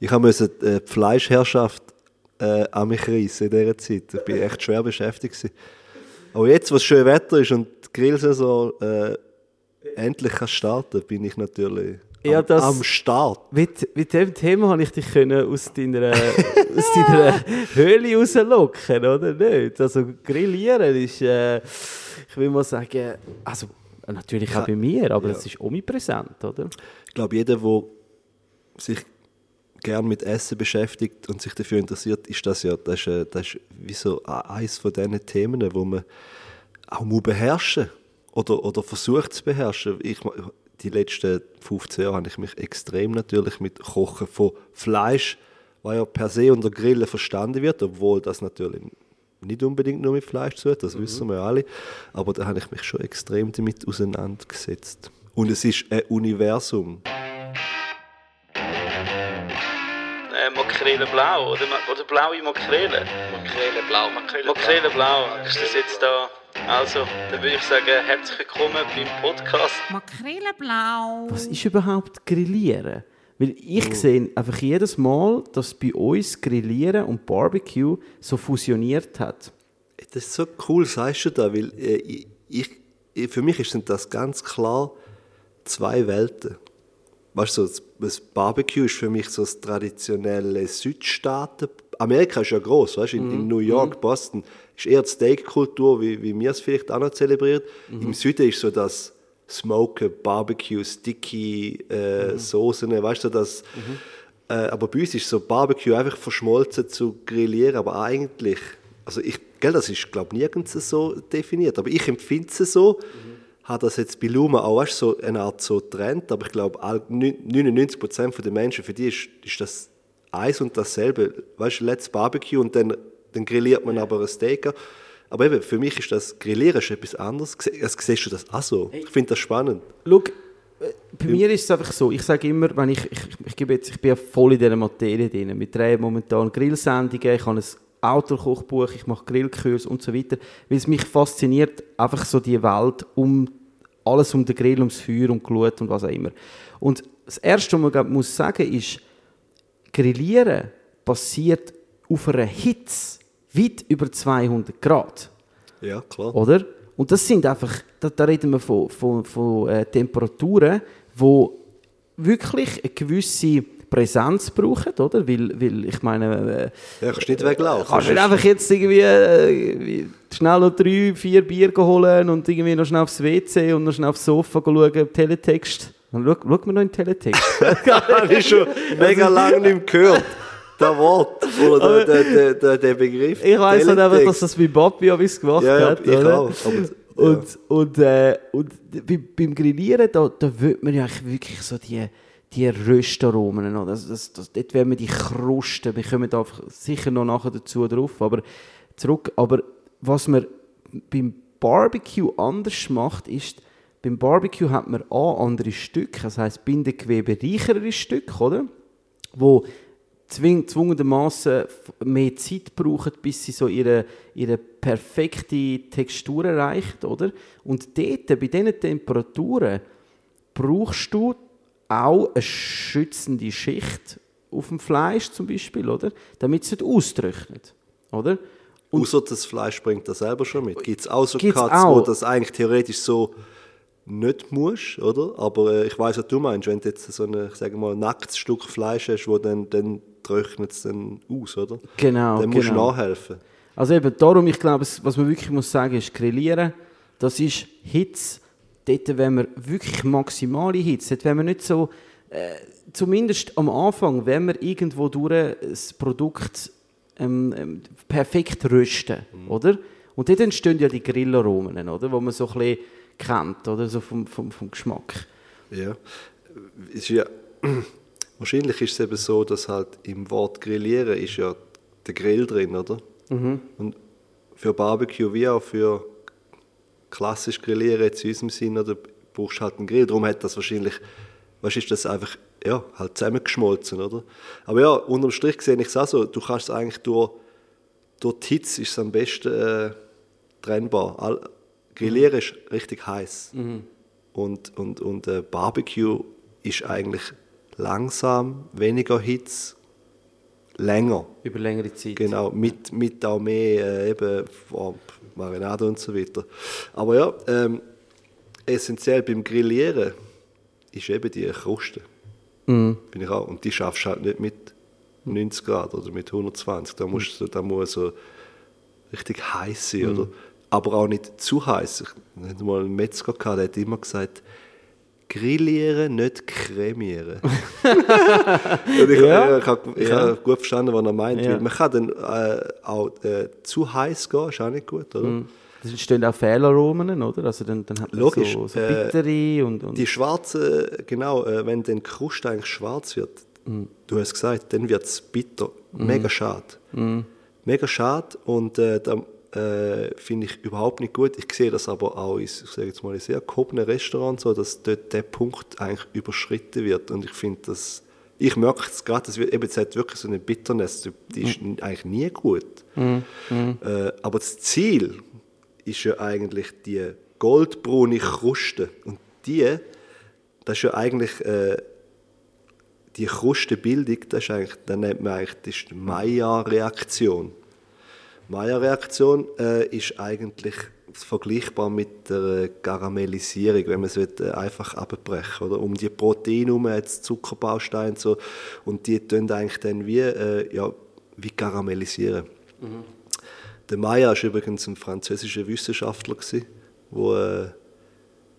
Ich musste äh, die Fleischherrschaft äh, an mich reissen in dieser Zeit. Ich war echt schwer beschäftigt. Gewesen. Aber jetzt, wo es schön Wetter ist und die Grillsaison äh, endlich kann starten bin ich natürlich Ja, am, das- am Start. Mit, mit dem Thema habe ich dich können aus deiner, aus deiner Höhle rauslocken, oder nicht? Also grillieren ist, äh, ich will mal sagen, also natürlich auch bei mir, aber es ist omnipräsent, oder? Ich glaube, jeder, der sich gern mit Essen beschäftigt und sich dafür interessiert, ist das ja, das ist, äh, das ist wie so e- eines von diesen Themen, wo man auch muss beherrschen oder, oder versucht zu beherrschen. Ich, die letzten 15 Jahre habe ich mich extrem natürlich mit Kochen von Fleisch, was ja per se unter Grillen verstanden wird, obwohl das natürlich nicht unbedingt nur mit Fleisch zu tut, das wissen wir alle. Aber da habe ich mich schon extrem damit auseinandergesetzt. Und es ist ein Universum. Makrele blau oder, ma- oder blaue Makrele. Makrele blau, Makrele Makrele blau ist das jetzt da. Also, dann würde ich sagen, herzlich willkommen beim Podcast. Makreleblau. Was ist überhaupt Grillieren? Weil ich sehe einfach jedes Mal, dass bei uns Grillieren und Barbecue so fusioniert hat. Das ist so cool, sagst du da, weil äh, ich, ich, ich- für mich sind das ganz klar zwei Welten. Weißt du, so, das- Barbecue ist für mich so das traditionelle Südstaaten. Amerika ist ja groß, weißt du, in, in New York, Boston ist eher die Steakkultur, wie, wie wir es vielleicht auch noch zelebriert. Im Süden ist so das Smoken, Barbecue, Sticky äh, Soßen, weißt du, das. Äh, aber bei uns ist so Barbecue einfach verschmolzen zu grillieren, aber eigentlich, also ich, gell, das ist glaube nirgends so definiert, aber ich empfinde es so, habe das jetzt bei Luma auch weißt, so eine Art so Trend, aber ich glaube all- neun- 99% der Menschen, für die ist, ist das eins und dasselbe, weißt du, let's Barbecue und dann, dann grilliert man aber ein Steak. Aber eben, für mich ist das Grillieren ist etwas anderes. Also, siehst du das auch so? Ich finde das spannend. Schau, äh, bei mir ist es einfach so, ich sage immer, wenn ich, ich, ich, gebe jetzt, ich bin ja voll in dieser Materie drin. Wir drehen momentan Grillsendungen, ich habe ein Autokochbuch, ich mache Grillkurs und so weiter, weil es mich fasziniert, einfach so die Welt um alles um den Grill, ums Feuer, um Glut und was auch immer. Und das Erste, was man muss sagen, ist, Grillieren passiert auf einer Hitze weit über 200 Grad. Ja, klar. Oder? Und das sind einfach, da, da reden wir von, von, von äh, Temperaturen, die wirklich eine gewisse Präsenz brauchen, oder? Weil, weil ich meine, äh, Ja, kannst nicht weglaufen. kannst du nicht einfach jetzt irgendwie äh, schnell noch drei, vier Bier holen und irgendwie noch schnell aufs WC und noch schnell aufs Sofa schauen, Teletext. Dann schau, schau mir noch in den Teletext. habe ich schon mega lange nicht mehr gehört. Das Wort oder der, der, der, der Begriff. Ich weiss halt einfach, dass das mein Papi ja bis gemacht Ja, ja, hat. ich oder? auch. Aber, ja. Und, und, äh, und bei, beim Grillieren, da, da will man ja eigentlich wirklich so die, die Röstaromen. Oder? Das, das, das, dort wollen wir die Krusten. Wir kommen da sicher noch nachher dazu drauf. Aber zurück. Aber was man beim Barbecue anders macht, ist, beim Barbecue hat man A, andere Stücke, das heisst Bindegewebe reichere Stücke, oder? Wo zwing, zwungenermaßen mehr Zeit brauchen, bis sie so ihre, ihre perfekte Textur erreicht, oder? Und dort, bei diesen Temperaturen, brauchst du auch eine schützende Schicht auf dem Fleisch zum Beispiel, oder? Damit es nicht austrocknet, oder? Außer das Fleisch bringt das selber schon mit. Gibt es auch so auch. wo das eigentlich theoretisch so nicht musst, oder? Aber äh, ich weiß was du meinst, wenn du jetzt so ein, ich sage mal, nacktes Stück Fleisch hast, wo dann, dann trocknet es dann aus, oder? Genau, Dann musst du genau. nachhelfen. Also eben darum, ich glaube, was man wirklich muss sagen, ist grillieren. Das ist Hitze. Dort wenn wir wirklich maximale Hitze. Dort wenn wir nicht so, äh, zumindest am Anfang, wenn wir irgendwo durch das Produkt ähm, ähm, perfekt rösten, oder? Und dort entstehen ja die Grillaromen, oder? Wo man so ein bisschen kennt, oder? So vom, vom, vom Geschmack. Ja. Ist ja. Wahrscheinlich ist es eben so, dass halt im Wort grillieren ist ja der Grill drin, oder? Und für Barbecue wie auch für klassisch Grillieren jetzt in unserem Sinn, oder brauchst halt einen Grill. Darum hat das wahrscheinlich, du, ist das einfach ja, halt zusammengeschmolzen, oder? Aber ja, unterm Strich sehe ich es auch so, du kannst es eigentlich durch, durch die Hitze ist es am besten äh, trennbar. All, Grillieren ist richtig heiß. Und, und, und äh, Barbecue ist eigentlich langsam, weniger Hitze, länger. Über längere Zeit. Genau, mit, mit auch mehr äh, eben oh, Marinade und so weiter. Aber ja, ähm, essentiell beim Grillieren ist eben die Kruste. Bin ich auch. Und die schaffst du halt nicht mit 90 Grad oder mit 120. Da, musst du, da muss so richtig heiß sein, oder? Aber auch nicht zu heiß. Ich hatte mal einen Metzger, gehabt, der hat immer gesagt, grillieren, nicht cremieren. Ich, Ja. ich, habe Ja. habe gut verstanden, was er meint. Ja. Man kann dann äh, auch äh, zu heiß gehen, ist auch nicht gut, oder? Es entstehen auch Fehlaromen, oder? Also dann, dann hat man Logisch, so, so äh, bittere und, und Die schwarze, genau, äh, wenn dann die Kruste eigentlich schwarz wird, du hast gesagt, dann wird es bitter. Mega schade. Mega schade und äh, da äh, finde ich überhaupt nicht gut. Ich sehe das aber auch in, ich sage jetzt mal, in sehr gehobenen Restaurants so, dass dort der Punkt eigentlich überschritten wird und ich finde das, ich merke es gerade, wird, eben, es hat wirklich so eine Bitterness, die ist eigentlich nie gut. Äh, aber das Ziel ist ja eigentlich die goldbraune Kruste. Und die, das ist ja eigentlich äh, die Krustenbildung, das ist eigentlich, das nennt man eigentlich die Maillard-Reaktion. Maillard-Reaktion äh, ist eigentlich vergleichbar mit der Karamellisierung, wenn man es will, äh, einfach abbrechen oder Um die Proteine herum hat es Zuckerbausteine und so und die tun eigentlich dann wie, äh, ja, wie karamellisieren. Der Maillard war übrigens ein französischer Wissenschaftler, gewesen, wo äh,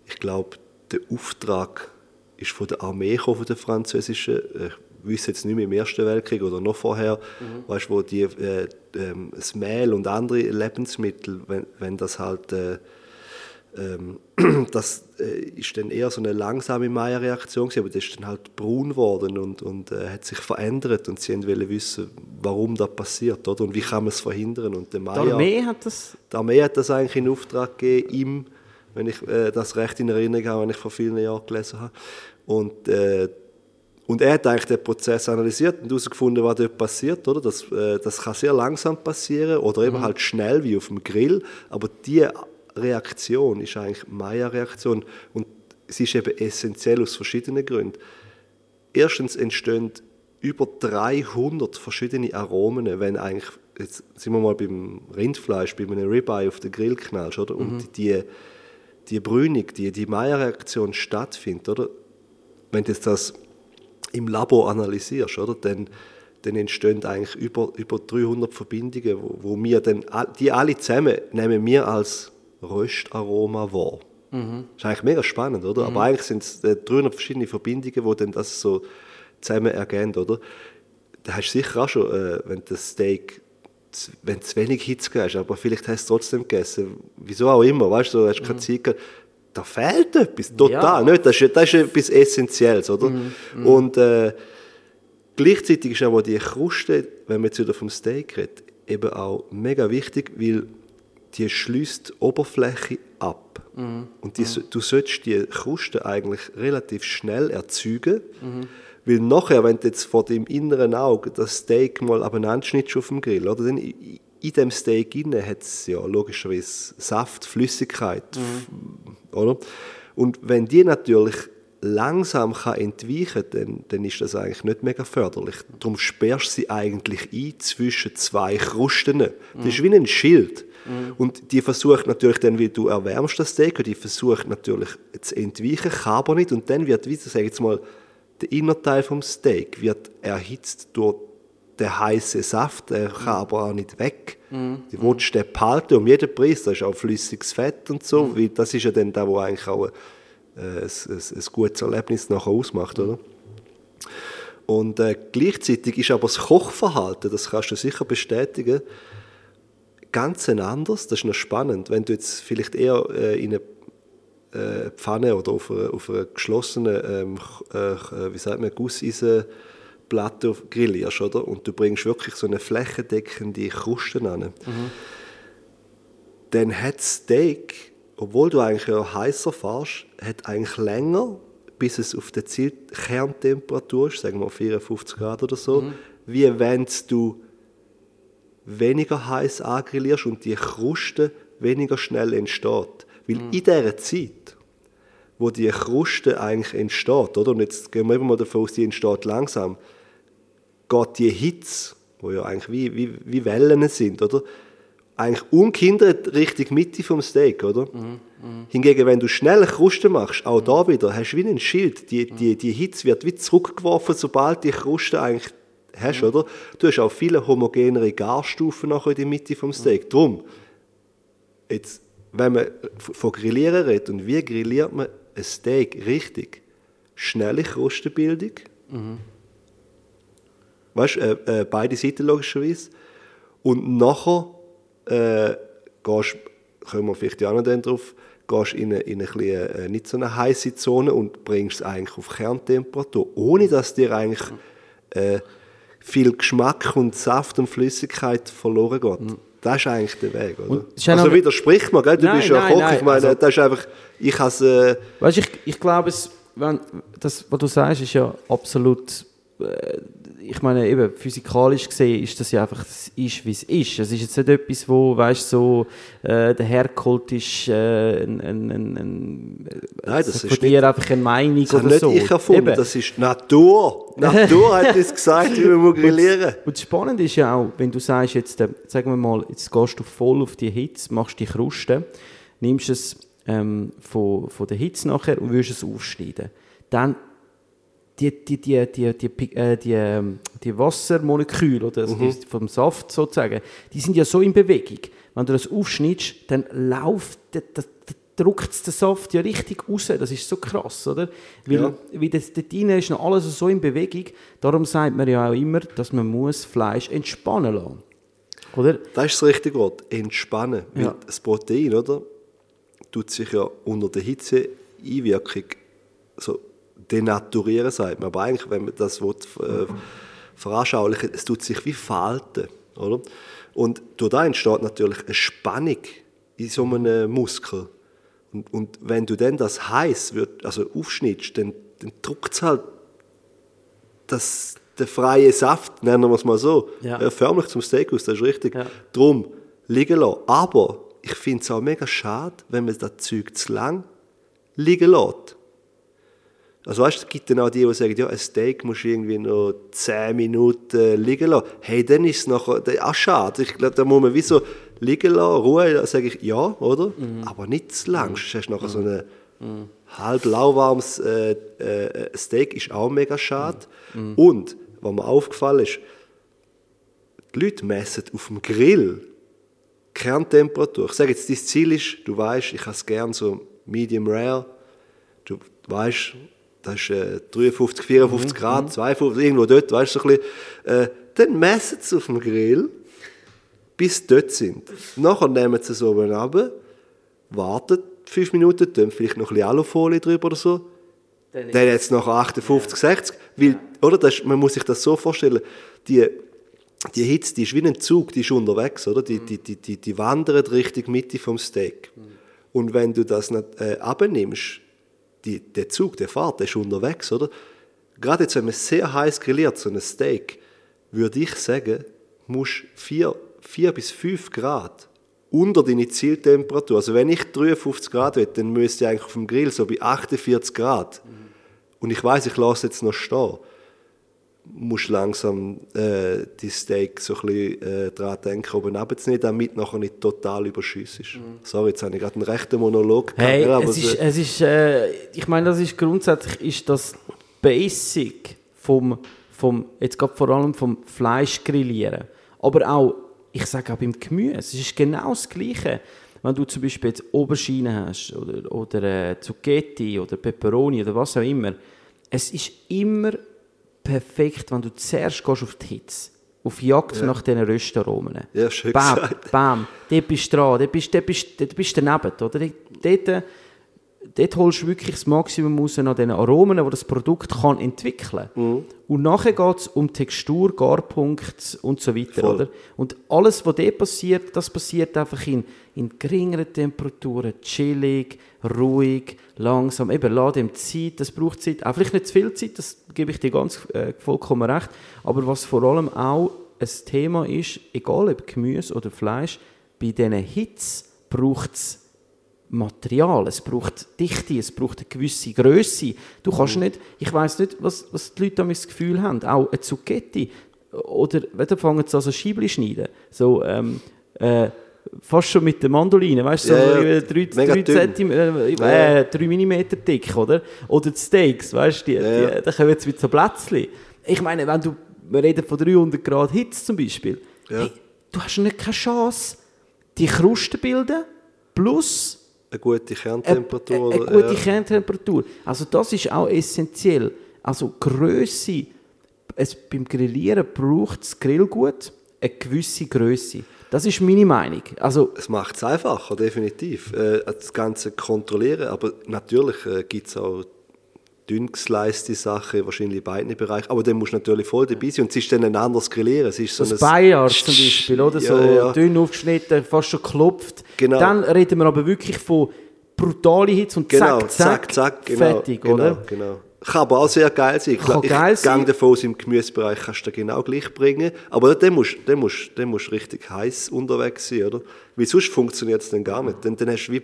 ich glaube, der Auftrag ist von der Armee gekommen, von der französischen. Äh, Ich weiß jetzt nicht mehr im Ersten Weltkrieg oder noch vorher, weißt, wo die, äh, ähm, das Mehl und andere Lebensmittel, wenn, wenn das halt äh, ähm, das äh, ist dann eher so eine langsame gewesen, aber das ist dann halt braun geworden und, und äh, hat sich verändert und sie wollten wissen, warum das passiert oder? und wie kann man es verhindern und der die Maillard, Armee hat das... die Armee hat das eigentlich in Auftrag gegeben, ihm, wenn ich äh, das recht in Erinnerung habe, wenn ich vor vielen Jahren gelesen habe. Und, äh, und er hat eigentlich den Prozess analysiert und herausgefunden, was dort passiert. Oder? Das, äh, das kann sehr langsam passieren oder eben halt schnell wie auf dem Grill. Aber die Reaktion ist eigentlich Maillard-Reaktion und sie ist eben essentiell aus verschiedenen Gründen. Erstens entstehen über 300 verschiedene Aromen, wenn eigentlich, jetzt sind wir mal beim Rindfleisch, bei einem Ribeye auf den Grill knallst, oder? Und die, die Brünung, die, die Maillard-Reaktion stattfindet, oder? Wenn jetzt das im Labor analysierst, oder? Dann, dann entstehen eigentlich über, über 300 Verbindungen, wo, wo wir dann, die alle zusammen nehmen wir als Röstaroma wahr. Das ist eigentlich mega spannend, oder? Aber eigentlich sind es äh, 300 verschiedene Verbindungen, die dann das so zusammen ergeben, oder? Da hast du sicher auch schon, äh, wenn das Steak, z- wenn zu wenig Hitze hast, aber vielleicht hast du es trotzdem gegessen, wieso auch immer, weißt du, du hast keine Zeit gehabt, da fehlt etwas, total, Ja. nicht? Das, ist, das ist etwas Essentielles, oder? Und äh, gleichzeitig ist aber die Kruste, wenn man jetzt wieder vom Steak redet, eben auch mega wichtig, weil die schließt die Oberfläche ab. Und die, du solltest die Kruste eigentlich relativ schnell erzeugen, weil nachher, wenn du jetzt vor dem inneren Auge das Steak mal abeinander schnittst auf dem Grill, oder, dann in dem Steak inne hat es ja logischerweise Saft, Flüssigkeit, oder? Und wenn die natürlich langsam kann entweichen kann, dann, dann ist das eigentlich nicht mega förderlich. Darum sperrst du sie eigentlich ein zwischen zwei Krusten. Das ist wie ein Schild. Und die versucht natürlich dann, wie du erwärmst das Steak, die versucht natürlich zu entweichen, kann aber nicht. Und dann wird, wie ich jetzt mal, der Innerteil vom Steak wird erhitzt durch den heißen Saft, der kann aber auch nicht weg. Du willst den behalten um jeden Preis, das ist auch flüssiges Fett und so, weil das ist ja dann da, wo eigentlich auch ein, ein, ein, gutes Erlebnis nachher ausmacht, oder? Und äh, gleichzeitig ist aber das Kochverhalten, das kannst du sicher bestätigen, ganz ein anderes. Das ist noch spannend. Wenn du jetzt vielleicht eher äh, in eine äh, Pfanne oder auf einer, auf einer geschlossenen, ähm, äh, wie sagt man, Gusseisenplatte auf- grillierst, oder? Und du bringst wirklich so eine flächendeckende Kruste an. Dann hat Steak, obwohl du eigentlich ja heißer fährst, hat eigentlich länger, bis es auf der Zielkerntemperatur ist, sagen wir 54 Grad oder so, wie wenn du weniger heiß angrillierst und die Kruste weniger schnell entsteht. Weil in dieser Zeit, wo die Kruste eigentlich entsteht, oder? und jetzt gehen wir eben mal davon aus, die entsteht langsam, geht die Hitze wo ja eigentlich wie, wie, wie Wellen sind, oder? Eigentlich ungehindert Richtung Mitte vom Steak, oder? Hingegen, wenn du schnell Kruste machst, auch da wieder, hast du wie ein Schild. Die, die, die Hitze wird wie zurückgeworfen, sobald die Kruste eigentlich hast, oder? Du hast auch viele homogenere Garstufen nachher in der Mitte vom Steak. Drum, jetzt, wenn man von Grillieren redet und wie grilliert man ein Steak richtig? Schnelle Krustenbildung. Weißt du, äh, äh, beide Seiten logischerweise. Und nachher äh, gehst, kommen wir vielleicht ja noch drauf, gehst in eine, in eine bisschen, äh, nicht so eine heiße Zone und bringst es eigentlich auf Kerntemperatur, ohne dass dir eigentlich äh, viel Geschmack und Saft und Flüssigkeit verloren geht. Das ist eigentlich der Weg, oder? Also noch- widersprich mir, gell? du Nein, bist ja nein, Koch, nein, ich meine, also- das ist einfach, ich has, äh, Weißt ich, ich glaube, es, wenn, das, was du sagst, ist ja absolut. Äh, ich meine, eben physikalisch gesehen ist das ja einfach, es ist wie es ist. Es ist jetzt nicht etwas, wo, weißt so äh, der hergeholt ist, äh, ein, ein, ein, ein, Nein, das ist dir einfach eine Meinung das oder nicht so. ich erfunden, Eben. das ist Natur. Natur hat das gesagt, wie muss grillieren Und das Spannende ist ja auch, wenn du sagst, jetzt, äh, sagen wir mal, jetzt gehst du voll auf die Hitze, machst die Kruste, nimmst es ähm, von, von der Hitze nachher und willst es aufschneiden. Dann die, die, die, die, die, äh, die, ähm, die Wassermoleküle oder also die, vom Saft sozusagen, die sind ja so in Bewegung. Wenn du das aufschneidest, dann läuft, der, der, der Saft ja richtig raus. Das ist so krass, oder? Weil, Ja. weil das, dort drin ist noch alles so in Bewegung. Darum sagt man ja auch immer, dass man muss Fleisch entspannen lassen Oder? Das ist das richtige Wort, entspannen. Weil Ja. das Protein, oder, tut sich ja unter der Hitzeeinwirkung so denaturieren, sagt man. Aber eigentlich, wenn man das will, äh, veranschaulichen es tut sich wie falten, oder? Und durch das entsteht natürlich eine Spannung in so einem Muskel. Und, und wenn du dann das heiß wird, also aufschnittst, dann, dann druckt es halt das, der freie Saft, nennen wir es mal so, Ja. äh, förmlich zum Steak aus, das ist richtig. Ja. Drum liegen lassen. Aber ich finde es auch mega schade, wenn man das Zeug zu lang liegen lässt. Also weißt es gibt dann auch die, die sagen, ja, ein Steak musst du irgendwie noch 10 Minuten liegen lassen. Hey, dann ist es nachher auch schade. Ich glaube, da muss man wie so liegen lassen, Ruhe, da sage ich ja, oder? Aber nicht zu lang, sonst hast du nachher so ein halb lauwarmes äh, äh, Steak, ist auch mega schade. Und, was mir aufgefallen ist, die Leute messen auf dem Grill Kerntemperatur. Ich sage jetzt, dein Ziel ist, du weißt, ich habe es gern so medium rare. Du weißt, das ist äh, 53, 54 Grad, 52, irgendwo dort, weißt du, so ein bisschen. Äh, dann messen sie auf dem Grill, bis sie dort sind. Nachher nehmen sie es oben runter, warten fünf Minuten, tun vielleicht noch ein bisschen Alufolie drüber oder so. Dann jetzt nachher 58, 60. Weil, oder? Das man muss sich das so vorstellen, die, die Hitze, die ist wie ein Zug, die ist unterwegs, oder? Die, die, die, die, die wandert Richtung Mitte vom Steak. Und wenn du das nicht äh, abnimmst, die, der Zug, der fährt, der ist unterwegs, oder? Gerade jetzt, wenn man sehr heiß grilliert, so ein Steak, würde ich sagen, musst 4, 4 bis 5 Grad unter deine Zieltemperatur. Also wenn ich 53 Grad will, dann müsste ich eigentlich auf dem Grill so bei 48 Grad. Und ich weiß, ich lasse jetzt noch stehen. Musst langsam äh, die Steak so ein bisschen äh, dran denken, oben runterzunehmen, damit nachher nicht total überschüssig ist. Sorry, jetzt habe ich gerade einen rechten Monolog gehabt, Hey, es ist, es ist äh, ich meine, das ist grundsätzlich ist das Basic vom, vom jetzt gerade vor allem vom Fleischgrillieren. Aber auch, ich sage auch beim Gemüse, es ist genau das Gleiche. Wenn du zum Beispiel jetzt Oberschienen hast oder, oder äh, Zucchetti oder Peperoni oder was auch immer, es ist immer perfekt, wenn du zuerst gehst auf die Hitze, auf Jagd nach diesen Röstaromen. Ja, schön bam, gesagt. bam, dort bist du dran, dort bist, dort bist, dort bist du daneben, oder? Dort, äh, dort holst du wirklich das Maximum raus an den Aromen, die das Produkt kann entwickeln kann. Und nachher geht es um Textur, Garpunkt und so weiter, Voll. oder? Und alles, was dort passiert, das passiert einfach in, in geringeren Temperaturen, chillig, ruhig, langsam. Eben, lass dem Zeit, das braucht Zeit. Auch vielleicht nicht zu viel Zeit, das gebe ich dir ganz äh, vollkommen recht. Aber was vor allem auch ein Thema ist, egal ob Gemüse oder Fleisch, bei diesen Hits braucht es Material, es braucht Dichte, es braucht eine gewisse Größe. Du kannst nicht, ich weiß nicht, was, was die Leute damit das Gefühl haben, auch eine Zucchetti, oder wenn fangen sie an so Scheibli schneiden, so ähm, äh, fast schon mit der Mandoline, weißt du, so Ja, drei, drei. Zentimeter, äh, Ja. äh, drei Millimeter dick, oder? Oder die Steaks, weißt du, die, Ja, die, da kommen jetzt mit so Plätzchen. Ich meine, wenn du, wir reden von 300 Grad Hitze zum Beispiel, Ja. hey, du hast nicht keine Chance, die Kruste bilden, plus Eine gute Kerntemperatur. eine, eine gute ja. Kerntemperatur. Also das ist auch essentiell. Also Größe, es, beim Grillieren braucht das Grillgut eine gewisse Größe. Das ist meine Meinung. Also Es macht es einfacher, definitiv, äh, das Ganze kontrollieren. Aber natürlich äh, gibt es auch dünn gesleiste Sachen, wahrscheinlich in beiden Bereichen. Aber dann musst du natürlich voll dabei sein. Und es ist dann ein anderes Grillieren. Es ist so das Bayard zum Beispiel, oder? So Ja, dünn aufgeschnitten, fast schon geklopft. Genau. Dann reden wir aber wirklich von brutaler Hitze und Genau, zack, zack, zack, zack, genau, fertig, genau, oder? Genau. Kann aber auch sehr geil sein. Ich, Kann ich geil gehe davon aus, im Gemüsebereich kannst du genau gleich bringen. Aber dann musst du musst, dann musst richtig heiß unterwegs sein, oder? Weil sonst funktioniert es dann gar nicht. Dann, dann hast du wie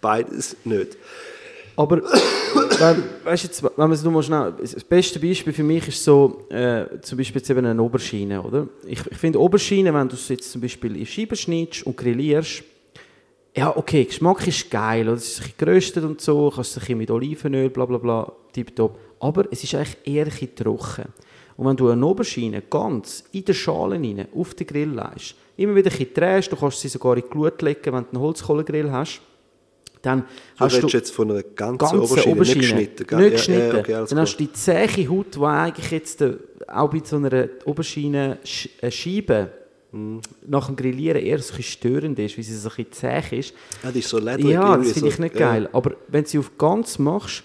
beides nicht. Aber wenn, weißt jetzt, wenn man es nur mal schnell, das beste Beispiel für mich ist so, äh, zum Beispiel jetzt eben eine Oberschiene, oder? Ich, ich finde Oberschiene, wenn du es jetzt zum Beispiel in Scheiben schneidest und grillierst, ja, okay, Geschmack ist geil, oder? es ist ein bisschen geröstet und so, kannst es ein mit Olivenöl, bla bla bla, tipptopp. Aber es ist eigentlich eher ein trocken. Und wenn du eine Oberschiene ganz in der Schale rein, auf den Grill legst, immer wieder ein bisschen drehst, du kannst sie sogar in die Glut legen, wenn du einen Holzkohlegrill hast, dann Du hast du jetzt von einer ganzen, ganze Oberschiene, Oberschiene, nicht geschnitten. gell? Nicht Ja, geschnitten. Ja, okay, alles dann klar. hast du die zähe Haut, die eigentlich jetzt äh, auch bei so einer Oberschiene Sch äh, Scheibe. Nach dem Grillieren eher so ein störend ist, weil sie so ein zäh ist. Ja, die ist so lederig. Ja, das finde ich nicht Ja. geil. Aber wenn du sie auf ganz machst,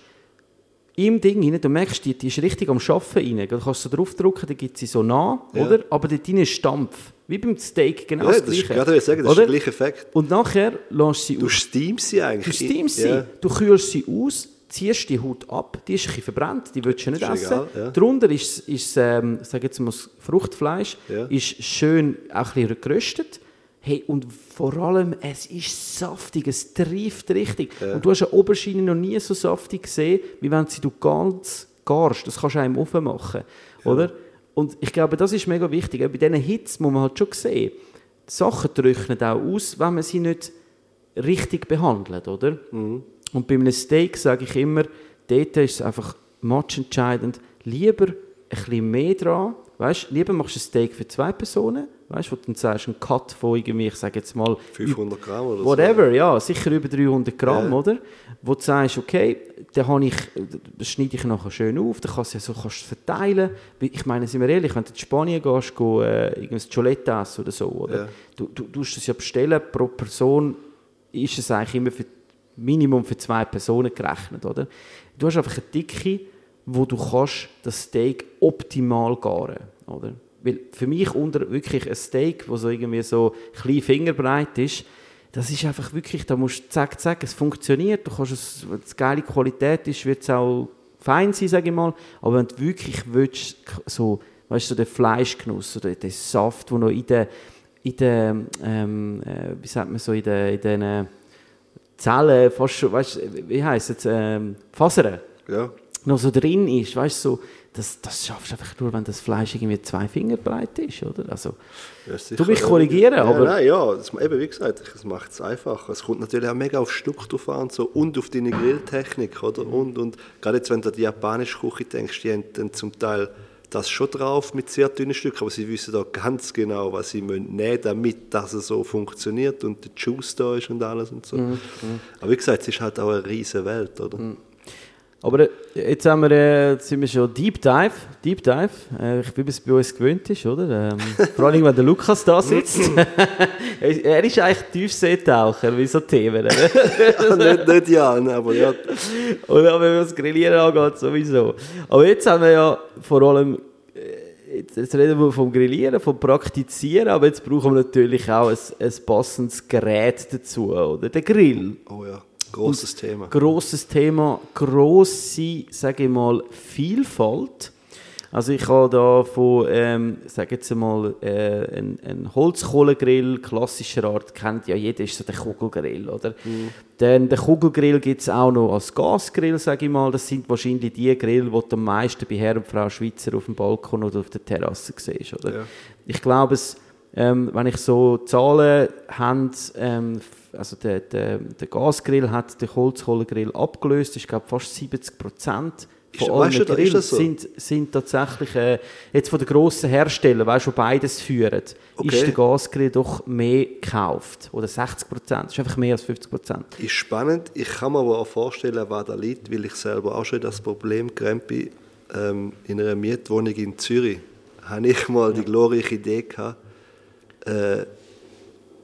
im Ding rein, du merkst, die, die ist richtig am Arbeiten rein. Du kannst so draufdrücken, dann gibt sie so nah, Ja. oder? Aber dort drin ist Stampf. Wie beim Steak, genau Ja, das das ist, Gleiche. sagen, das ist der gleiche Effekt. Und nachher lässt sie Du steamst sie Du eigentlich. steamst sie, Ja. du kühlst sie aus, ziehst die Haut ab, die ist ein bisschen verbrannt, die willst du nicht essen. egal, ja. Darunter ist, ist ähm, sag jetzt mal, das Fruchtfleisch, Ja. ist schön auch ein bisschen geröstet. Hey, und vor allem, es ist saftig, es trifft richtig. Und du hast eine Oberschiene noch nie so saftig gesehen, wie wenn sie du ganz garst. Das kannst du auch im Ofen machen, oder? Und ich glaube, das ist mega wichtig. Bei diesen Hits muss man halt schon sehen, die Sachen trocknen auch aus, wenn man sie nicht richtig behandelt, oder? Und bei einem Steak sage ich immer, dort ist es einfach matchentscheidend, lieber ein bisschen mehr dran, weißt, lieber machst du ein Steak für zwei Personen, weißt, wo du dann sagst, ein Cut von irgendwie, ich sage jetzt mal, 500 Gramm oder so. Whatever, ja, sicher über 300 Gramm, Ja. oder? Wo du sagst, okay, dann habe ich, das schneide ich nachher schön auf, dann kannst du ja so kannst verteilen. Ich meine, sind wir ehrlich, wenn du in Spanien gehst, go, äh, irgendein Cholette essen oder so, oder? Ja. Du, du, du musst das ja bestellen, pro Person ist es eigentlich immer für Minimum für zwei Personen gerechnet, oder? Du hast einfach eine Dicke, wo du kannst das Steak optimal garen, oder? Weil für mich unter wirklich ein Steak, wo so irgendwie so klein Fingerbreit ist, das ist einfach wirklich, da musst du zack, zack, es funktioniert, du kannst es, wenn es geile Qualität ist, wird es auch fein sein, sage ich mal, aber wenn du wirklich willst, so, weißt du, so den Fleischgenuss oder den Saft, der noch in der, in der ähm, äh, wie sagt man so, in den, in den Zellen, fast schon, weißt wie heisst es, ähm, Fasern, Ja. noch so drin ist, weißt so, das, das schaffst du einfach nur, wenn das Fleisch irgendwie zwei Finger breit ist, oder? Also, Ja. Du mich korrigieren, ja, aber- Nein, ja, das, eben wie gesagt, es macht es einfacher. Es kommt natürlich auch mega auf Stück drauf an und, so, und auf deine Grilltechnik, oder? Und, und gerade jetzt, wenn du an die japanische Küche denkst, die haben dann zum Teil das schon drauf mit sehr dünnen Stücken, aber sie wissen auch ganz genau, was sie müssen nehmen damit dass es so funktioniert und der Juice da ist und alles und so. Mhm, Aber wie gesagt, es ist halt auch eine riesige Welt, oder? Aber äh, jetzt haben wir, äh, jetzt sind wir schon Deep Dive, Deep Dive, äh, wie man es bei uns gewöhnt ist, oder? Ähm, vor allem, wenn der Lukas da sitzt. er ist eigentlich Tiefseetaucher, wie so Themen. oder? nicht, nicht ja, aber ja. Und auch wenn wir das Grillieren angeht, sowieso. Aber jetzt haben wir ja vor allem, jetzt, reden wir vom Grillieren, vom Praktizieren, aber jetzt brauchen wir natürlich auch ein, ein passendes Gerät dazu, oder? Der Grill. Oh ja, großes Thema. Grosses Thema, grosse, sage ich mal, Vielfalt. Also ich habe da von, ähm, sag jetzt mal, äh, ein, ein Holzkohlegrill klassischer Art, kennt ja jeder, ist so der Kugelgrill, oder? Dann den Kugelgrill gibt es auch noch als Gasgrill, sage ich mal. Das sind wahrscheinlich die Grill, die du am meisten bei Herr und Frau Schweizer auf dem Balkon oder auf der Terrasse siehst, oder? Ja. Ich glaube, es, ähm, wenn ich so Zahlen habe, ähm, also der, der, der Gasgrill hat den Holzkohlegrill abgelöst, ich glaube fast 70 Prozent von allen weißt du, Grills das so? sind, sind tatsächlich, äh, jetzt von den grossen Herstellern, weißt du, beides führen, Okay. ist der Gasgrill doch mehr gekauft. Oder 60 Prozent, das ist einfach mehr als 50 Prozent. Ist spannend. Ich kann mir aber auch vorstellen, was da liegt, weil ich selber auch schon das Problem gerannt bin. Ähm, in einer Mietwohnung in Zürich habe ich mal die glorreiche Idee gehabt, äh,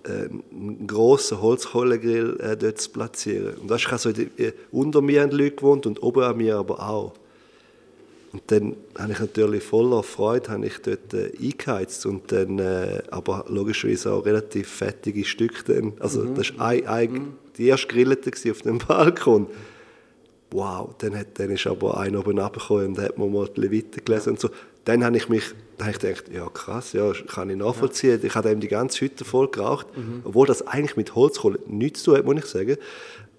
einen grossen Holzkohlegrill äh, dort zu platzieren. Und so, die- äh, unter mir haben Leute gewohnt und oben an mir aber auch. Und dann habe ich natürlich voller Freude habe ich dort äh, eingeheizt und dann äh, aber logischerweise auch relativ fettige Stücke dann. Also das war ein, ein, die erste Grillete auf dem Balkon. Wow, dann, hat, dann ist aber einer oben runtergekommen und hat mir mal die Leviten gelesen und so. Dann habe ich mich habe ich gedacht, ja krass, ja, kann ich nachvollziehen. Ich habe eben die ganze Hütte voll geraucht, obwohl das eigentlich mit Holzkohle nichts zu tun hat, muss ich sagen.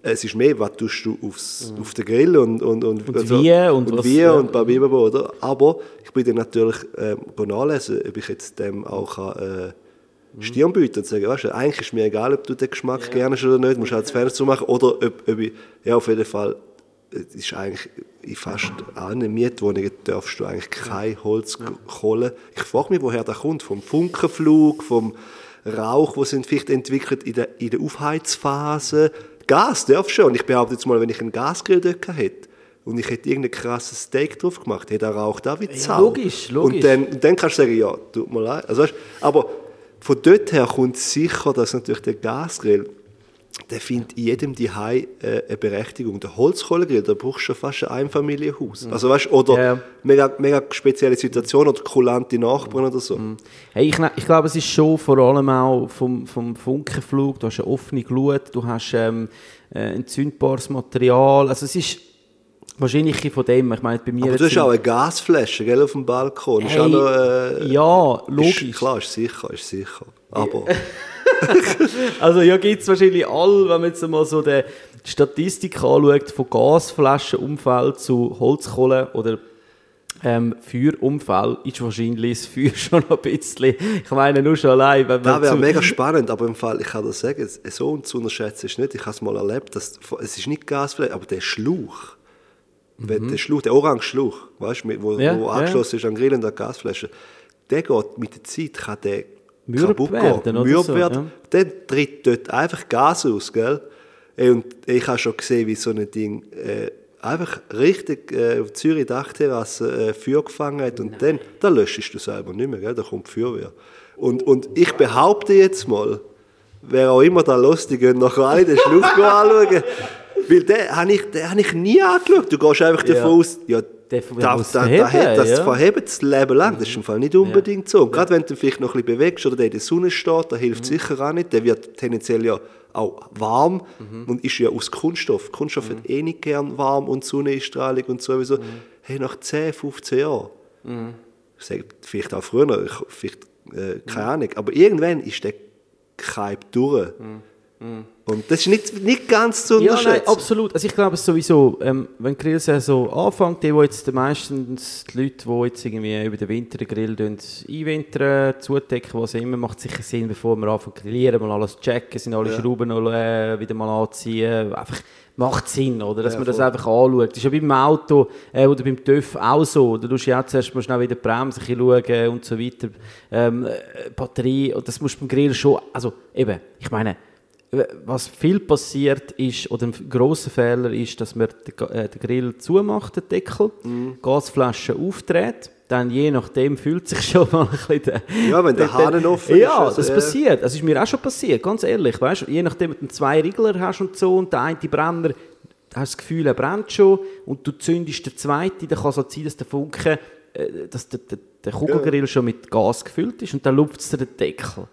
Es ist mehr, was tust du aufs, auf den Grill und, und, und, Und wie und und was- wie ja. und babibabo, oder? Aber ich bin dann natürlich ähm, nachlesen, ob ich jetzt dem auch kann, äh, Stirn bieten und sagen, weißt du, eigentlich ist mir egal, ob du den Geschmack gerne hast oder nicht, musst halt das Fenster machen oder ob, ob ich, ja auf jeden Fall, es ist eigentlich in fast allen Mietwohnungen darfst du eigentlich kein Holz kohlen. Ich frage mich, woher das kommt, vom Funkenflug, vom Rauch, den sind vielleicht entwickelt in der, in der Aufheizphase. Gas darfst du schon. Und ich behaupte jetzt mal, wenn ich einen Gasgrill dort hätte, und ich hätte irgendein krasses Steak drauf gemacht, hätte er auch wie Sau. logisch, logisch. Und dann, und dann kannst du sagen, ja, tut mir leid. Also, weißt, aber von dort her kommt sicher, dass natürlich der Gasgrill, der findet in jedem Zuhause äh, eine Berechtigung. Der Holzkohlegrill, da brauchst du schon fast ein Einfamilienhaus. Also weißt, oder Mhm. Ja. mega, mega spezielle Situation oder kulante Nachbarn oder so. Hey, ich, ne- ich glaube, es ist schon vor allem auch vom, vom Funkenflug, du hast eine offene Glut, du hast ähm, äh, entzündbares Material, also es ist wahrscheinlich von dem, ich meine, bei mir... Aber du hast auch eine Gasflasche gell, auf dem Balkon. Ist Hey, auch noch, äh, ja, Ist, logisch. klar, ist sicher, ist sicher. Aber Also ja, gibt es wahrscheinlich all, wenn man jetzt mal so die Statistik anschaut, von Gasflaschenunfall zu Holzkohle oder ähm, Feuerunfall, ist wahrscheinlich das Feuer schon ein bisschen, ich meine nur schon allein, wenn das wäre mega spannend, aber im Fall, ich kann das sagen, es- so zu unterschätzen ist nicht. Ich habe es mal erlebt, dass, es ist nicht Gasflasche, aber der Schlauch, wenn der Schlauch, der orange Schlauch, weißt, du, wo, Mhm. Ja, wo ja. angeschlossen ist an Grill und an Gasflasche, der geht mit der Zeit, kann der Mürb werden, oder mürb so, werden. Dann tritt dort einfach Gas aus, gell? Und ich habe schon gesehen, wie so ein Ding äh, einfach richtig äh, auf Zürich Dachterrasse äh, Feuer gefangen hat und dann, da löschst du selber nicht mehr, gell? da kommt Feuerwehr. Und, und ich behaupte jetzt mal, wer auch immer da los, die gehen nachher alle den Schluch anschauen. Weil den habe ich, den hab ich nie angeschaut. Du gehst einfach davon aus, ja, Der- da, der muss da, da, verheben, hat das ja. verhebt das Leben lang. Das ist im Fall nicht unbedingt so. Und gerade wenn du vielleicht noch ein bisschen bewegst oder der in der Sonne steht, da Mhm. hilft sicher auch nicht. Der wird tendenziell ja auch warm Mhm. und ist ja aus Kunststoff. Kunststoff hat eh nicht gern warm und Sonneneinstrahlung und sowieso. Mhm. Hey, nach 10, 15 Jahren, ich sage vielleicht auch früher, ich, vielleicht, äh, keine Ahnung, aber irgendwann ist der Hype durch. Und das ist nicht, nicht ganz zu Ja, unterschätzen. nein, absolut. Also ich glaube es sowieso, ähm, wenn die Grillsaison anfängt, die, wo jetzt meistens die Leute, die jetzt irgendwie über den Winter den Grill einwintern, zudecken, was auch immer, macht sicher Sinn, bevor wir anfangen zu grillieren, mal alles checken, sind alle Schrauben noch, äh, wieder mal anziehen, einfach macht Sinn, oder? Dass Ja, man das einfach anschaut. Das ist ja beim Auto äh, oder beim TÜV auch so. Da musst du ja auch zuerst mal schnell wieder die Bremse ein bisschen schauen und so weiter. Ähm, äh, Batterie, und das musst du beim Grill schon, also eben, ich meine, was viel passiert ist, oder ein grosser Fehler ist, dass man den, äh, den Grill zumacht, den Deckel, Mhm. Gasflasche aufdreht, dann je nachdem fühlt sich schon mal ein bisschen der... Ja, wenn der Hahn offen Ja, ist, also, das ja. passiert. Das ist mir auch schon passiert, ganz ehrlich. Weißt, je nachdem, ob du zwei Riegler hast und so und der eine Brenner, hast das Gefühl, er brennt schon und du zündest den zweiten, dann kann es halt sein, dass der Funke, äh, dass der, der, der Kugelgrill schon mit Gas gefüllt ist und dann lupft es den Deckel.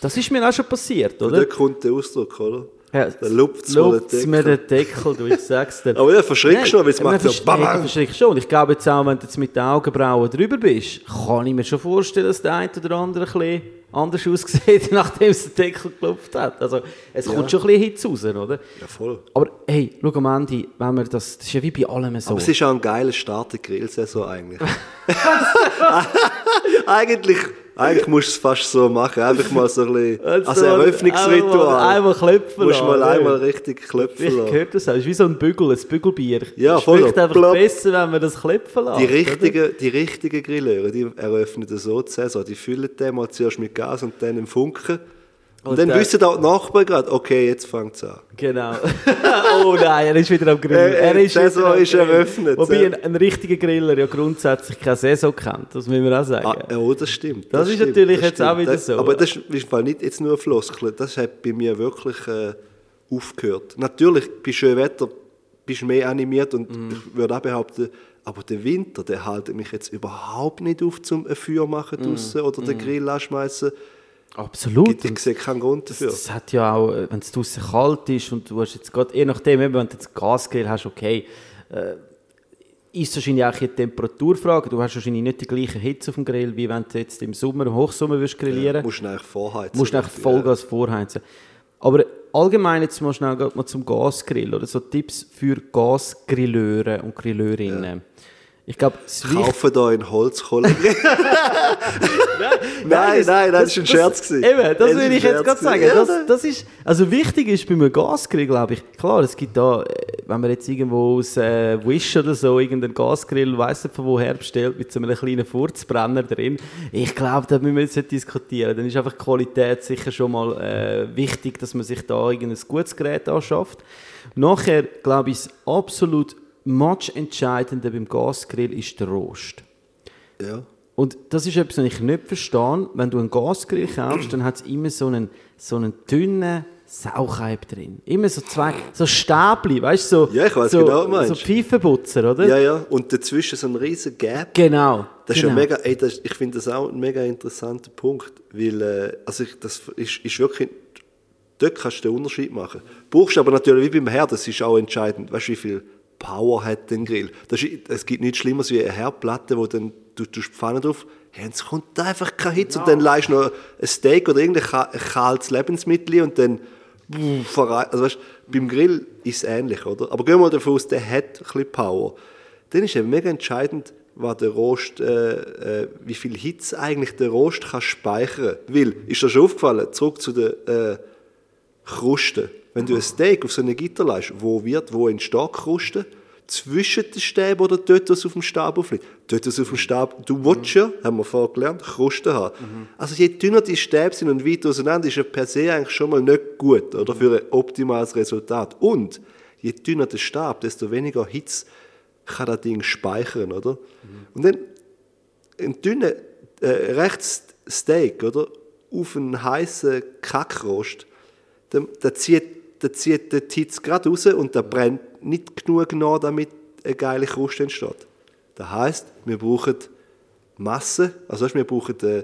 Das ist mir auch schon passiert, oder? dort kommt der Ausdruck, oder? Ja, mir den lupft's mir den Deckel, du, ich sag's dir. Aber ja, verschreckst du noch, weil es macht so bam, verschreckst schon. Und ich glaube jetzt auch, wenn du jetzt mit den Augenbrauen drüber bist, kann ich mir schon vorstellen, dass der eine oder andere ein bisschen anders aussieht, nachdem es den Deckel geklopft hat. Also, es kommt schon ein bisschen Hitze raus, oder? Ja, voll. Aber hey, schau am Ende, wenn wir das, das ist ja wie bei allem so. Aber es ist auch ein geiler Start der Grillsaison eigentlich. eigentlich, eigentlich musst du es fast so machen. Einfach mal so ein bisschen als Also, Einmal, Eröffnungsritual. einmal klopfen musst mal einmal richtig klopfen Ich lassen. gehört das auch. Es ist wie so ein Bügel, ein Bügelbier. Ja, es voll so. einfach Plopp. besser, wenn man das klopfen lässt. Die oder? richtigen, die richtigen Grilleure, die eröffnen so die Saison. Die füllen den mal zuerst mit Gas und dann im Funken. Und, Und dann dann- wissen auch die Nachbarn gerade, okay, jetzt fängt es an. Genau. oh nein, er ist wieder am Grillen. Äh, äh, die Saison ist eröffnet, Wobei ein, ein richtiger Griller ja grundsätzlich keine Saison kennt, das müssen wir auch sagen. Ah, oh, das stimmt. Das ist stimmt, natürlich das jetzt auch wieder das, so. Aber das ist nicht jetzt nur Floskel. Das hat bei mir wirklich äh, aufgehört. Natürlich, bei schönem Wetter bist du mehr animiert und Mhm. ich würde auch behaupten, aber der Winter, der haltet mich jetzt überhaupt nicht auf, zum ein Feuer machen Mhm. draussen oder den Grill anschmeißen. Absolut. Ich, ich sehe keinen Grund dafür. Das hat ja auch, äh, wenn es draußen kalt ist und du hast jetzt gerade, je nachdem, eben, wenn du jetzt Gasgrill hast, okay, äh, ist wahrscheinlich auch eine Temperaturfrage. Du hast wahrscheinlich nicht die gleiche Hitze auf dem Grill, wie wenn du jetzt im Sommer, im Hochsommer würdest grillieren. Ja, musst du eigentlich vorheizen. musst du eigentlich Vollgas vorheizen. Aber allgemein jetzt mal schnell mal zum Gasgrill oder so Tipps für Gasgrilleure und Grilleurinnen. Ich glaube, das. Kaufen da einen Holzkohle. nein, nein, das, war ein Scherz. gewesen. Eben, das Das ist will ich jetzt gerade sagen. Ja, Das, das ist, also wichtig ist bei einem Gasgrill, glaube ich, klar, es gibt da, äh, wenn man jetzt irgendwo aus äh, Wish oder so irgendeinen Gasgrill, weiss nicht von woher bestellt, mit so einem kleinen Furzbrenner drin, ich glaube, da müssen wir jetzt nicht diskutieren. Dann ist einfach die Qualität sicher schon mal äh, wichtig, dass man sich da irgendein gutes Gerät anschafft. Nachher, glaube ich, das absolut matchentscheidende beim Gasgrill ist der Rost. Ja. Und das ist etwas, was ich nicht verstehe. Wenn du einen Gasgrill kaufst, dann hat es immer so einen, so einen dünnen Sauchheib drin. Immer so zwei, so Stäbli, weißt du? So, Ja, ich weiss so, genau, meinst. So Pfeifenputzer, oder? ja, ja. Und dazwischen so ein riesen Gap. Genau. Das ist genau. ja mega, ey, das, ich finde das auch ein mega interessanter Punkt, weil äh, also ich, das ist, ist wirklich, dort kannst du den Unterschied machen. Brauchst aber natürlich wie beim Herd, das ist auch entscheidend, weißt du, wie viel Power hat der Grill. Das ist, es gibt nichts Schlimmeres wie eine Herdplatte, wo dann du die Pfanne drauf, hey, es kommt einfach kein Hitze und dann leist du noch ein Steak oder irgendein ka- ein kaltes Lebensmittel und dann also weißt, beim Grill ist es ähnlich, oder? Aber gehen wir mal davon aus, der hat ein bisschen Power. Dann ist eben mega entscheidend, was der Rost, äh, äh, wie viel Hitze eigentlich der Rost kann speichern. Weil, ist dir schon aufgefallen, zurück zu der äh, Kruste. Wenn du ein Steak auf so eine Gitter legst, wo wird, wo entsteht Kruste? Zwischen den Stäben oder dort, was auf dem Stab aufliegt? Dort, was auf dem Stab, du willst ja, haben wir vorher gelernt, Kruste haben. Also je dünner die Stäbe sind und weit auseinander, ist ja per se eigentlich schon mal nicht gut, oder? Für ein optimales Resultat. Und je dünner der Stab, desto weniger Hitze kann das Ding speichern, oder? Und dann ein dünner, äh, rechts Steak, oder? Auf einen heißen Kackrost, dann, dann zieht, dann zieht der Hitze gerade raus und der brennt nicht genug nach, damit eine geile Kruste entsteht. Das heisst, wir brauchen Masse, also wir brauchen äh,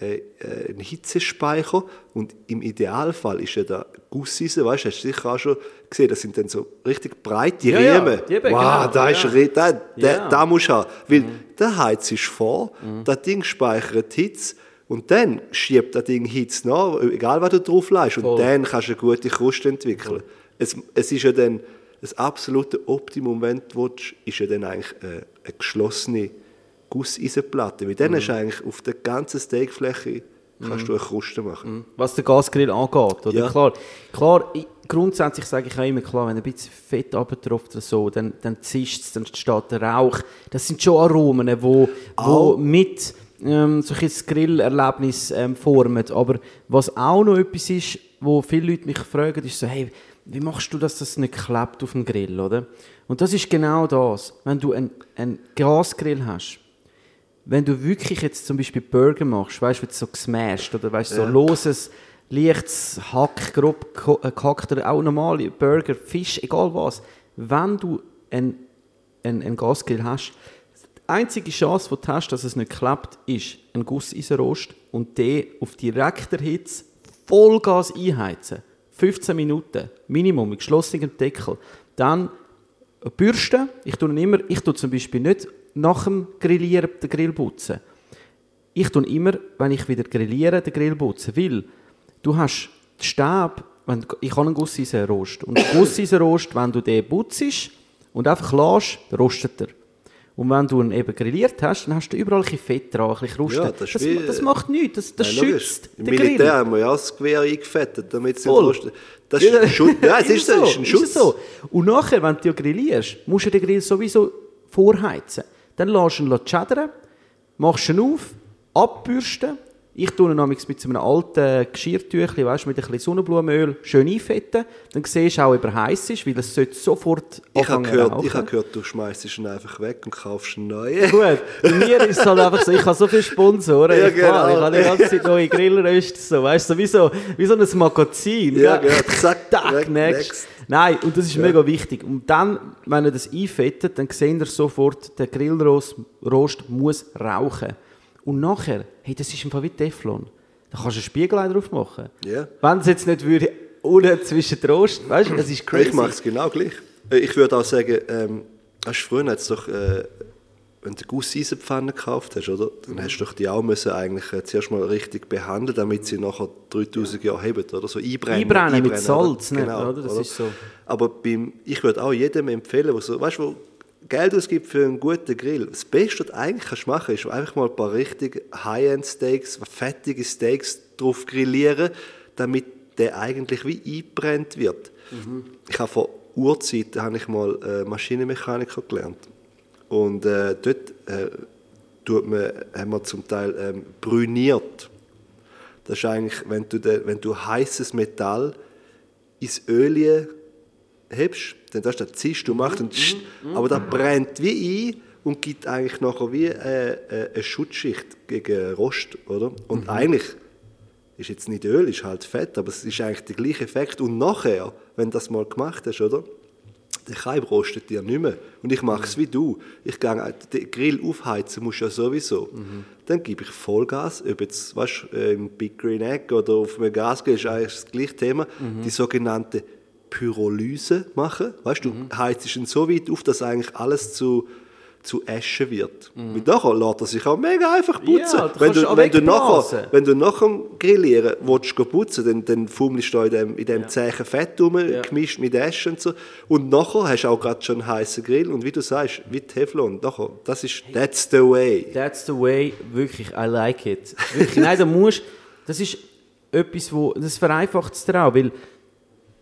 äh, einen Hitzespeicher und im Idealfall ist ja der Gusseisen, weißt du, hast du sicher auch schon gesehen, das sind dann so richtig breite Ja, ja, Riemen. die eben, wow, genau, da ist ja. ri- da, der, Ja. da musst du haben. Weil der Heiz ist vor, das Ding speichert Hitze und dann schiebt das Ding Hitze nach, egal was du drauf legst. Und Voll. dann kannst du eine gute Kruste entwickeln. Es, es ist ja dann das absolute Optimum, wenn du willst, ist ja dann eigentlich äh, eine geschlossene Gusseisenplatte. Weil dann hast du eigentlich auf der ganzen Steakfläche kannst du eine Kruste machen. was den Gasgrill angeht. Oder? Ja. Klar, klar ich, grundsätzlich sage ich auch immer, klar, wenn ein bisschen Fett abtropft oder so, dann, dann zischt es, dann steht der Rauch. Das sind schon Aromen, die wo, wo mit ähm, so ein Grillerlebnis ähm, formen. Aber was auch noch etwas ist, wo viele Leute mich fragen, ist so, hey, wie machst du, dass das nicht klebt auf dem Grill, oder? Und das ist genau das. Wenn du einen, einen Gasgrill hast, wenn du wirklich jetzt zum Beispiel Burger machst, weißt du, so gesmashed oder weißt so loses, leichtes Hack, grob äh, gehackt oder auch normale Burger, Fisch, egal was, wenn du einen, einen, einen Gasgrill hast, einzige Chance, die du hast, dass es nicht klappt, ist ein Gusseisenrost und den auf direkter Hitze Vollgas einheizen. 15 Minuten, Minimum, mit geschlossenem Deckel. Dann Bürsten. Ich tue immer, ich tue zum Beispiel nicht nach dem Grillieren den Grill putzen. Ich tue immer, wenn ich wieder grilliere, den Grill putzen. Weil du hast den Stab, wenn, ich habe einen Gusseisenrost. Und Gusseisenrost, wenn du den putzt und einfach lässt, rostet er. Und wenn du ihn eben grilliert hast, dann hast du überall ein bisschen Fett dran, ein bisschen Kruste. Ja, das ist das, wie- das macht nichts, das, das Nein, schützt Im den Militär Grill. haben wir ja das Gewehr eingefettet, damit es nicht rostet. Das ist ein Schutz. Ja, es ist, so, ist ein ist Schutz. so. Und nachher, wenn du grillierst, musst du den Grill sowieso vorheizen. Dann lässt du ihn schädern, machst ihn auf, abbürsten. Ich tue ihn nämlich mit so einem alten Geschirrtüchli, weißt, mit ein bisschen Sonnenblumenöl schön einfetten. Dann siehst du auch, ob er heiß ist, weil es sollte sofort Ich habe gehört, rauchen. ich habe gehört, du schmeißt ihn einfach weg und kaufst einen neuen. Gut, bei mir ist es halt einfach so, ich habe so viele Sponsoren, Ja, ich, genau. ich habe die ganze Zeit neue Grillröste, so, weißt du, so wie so, wie so ein Magazin. Ja, gell? genau. Zack, Tack, next. Nein, und das ist mega wichtig. Und dann, wenn ihr das einfettet, dann seht ihr sofort, der Grillrost Rost muss rauchen. Und nachher, hey, das ist Fall wie Teflon. Da kannst du einen Spiegel drauf machen. Ja. Wenn es jetzt nicht würde, unten zwischen den Rost, weißt du, das ist crazy. Ich mache es genau gleich. Äh, Ich würde auch sagen, ähm, hast du früher hat's doch, äh, wenn du Gusseisenpfanne gekauft hast, oder? Dann hast du doch die auch müssen eigentlich äh, zuerst mal richtig behandeln, damit sie nachher 3000 Jahre haben, oder? So einbrennen. Einbrennen mit oder? Salz, nicht, Genau, oder? Das ist so. Aber beim, ich würde auch jedem empfehlen, der so, weißt du, wo Geld ausgibt für einen guten Grill. Das Beste, was du eigentlich kannst machen kannst, ist einfach mal ein paar richtig High-End-Steaks, fettige Steaks drauf grillieren, damit der eigentlich wie eingebrennt wird. Ich habe vor Urzeiten habe ich mal äh, Maschinenmechaniker gelernt. Und äh, dort äh, tut man, haben wir zum Teil ähm, brüniert. Das ist eigentlich, wenn du, de, wenn du heißes Metall ins Öl hebst, dann das, das ziehst du macht und tsch, aber das brennt wie ein und gibt eigentlich nachher wie äh, äh, eine Schutzschicht gegen Rost, oder? Und eigentlich ist jetzt nicht Öl, ist halt Fett, aber es ist eigentlich der gleiche Effekt. Und nachher, wenn du das mal gemacht hast, oder? Der Kalb rostet dir nicht mehr. Und ich mache es wie du. Ich gehe den Grill aufheizen, musst du ja sowieso. Dann gebe ich Vollgas, ob jetzt weißt, äh, im Big Green Egg oder auf einem Gasgrill, ist eigentlich das gleiche Thema. Die sogenannte Pyrolyse machen. Weißt du, du heizt ihn so weit auf, dass eigentlich alles zu, zu Asche wird. Und nachher lässt er sich auch mega einfach putzen. Ja, du wenn, du, wenn, du nachher, wenn du nach dem Grillieren willst, gehen putzen dann, dann fummelst du in dem, in dem zähen Fett rum, gemischt mit Asche und so. Und nachher hast du auch gerade schon einen heißen Grill. Und wie du sagst, wie Teflon, nachher, das ist, that's the way. That's the way, wirklich, I like it. Wirklich, nein, da musst, das ist etwas, wo, das vereinfacht es dir auch, weil,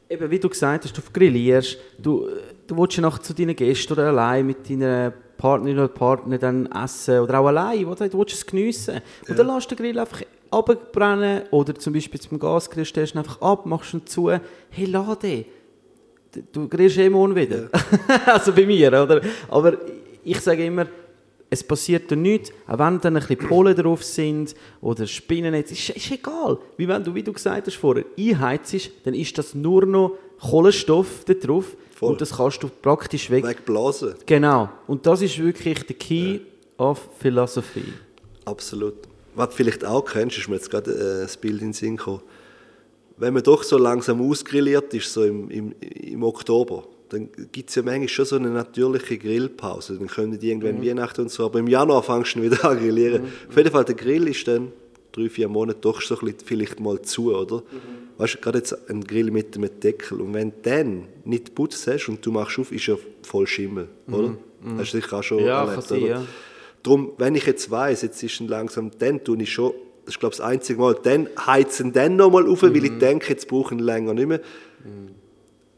eben, wie du gesagt hast, du grillierst, du, du willst ja nachher zu deinen Gästen oder allein mit deiner Partnerin oder Partner dann essen oder auch allein, oder? du willst es geniessen. Und dann lässt du den Grill einfach abbrennen oder zum Beispiel zum Gasgrill stellst du ihn einfach ab, machst ihn zu, hey, lade. Du grillst eh morgen wieder. also bei mir, oder? Aber ich sage immer, es passiert dir nichts, auch wenn dann ein bisschen Pollen drauf sind oder Spinnennetz, ist, ist egal. Wie wenn du, wie du gesagt hast vorher, einheizst, dann ist das nur noch Kohlenstoff da drauf Voll. und das kannst du praktisch weg. Wegblasen. Genau. Und das ist wirklich der Key of Philosophy. Absolut. Was du vielleicht auch kennst, ist mir jetzt gerade äh, das Bild in den Sinn gekommen. Wenn man doch so langsam ausgrilliert ist, so im, im, im Oktober, dann gibt es ja manchmal schon so eine natürliche Grillpause. Dann können die irgendwann Weihnachten und so, aber im Januar fängst du wieder an grillieren. Auf jeden Fall, der Grill ist dann drei, vier Monate doch so ein bisschen, vielleicht mal zu, oder? Weißt du, gerade jetzt ein Grill mit einem Deckel. Und wenn du dann nicht putzt hast und du machst auf, ist ja voll Schimmel, oder? Hast du sicher auch schon Ja, erlebt, sein, oder? ja. Darum, wenn ich jetzt weiß, jetzt ist es langsam, dann tue ich schon, das ist glaube ich das einzige Mal, dann heizen dann nochmal auf, weil Mhm. ich denke, jetzt brauchen länger nicht mehr.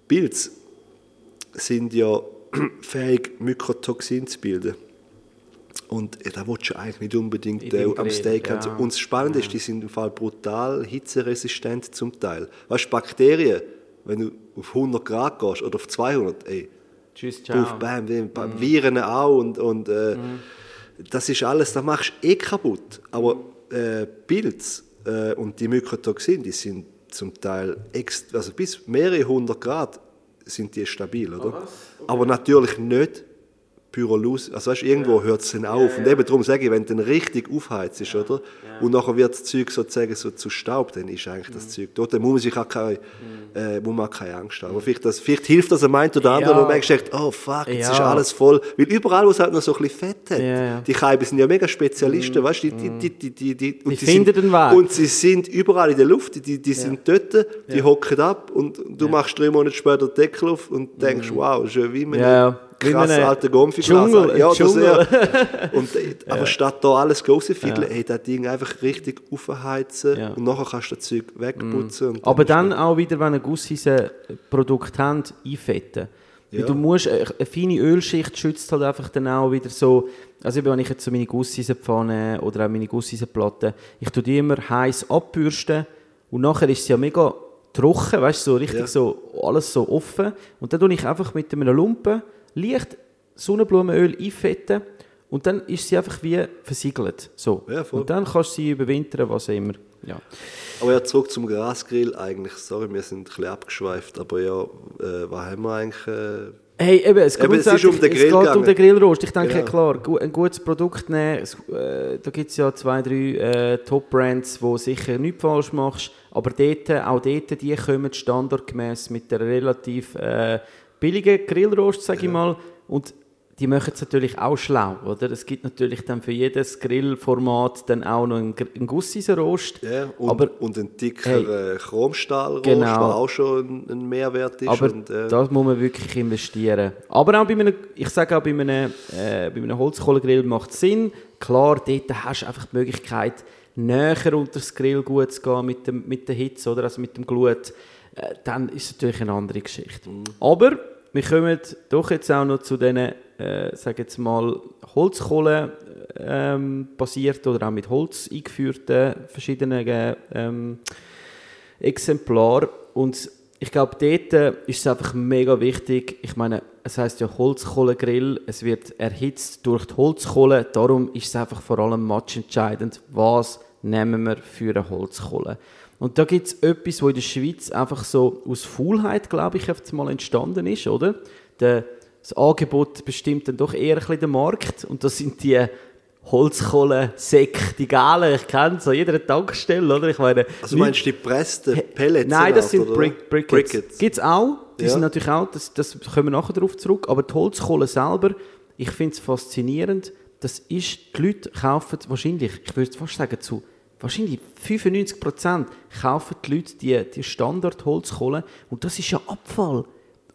Pilze sind ja fähig, Mykotoxin zu bilden. Und ja, da willst du eigentlich nicht unbedingt In äh, am Steak haben. ja. Und das Spannende ist, die sind im Fall brutal hitzeresistent zum Teil. Weißt du, Bakterien, wenn du auf 100 Grad gehst oder auf 200, ey, Tschüss, Puff, bam, bam, Viren auch und, und äh, das ist alles, das machst du eh kaputt. Aber äh, Pilz äh, und die Mykotoxin, die sind zum Teil ex also bis mehrere hundert Grad sind die stabil, oder? Aber natürlich nicht Pyrolyse, also weißt, irgendwo hört es dann auf. Und eben darum sage ich, wenn du dann richtig aufheizt ist, oder? Und nachher wird das Zeug sozusagen so zu Staub, dann ist eigentlich Mhm. das Zeug dort. Dann muss man sich auch keine, äh, muss man auch keine Angst haben. Aber vielleicht, das, vielleicht hilft das am einen oder anderen, Ja. wo man denkt, oh fuck, jetzt Ja. ist alles voll. Weil überall, wo es halt noch so ein bisschen Fett hat, Ja, ja. die Kaiben sind ja mega Spezialisten, weißt du? Die, die, die, die, die, und Die finden sind, den Weg. Und sie sind überall in der Luft, die, die, sind dort, die hocken ab und du machst drei Monate später den Deckel auf und denkst, wow, das ist ja wie mit Mhm. Ja, ja. Dschungel, Ja, das ja. Und, äh, Aber statt da alles rauszufiedeln, hey, das Ding einfach richtig aufheizen Ja. und nachher kannst du das Zeug wegputzen. Und Aber dann auch wieder, wenn ein Gusseisen-Produkt habt, einfetten. Weil Ja. Du musst, äh, eine feine Ölschicht schützt halt einfach dann auch wieder so, also wenn ich jetzt so meine Gusseisenpfanne oder auch meine Gusseisenplatte, ich tue die immer heiß abbürsten und nachher ist sie ja mega trocken, weißt du, so richtig Ja. so, alles so offen und dann tue ich einfach mit einem Lumpen leicht Sonnenblumenöl einfetten und dann ist sie einfach wie versiegelt, so. Ja, und dann kannst du sie überwintern, was auch immer, ja. Aber ja, zurück zum Grasgrill eigentlich. Sorry, wir sind ein bisschen abgeschweift, aber ja, äh, was haben wir eigentlich? Äh, Hey, eben, es, Eben, es ist um den Grill es geht um den Grillrost. Ich denke, Genau. klar, ein gutes Produkt nehmen, äh, da gibt es ja zwei, drei äh, Top-Brands, wo sicher nichts falsch machst, aber dort, auch dort, die kommen standardgemäß mit einer relativ äh, billigen Grillrost, sage ich mal, und die machen es natürlich auch schlau, oder? Es gibt natürlich dann für jedes Grillformat dann auch noch einen, einen Gusseisenrost, ja, und, aber und ein dicker Hey. Chromstahlrost, Genau. der auch schon ein, ein Mehrwert ist. Aber und, äh, das muss man wirklich investieren. Aber auch bei einem, ich sage auch bei einem, äh, bei einem Holzkohlegrill macht es Sinn. Klar, dort hast du einfach die Möglichkeit, näher unter das Grillgut zu gehen mit, dem, mit der Hitze, oder? also mit dem Glut. Äh, dann ist es natürlich eine andere Geschichte. Aber wir kommen doch jetzt auch noch zu diesen, äh, sage jetzt mal, Holzkohle ähm, basiert oder auch mit Holz eingeführten verschiedenen ähm, Exemplar. Und ich glaube, dort äh, ist es einfach mega wichtig. Ich meine, es heißt ja Holzkohlegrill, es wird erhitzt durch die Holzkohle. Darum ist es einfach vor allem matchentscheidend, was nehmen wir für eine Holzkohle. Und da gibt es etwas, wo in der Schweiz einfach so aus Faulheit, glaube ich, jetzt mal entstanden ist, oder? Der, das Angebot bestimmt dann doch eher ein bisschen den Markt. Und das sind die Holzkohlensäcke, die Galen, ich kenne so jeder Tankstelle, oder? Ich meine, also meinst du die pressten Pellets? Nein, das sind? Brick, Brickets. Brickets. Gibt es auch. Die Ja. sind natürlich auch, das, das kommen wir nachher darauf zurück. Aber die Holzkohle selber, ich finde es faszinierend. Das ist, die Leute kaufen wahrscheinlich, ich würde fast sagen, zu wahrscheinlich 95 Prozent kaufen die Leute die, die Standard-Holzkohle. Und das ist ja Abfall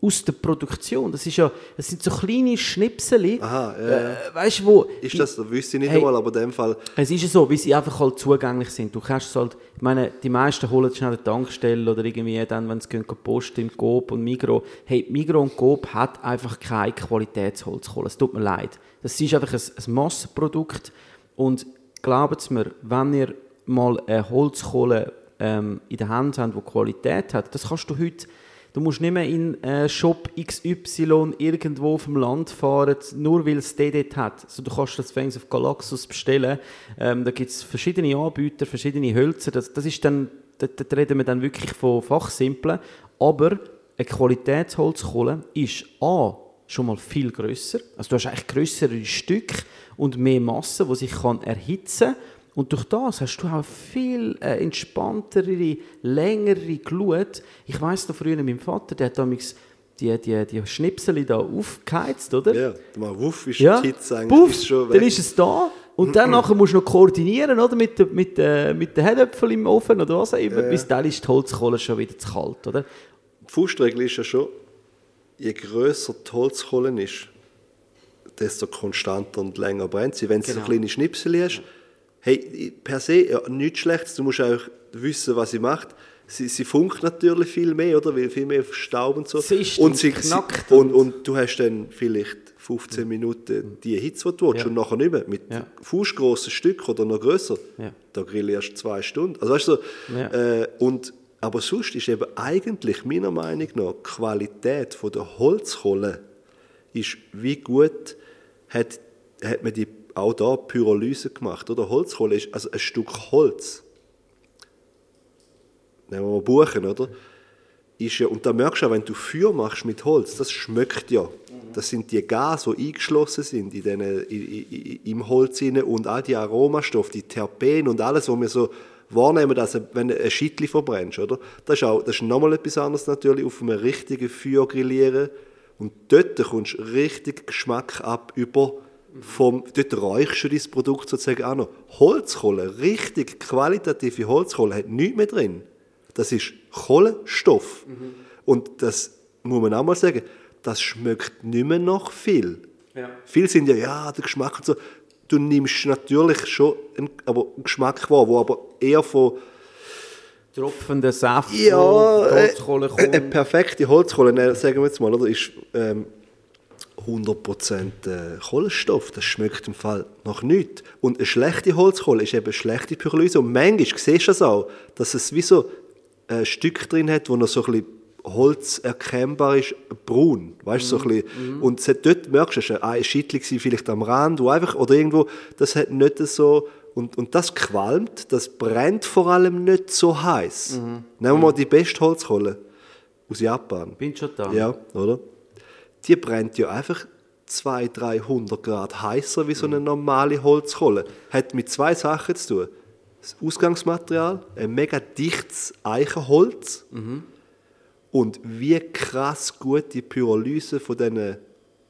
aus der Produktion. Das, ist ja, das sind so kleine Schnipsel. Aha, ja. äh, weißt du, wo. Ist das, das wüsste ich nicht Hey. einmal, aber in dem Fall, Es ist ja so, wie sie einfach halt zugänglich sind. Du kannst es halt, ich meine, die meisten holen es schnell eine Tankstelle oder irgendwie dann, wenn sie gehen, posten im Coop und Migro. Hey, Migro und Coop hat einfach keine Qualitätsholzkohle. Es tut mir leid. Das ist einfach ein, ein Massenprodukt und glaubt es mir, wenn ihr mal eine Holzkohle ähm, in der Hand habt, die Qualität hat, das kannst du heute Du musst nicht mehr in äh, Shop XY irgendwo auf dem Land fahren, nur weil es dort hat. Also du kannst das fängst auf Galaxus bestellen. Ähm, da gibt es verschiedene Anbieter, verschiedene Hölzer. Das, das ist dann, da, da reden wir dann wirklich von Fachsimpeln. Aber eine Qualitätsholzkohle ist A, schon mal viel grösser. Also du hast eigentlich grössere Stücke und mehr Masse, die sich kann erhitzen kann. Und durch das hast du auch viel äh, entspanntere, längere Glut. Ich weiss noch früher, mein Vater, der hat damals die, die, die Schnipsel da aufgeheizt, oder? ja, mal wuff ist Ja, die Hitze eigentlich Puff, ist schon dann weg. ist es da. Und dann nachher musst du noch koordinieren, oder? Mit, den- mit, äh, mit den Herdöpfeln im Ofen oder was auch immer. Bis dann ist die Holzkohle schon wieder zu kalt, oder? Die Faustregel ist ja schon, je grösser die Holzkohle ist, desto konstanter und länger brennt sie. Wenn du so Genau. kleine Schnipsel hast, hey, per se ja, nichts Schlechtes, du musst auch wissen, was sie macht. Sie, sie funkt natürlich viel mehr, oder? Weil viel mehr Staub und so. Zischt und, und sie, knackt sie, und, und du hast dann vielleicht 15 Minuten die Hitze, die du willst, Ja. und nachher nicht mehr. Mit Ja. fußgrossen Stück oder noch grösser. Ja. Da grill erst zwei Stunden. Also weißt du, so, Ja. äh, und, aber sonst ist eben eigentlich meiner Meinung nach die Qualität von der Holzkohle ist wie gut hat, hat man die auch da Pyrolyse gemacht. Oder? Holzkohle ist also ein Stück Holz. Nehmen wir mal Buchen, oder? ist ja, und da merkst du auch, wenn du Feuer machst mit Holz, das schmeckt ja. Das sind die Gase, die eingeschlossen sind in den, in, in, im Holz und all die Aromastoffe, die Terpen und alles, was wir so wahrnehmen, also wenn du ein Schittli verbrennst, oder? Das ist, auch, das ist nochmal etwas anderes natürlich, auf einem richtigen Feuer grillieren. Und dort kommst du richtig Geschmack ab über vom, dort räuchst du dein Produkt sozusagen auch noch. Holzkohle, richtig qualitative Holzkohle, hat nichts mehr drin. Das ist Kohlenstoff. Und das muss man auch mal sagen, das schmeckt nicht mehr nach viel. Viele sind ja, ja, der Geschmack und so. Du nimmst natürlich schon einen, aber einen Geschmack wahr, der aber eher von Tropfender Saft, ja, äh, Holzkohle äh, eine kommt. perfekte Holzkohle, ne, sagen wir jetzt mal, oder, ist ähm, 100% äh, Kohlenstoff. Das schmeckt im Fall nach nichts. Und eine schlechte Holzkohle ist eben schlechte Pyrolyse. Und manchmal siehst du das auch, dass es wie so ein Stück drin hat, wo noch so ein bisschen Holz erkennbar ist, braun, weißt so ein bisschen. Und es hat, dort merkst du, es war ein Schittli gewesen, vielleicht am Rand, wo einfach, oder irgendwo, das hat nicht so, und, und das qualmt, das brennt vor allem nicht so heiß. Nehmen wir mal die beste Holzkohle aus Japan. Bin schon da. Ja, oder? Die brennt ja einfach 200, 300 Grad heißer wie so eine normale Holzkohle. Hat mit zwei Sachen zu tun. Das Ausgangsmaterial, ein mega dichtes Eichenholz und wie krass gut die Pyrolyse von diesen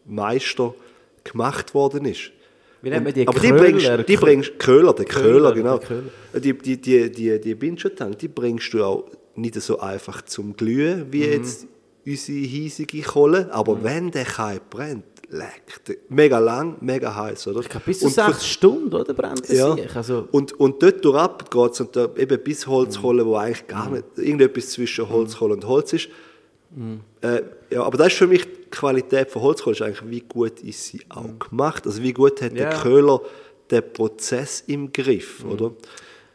Meister gemacht worden ist. Wie nennt man die? aber die Köhler? bringst, die bringst Köhler, der Köhler, Köhler, genau. der Köhler. Die, die, die, die, die Binschotang, die bringst du auch nicht so einfach zum Glühen, wie Mhm. jetzt unsere hiesige Kohle. Aber wenn der Kalb brennt, leckt. Mega lang, mega heiß, oder? Ich glaube, bis zu Und für- sechs Stunden, oder, brennt das ja. sich? Also, und, und dort durchab geht es und da eben bis Holzkohle, wo eigentlich Mhm. gar nicht, irgendetwas zwischen Holzkohle und Holz ist. Äh, ja, aber das ist für mich die Qualität von Holzkohle, ist eigentlich, wie gut ist sie auch gemacht. Also wie gut hat Mhm. Ja. der Köhler den Prozess im Mhm. Griff, oder?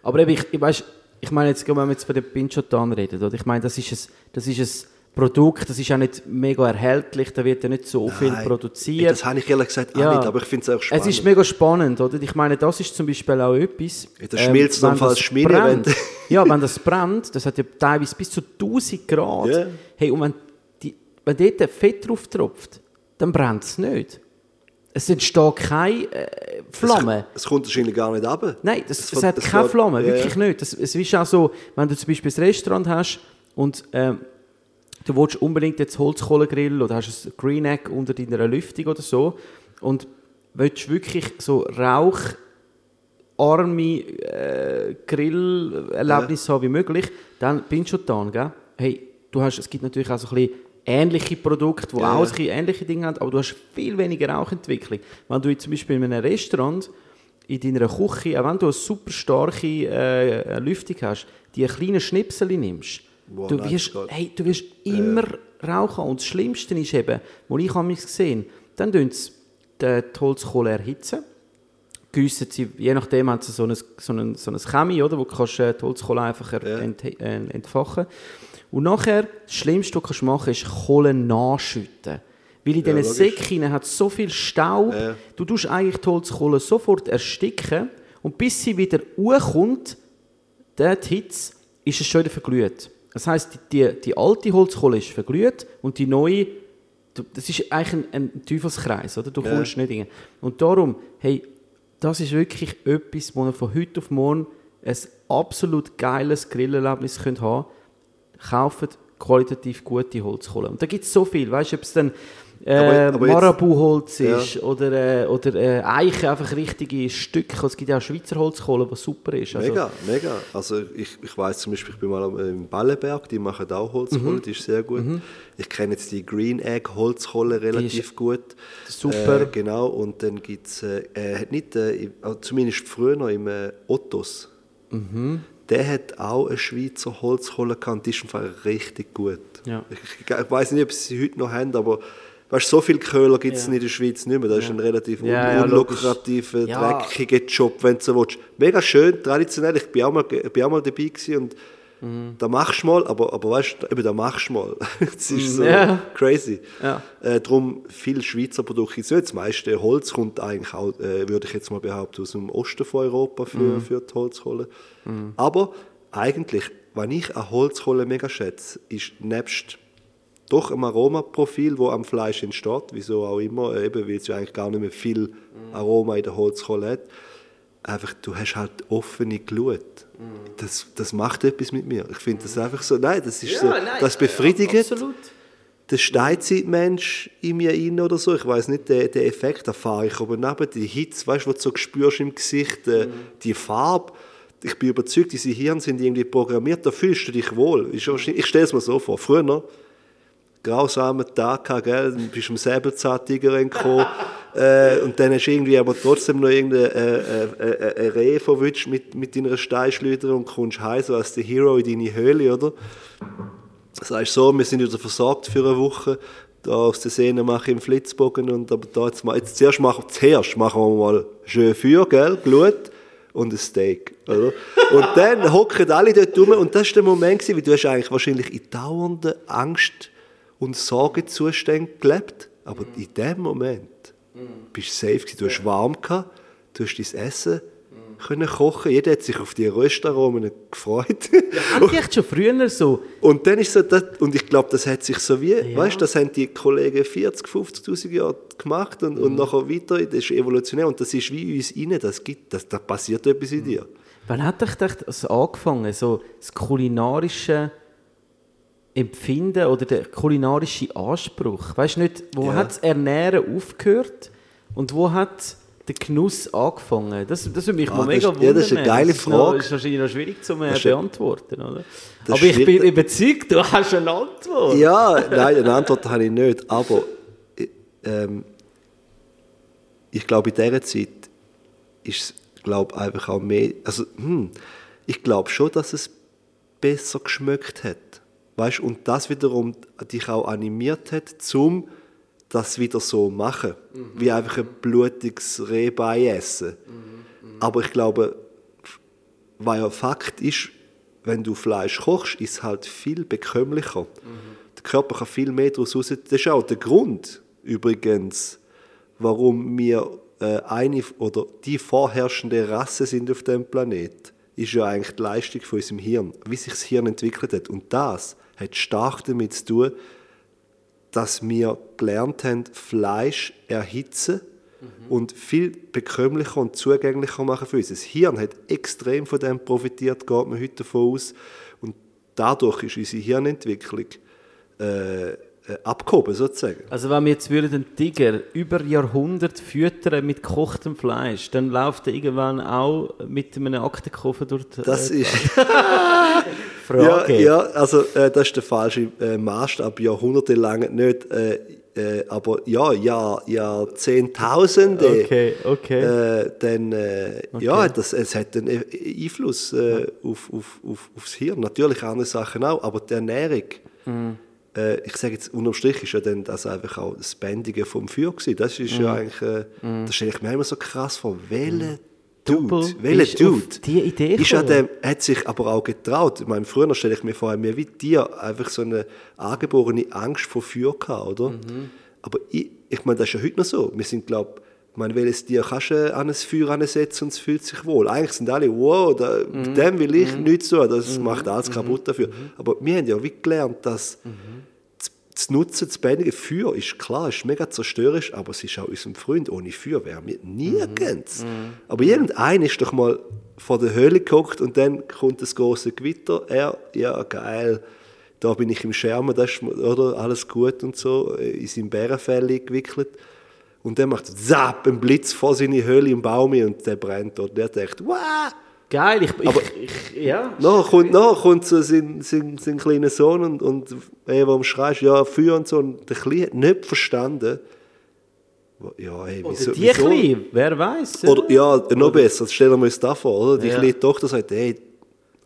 aber eben, ich, ich, weißt, ich meine, jetzt, wenn wir jetzt von den Pinchotan reden, oder? ich meine, das ist, ein, das ist ein Produkt, das ist auch nicht mega erhältlich, da wird ja nicht so viel Nein, produziert. Das habe ich ehrlich gesagt auch Ja. nicht, aber ich finde es auch spannend. Es ist mega spannend, oder? Ich meine, das ist zum Beispiel auch etwas. Ja, das schmilzt wenn dann Schmiede, brennt, wenn- Ja, wenn das brennt, das hat ja teilweise bis zu 1000 Grad. Ja. Hey, und wenn, die, wenn dort Fett drauf tropft, dann brennt es nicht. Es entsteht keine äh, Flamme. Es kommt wahrscheinlich gar nicht runter. Nein, das, Es es, hat es keine Flamme, ja, wirklich ja. nicht. Das, es ist auch so, wenn du zum Beispiel ein Restaurant hast und ähm, du willst unbedingt jetzt Holzkohlegrill oder hast ein Green Egg unter deiner Lüftung oder so und willst wirklich so raucharme äh, Grillerlebnisse haben wie möglich, dann bin du schon da, gell? Hey, du hast, es gibt natürlich auch so ein bisschen ähnliche Produkte, die Ja, auch ja. ein ähnliche Dinge haben, aber du hast viel weniger Rauchentwicklung. Wenn du jetzt zum Beispiel in einem Restaurant in deiner Küche, auch wenn du eine super starke äh, Lüftung hast, die kleinen Schnipsel nimmst, Du, wirst, hey, du wirst immer rauchen. Und das Schlimmste ist eben, wo ich mich gesehen dann tun sie die Holzkohle erhitzen, gießen sie, je nachdem haben sie so ein, so ein, so ein Chemie, oder, wo du kannst, äh, die Holzkohle einfach Ja. ent, äh, entfachen Und nachher, das Schlimmste, was du kannst machen kannst, ist Kohle nachschütten. Weil in diesen logisch. Säcken hat so viel Staub, Ja. du tust eigentlich die Holzkohle sofort ersticken und bis sie wieder hochkommt, der Hitze, ist es schon wieder verglüht. Das heisst, die, die, alte Holzkohle ist verglüht und die neue, das ist eigentlich ein, ein Teufelskreis, oder? Du Ja. kommst nicht rein. Und darum, hey, das ist wirklich etwas, wo ihr von heute auf morgen ein absolut geiles Grillerlebnis könnt haben Kauft qualitativ gute Holzkohle. Und da gibt es so viel, weißt du, ob es dann äh, jetzt- Marabu-Holz Ja. ist oder, äh, oder äh, Eiche, einfach richtige Stücke. Es gibt ja auch Schweizer Holzkohle, was super ist. Also, Mega, mega. Also ich, ich weiß zum Beispiel, ich bin mal im Ballenberg, die machen auch Holzkohle, Mhm. die ist sehr gut. Ich kenne jetzt die Green Egg Holzkohle relativ gut. super. Äh, genau, und dann gibt es, äh, hat nicht, äh, also zumindest früher noch im Ottos, Mhm. der hat auch eine Schweizer Holzkohle gehabt, die ist im Fall richtig gut. Ja. Ich, ich, ich weiß nicht, ob sie sie heute noch haben, aber weißt, so viele Köhler gibt es Ja. in der Schweiz nicht mehr. Das ist ein relativ un unlukrativer, Ja. dreckiger Job, wenn du so willst. Mega schön, traditionell. Ich bin auch mal, ich bin auch mal dabei gewesen und Mhm. da machst du mal, aber, aber weißt du, eben, da machst du mal. Das ist so Ja. crazy. Ja. Äh, darum viele Schweizer Produkte nicht. Das meiste Holz kommt eigentlich auch, äh, würde ich jetzt mal behaupten, aus dem Osten von Europa für, Mhm. für die Holzkohle. Aber eigentlich, was ich an Holzkohle mega schätze, ist nebst doch einem Aromaprofil, wo am Fleisch entsteht, wieso auch immer, äh, eben, weil es ja eigentlich gar nicht mehr viel Aroma in der Holzkohle hat, einfach, du hast halt offene Glut. Das, das macht etwas mit mir. Ich finde das einfach so, nein, das ist so, das befriedigt Absolut. der Steinzeitmensch in mir rein oder so. Ich weiß nicht, den, den Effekt erfahre ich. Aber neben die Hitze, weißt du, was du so spürst im Gesicht, äh, die Farbe, ich bin überzeugt, diese Hirn sind irgendwie programmiert, da fühlst du dich wohl. Ich stelle es mir so vor. Früher noch, grausamen Tag gehabt, gell? Dann bist du am Säbelzahntiger gekommen. äh, und dann hast du irgendwie aber trotzdem noch irgendein äh, äh, äh, ein Reh verwünscht mit, mit deiner Steinschleuder und kommst heim so als der Hero in deine Höhle, oder? Sagst so, wir sind wieder versorgt für eine Woche. Da aus der Sehne mache ich einen Flitzbogen und aber da jetzt, mal, jetzt zuerst, machen, zuerst machen wir mal schön Feuer, gell, Glut und ein Steak, oder? Und dann hocken alle dort rum und das war der Moment, gewesen, weil du hast eigentlich wahrscheinlich in dauernder Angst und Sorgezuständen gelebt, aber in dem Moment bist du safe gewesen. Du hast warm gehabt, du hast dein Essen können kochen. Jeder hat sich auf die Röstaromen gefreut. Hatte ich schon früher so, Und dann ist so, das, und ich glaube, das hat sich so wie, weißt du, das haben die Kollegen 40, 50'000 Jahre gemacht und, Mhm. und nachher weiter, das ist evolutionär und das ist wie uns rein, das gibt, das, da passiert etwas Mhm. in dir. wann hat ich gedacht, das angefangen, so das kulinarische Empfinden oder der kulinarische Anspruch? Weißt du nicht, wo Ja. hat das Ernähren aufgehört und wo hat der Genuss angefangen? Das, das würde mich Ah, mal mega wundern. ja, das ist eine geile Das ist noch- Frage. Das ist wahrscheinlich noch schwierig zu äh, beantworten, oder? Aber ich bin überzeugt, du hast eine Antwort. Ja, nein, eine Antwort habe ich nicht, aber äh, ähm, ich glaube, in dieser Zeit ist es, glaube einfach auch mehr, also hm, ich glaube schon, dass es besser geschmeckt hat. Weißt, und das wiederum dich auch animiert hat, zum das wieder so machen. Wie einfach ein blutiges Rehbein essen. Aber ich glaube, weil ja Fakt ist, wenn du Fleisch kochst, ist es halt viel bekömmlicher. Der Körper kann viel mehr daraus raus. Das ist auch der Grund, übrigens, warum wir äh, eine oder die vorherrschende Rasse sind auf dem Planet. Ist ja eigentlich die Leistung von unserem Hirn, wie sich das Hirn entwickelt hat. Und das hat stark damit zu tun, dass wir gelernt haben, Fleisch erhitzen und viel bekömmlicher und zugänglicher machen für uns. Das Hirn hat extrem von dem profitiert, geht man heute davon aus. Und dadurch ist unsere Hirnentwicklung äh, äh, abgehoben, sozusagen. Also wenn wir jetzt würden den Tiger über Jahrhunderte füttern mit gekochtem Fleisch, dann läuft er irgendwann auch mit einem Aktenkoffer durch die Das äh, ist, Frage. ja, ja, also äh, das ist der falsche äh, Maßstab, jahrhundertelang nicht, äh, äh, aber ja, ja, Jahrzehntausende. Okay, okay. Äh, dann, äh, ja, das, es hat einen E- Einfluss äh, auf, auf, auf, aufs Hirn. Natürlich andere Sachen auch, aber die Ernährung, Mhm. äh, ich sage jetzt, unterm Strich ist ja dann das einfach auch das Bändigen vom Feuer gewesen. Das ist Mhm. ja eigentlich, äh, das stelle ich mir immer so krass vor. Welcher Dude, welcher ist Dude die Idee ist gekommen. dem, hat sich aber auch getraut. Ich meine, früher stelle ich mir vor, mir wie dir einfach so eine angeborene Angst vor Feuer gehabt, oder? Mhm. Aber ich, ich meine, das ist ja heute noch so. Wir sind, glaube ich, meine, welches Tier kannst du an ein Feuer ansetzen und es fühlt sich wohl. Eigentlich sind alle, wow, da, Mhm. dem will ich nichts tun, das macht alles kaputt dafür. Aber wir haben ja wie gelernt, dass Mhm. das Nutzen, das Bändige Feuer ist klar, ist mega zerstörerisch, aber es ist auch unserem Freund. Ohne Feuer wären wir nirgends. Aber irgendein ist doch mal vor der Höhle gehockt und dann kommt das große Gewitter. Er, ja, geil, da bin ich im Schermen, das ist, oder, alles gut und so, in seinem Bärenfell gewickelt. Und dann macht zapp, ein Blitz vor seine Höhle im Baum und der brennt dort. Der denkt, wow! Geil, ich, Aber- ich, ich ja. Nachher kommt, nachher kommt so sein, sein, sein kleiner Sohn und, und ey, warum schreist? Ja, Feuer und so. Und der Kleine hat nicht verstanden. Ja, ey, Oder wieso, die wieso? Kleine, wer weiß. Oder, ja, noch besser, stellen wir uns das vor, oder? Die Ja. kleine Tochter sagt, hey,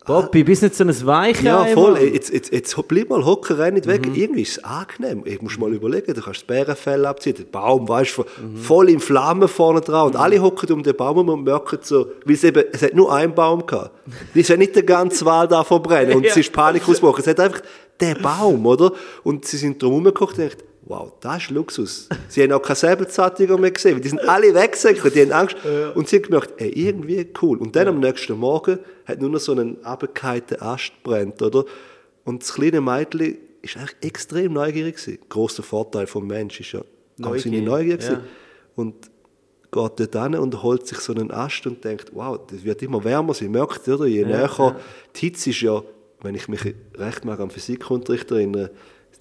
Bobby, bist nicht so ein Weichei, ja, voll, Mann. jetzt, jetzt, jetzt bleib mal hocken, renn nicht Mhm. weg. Irgendwie ist es angenehm. Ich muss mal überlegen, du kannst das Bärenfell abziehen, der Baum, weißt du, Mhm. voll in Flammen vorne dran. Und alle hocken um den Baum und merken so, weil es eben, es hat nur einen Baum gehabt. Es ja nicht der ganze Wald da verbrennen und es Ja. ist Panik ausgebrochen. Es hat einfach der Baum, oder? Und sie sind drum herumgeguckt und gedacht, wow, das ist Luxus. Sie haben auch keine Säbelzahntiger mehr gesehen, weil die sind alle weggesäckelt, die haben Angst. Und sie haben gemerkt, ey, irgendwie cool. Und dann am nächsten Morgen hat nur noch so einen abgekeilten Ast brennt, oder? Und das kleine Mädchen ist eigentlich extrem neugierig gewesen. Grosser Vorteil vom Mensch ist ja auch seine Neugier, gewesen. ja. Und geht dort hin und holt sich so einen Ast und denkt, wow, das wird immer wärmer sein, merkt oder? Je näher, die Hitze ist ja, wenn ich mich recht mag am Physikunterricht erinnere,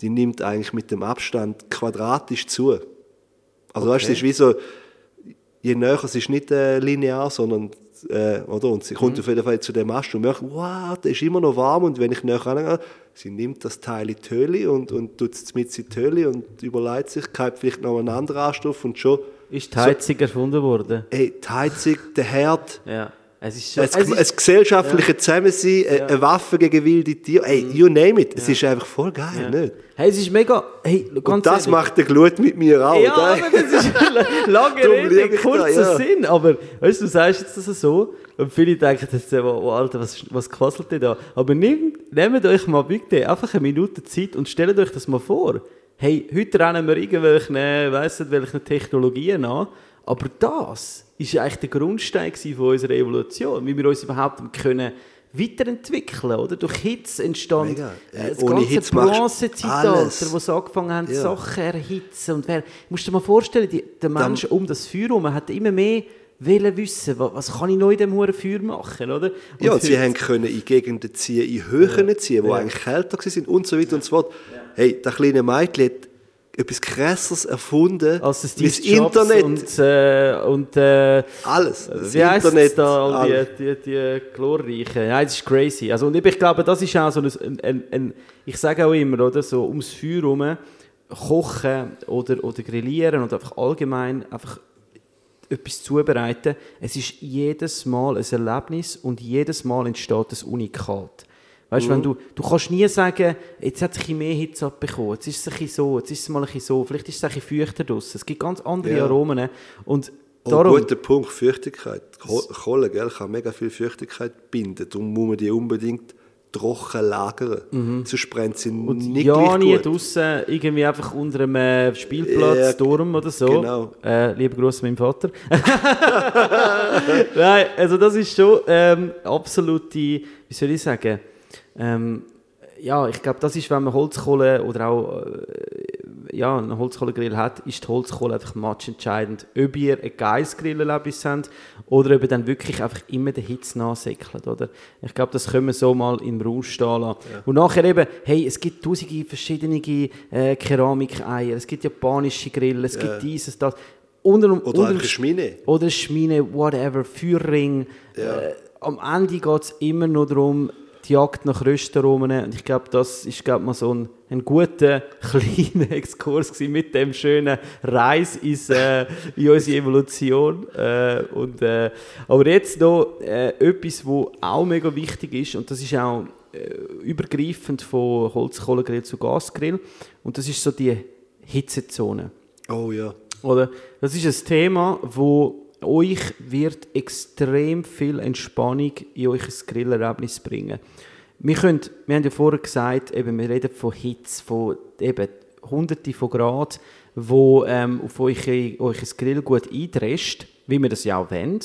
die nimmt eigentlich mit dem Abstand quadratisch zu. Also weißt du, es ist wie so, je näher, es ist nicht äh, linear, sondern, äh, oder? Und sie kommt auf jeden Fall zu dem Ast und merkt, wow, der ist immer noch warm und wenn ich näher rangehe, sie nimmt das Teil in die Höhle und, und tut es mit in die Höhle und überlegt sich, kippt vielleicht noch einen anderen Ast auf und schon, Ist die Heizung erfunden worden? hey, die Heizung, der Herd, Ja. Es ist schon... ein, es ein ist, gesellschaftliches Zusammensein, eine- eine Waffe gegen wilde Tiere, hey, you name it, es ist einfach voll geil, nicht? hey, es ist mega... Hey, ganz Und das ehrlich. macht der Glut mit mir auch. Ja, aber das ist lange Rede, kurzer ja. Sinn. Aber weißt du, du sagst jetzt das so und viele denken jetzt, oh, Alter, was, was quasselt ihr da? Aber nehmt, nehmt euch mal bitte einfach eine Minute Zeit und stellt euch das mal vor. Hey, heute rennen wir irgendwelchen, weiss nicht, welchen Technologien an, aber das ist eigentlich der Grundstein von unserer Evolution, wie wir uns überhaupt können weiterentwickeln, oder? Durch Hitze entstand Mega. äh, das Ohne ganze Bronzezeitalter, wo sie angefangen haben, Ja. Sachen erhitzen. Und wer, musst du dir mal vorstellen, die, der Mensch um das Feuer herum hat immer mehr wollen wissen, was, was kann ich noch in diesem hohen Feuer machen, oder? Und Ja, und sie haben können in Gegenden ziehen, in Höhen ziehen, wo eigentlich kälter waren und so weiter und so fort. Hey, das kleine Mädchen hat etwas Krasseres erfunden als das das Internet. und, äh, und äh, alles. Das wie Internet. da, all alles. die, die, die glorreichen. Ja, das ist crazy. Also, und ich glaube, das ist auch so ein, ein, ein, ein ich sage auch immer, oder, so ums Feuer herum, kochen oder, oder grillieren oder einfach allgemein einfach etwas zubereiten. Es ist jedes Mal ein Erlebnis und jedes Mal entsteht ein Unikat. Weißt, wenn du, du kannst nie sagen, jetzt hat bisschen mehr Hitze abbekommen, jetzt ist es ein so, jetzt ist es mal ein so, vielleicht ist es ein feuchter draussen. Es gibt ganz andere Ja. Aromen. Und Oh, darum, guter Punkt, Feuchtigkeit. Ko- Kohle gell, kann mega viel Feuchtigkeit binden. Darum muss man die unbedingt trocken lagern. Sonst brennt sie Mhm. und nicht ja nie gut. draussen, irgendwie einfach unter einem äh, Spielplatz, Ja, Turm oder so. genau. Äh, liebe Grüße meinem Vater. Nein, also das ist schon ähm, absolute, wie soll ich sagen, ähm, ja, ich glaube, das ist, wenn man Holzkohle oder auch äh, ja, einen Holzkohlegrill hat, ist die Holzkohle einfach matchentscheidend, ob ihr ein geiles Grillerlebnis habt oder ob ihr dann wirklich einfach immer der Hitze nachsäckelt, oder? Ich glaube, das können wir so mal im Raum stehen lassen. Und nachher eben, hey, es gibt tausende verschiedene äh, Keramikeier, es gibt japanische Grill, es gibt dieses, das. Unter, Oder unter- eine Schmine. oder Schmine, whatever, Feuerring. Äh, am Ende geht es immer noch darum, Jagd nach Röstaromen. Und ich glaube, das ist glaub, mal so ein, ein guter, kleiner Exkurs mit dem schönen Reis ins, äh, in unsere Evolution. Äh, und, äh, aber jetzt noch äh, etwas, was auch mega wichtig ist, und das ist auch äh, übergreifend von Holzkohlegrill zu Gasgrill, und das ist so die Hitzezone. Oh ja. Oder? Das ist ein Thema, wo euch wird extrem viel Entspannung in euch Grillerlebnis bringen. Wir, können, wir haben ja vorher gesagt, eben, wir reden von Hitze, von eben hunderte von Grad, wo ähm, auf euch, euch Grill gut eindrescht, wie wir das ja auch wollen.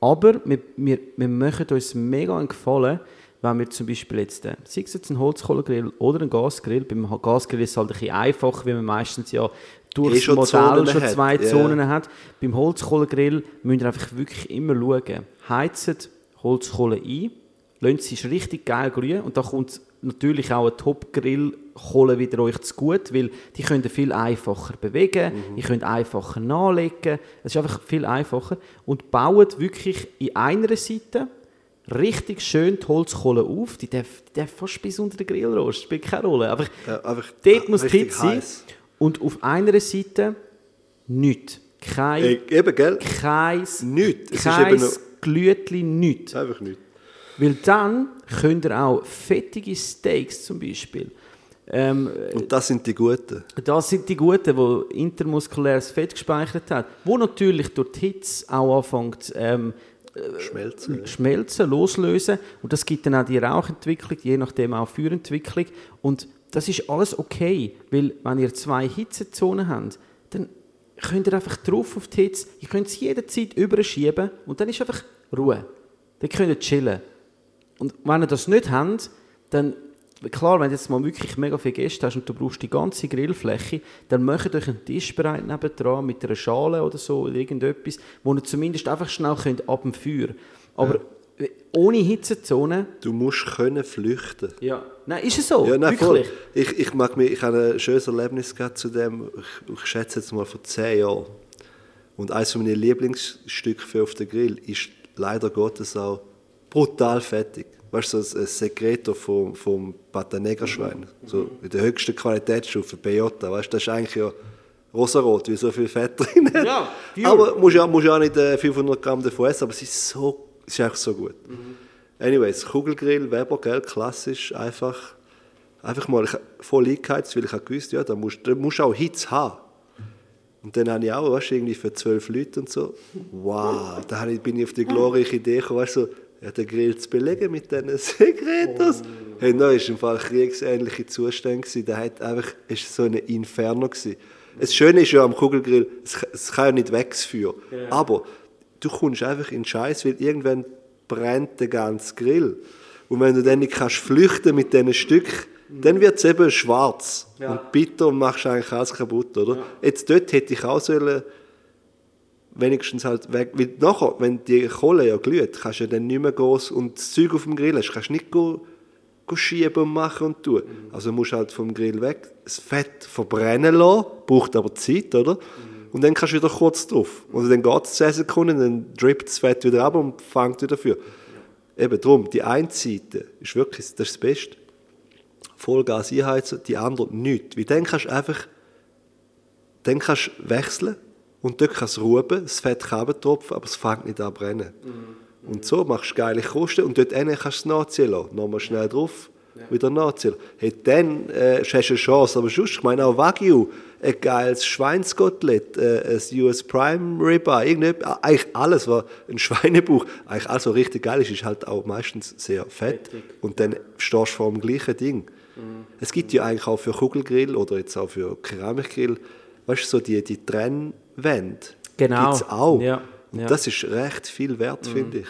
Aber wir, wir, wir machen uns mega einen Gefallen, wenn wir zum Beispiel jetzt, äh, sei es jetzt ein Holzkohlegrill oder ein Gasgrill, beim Gasgrill ist es halt ein bisschen einfach, weil man meistens ja durch Eh das schon Modell Zonen schon hat, zwei ja. Zonen hat. Beim Holzkohlegrill müsst ihr einfach wirklich immer schauen. Heizt Holzkohle ein, lasst sie richtig geil glühen und da kommt natürlich auch eine Top-Grill-Kohle wieder euch zu gut, weil die könnt ihr viel einfacher bewegen, Mhm. ihr könnt einfacher nachlegen, es ist einfach viel einfacher und baut wirklich in einer Seite richtig schön die Holzkohle auf, die darf, die darf fast bis unter den Grillrost, spielt keine Rolle, aber Ja, einfach dort muss die Hitze sein. Und auf einer Seite nichts. Kein, Ey, eben, gell? kein, Nichts. Es ist kein eben Glütli, nichts. Einfach nicht. Weil dann könnt ihr auch fettige Steaks zum Beispiel, ähm, Und das sind die Guten. das sind die guten, die intermuskuläres Fett gespeichert haben, wo natürlich durch die Hitze auch anfängt ähm, Schmelzen. schmelzen, loslösen und das gibt dann auch die Rauchentwicklung, je nachdem auch Feuerentwicklung und das ist alles okay, weil wenn ihr zwei Hitzezonen habt, dann könnt ihr einfach drauf auf die Hitze, ihr könnt es jederzeit überschieben und dann ist einfach Ruhe. Dann könnt ihr chillen. Und wenn ihr das nicht habt, dann, klar, wenn du jetzt mal wirklich mega viele Gäste hast und du brauchst die ganze Grillfläche, dann macht euch einen Tisch bereit nebendran mit einer Schale oder so oder irgendetwas, wo ihr zumindest einfach schnell könnt ab dem Feuer. Aber äh, ohne Hitzezone, Du musst können flüchten. ja. Nein, ist es so? Ja, nein, wirklich? voll. Ich, ich, mag mich, ich habe ein schönes Erlebnis gehabt zu dem, ich, ich schätze jetzt mal vor zehn Jahren. Und eines meiner Lieblingsstücke für auf den Grill ist leider Gottes auch brutal fettig. Weißt du, so ein Secreto vom, vom Patanegra-Schwein. So in der höchsten Qualitätsstufe, Peyote. Weißt du, das ist eigentlich ja rosarot, wie so viel Fett drin hat. Ja, pure. aber musst ja, musst ja auch nicht äh, 500 Gramm davon essen, aber es ist so, ist einfach so gut. Anyways, Kugelgrill, Weber, gell, klassisch, einfach, einfach mal ich, voll eingeheizt, weil ich habe gewusst, ja, da musst du auch Hitze haben. Und dann habe ich auch, weißt du, irgendwie für zwölf Leute und so, wow, da bin ich auf die glorreiche Idee gekommen, weißt du, so, ja, den Grill zu belegen mit diesen Sekretos. Hey, da war im Fall kriegsähnliche Zustände, da hat einfach, es war so ein Inferno. Gewesen. Das Schöne ist ja am Kugelgrill, es, es kann ja nicht wegsführen, aber du kommst einfach in den Scheiß, weil irgendwann brennt der ganze Grill. Und wenn du dann nicht kannst flüchten mit diesen Stück, dann wird es eben schwarz und bitter und machst eigentlich alles kaputt, oder? Jetzt dort hätte ich auch sollen, wenigstens halt weg, weil nachher, wenn die Kohle ja glüht, kannst du ja dann nicht mehr groß und das Zeug auf dem Grill hast, kannst nicht go, go schieben und machen und tun. Also musst du halt vom Grill weg, das Fett verbrennen lassen, braucht aber Zeit, oder? Und dann kannst du wieder kurz drauf. Und dann geht es 10 Sekunden, dann drippt das Fett wieder ab und fängt wieder für. Eben drum, die eine Seite ist wirklich das, ist das Beste. Vollgas einheizen, die andere nicht. Weil dann kannst du einfach dann kannst du wechseln und dort kann es ruben, das Fett kann runtertropfen, aber es fängt nicht an zu brennen. Und so machst du geile Kosten und dort kannst du es nachziehen lassen. Nochmal schnell drauf, wieder nachziehen. Hey, dann äh, hast du eine Chance, aber sonst, ich meine auch Wagyu, ein geiles Schweinskotelett, äh, ein US Prime Ribeye, irgendetwas, eigentlich alles, was ein Schweinebauch, eigentlich alles, was richtig geil ist, ist halt auch meistens sehr fett. Und dann stehst du vor dem gleichen Ding. Es gibt ja eigentlich auch für Kugelgrill oder jetzt auch für Keramikgrill, weißt du, so die, die Trennwände. Genau. Gibt's auch. Ja, Und ja. das ist recht viel wert, finde ich.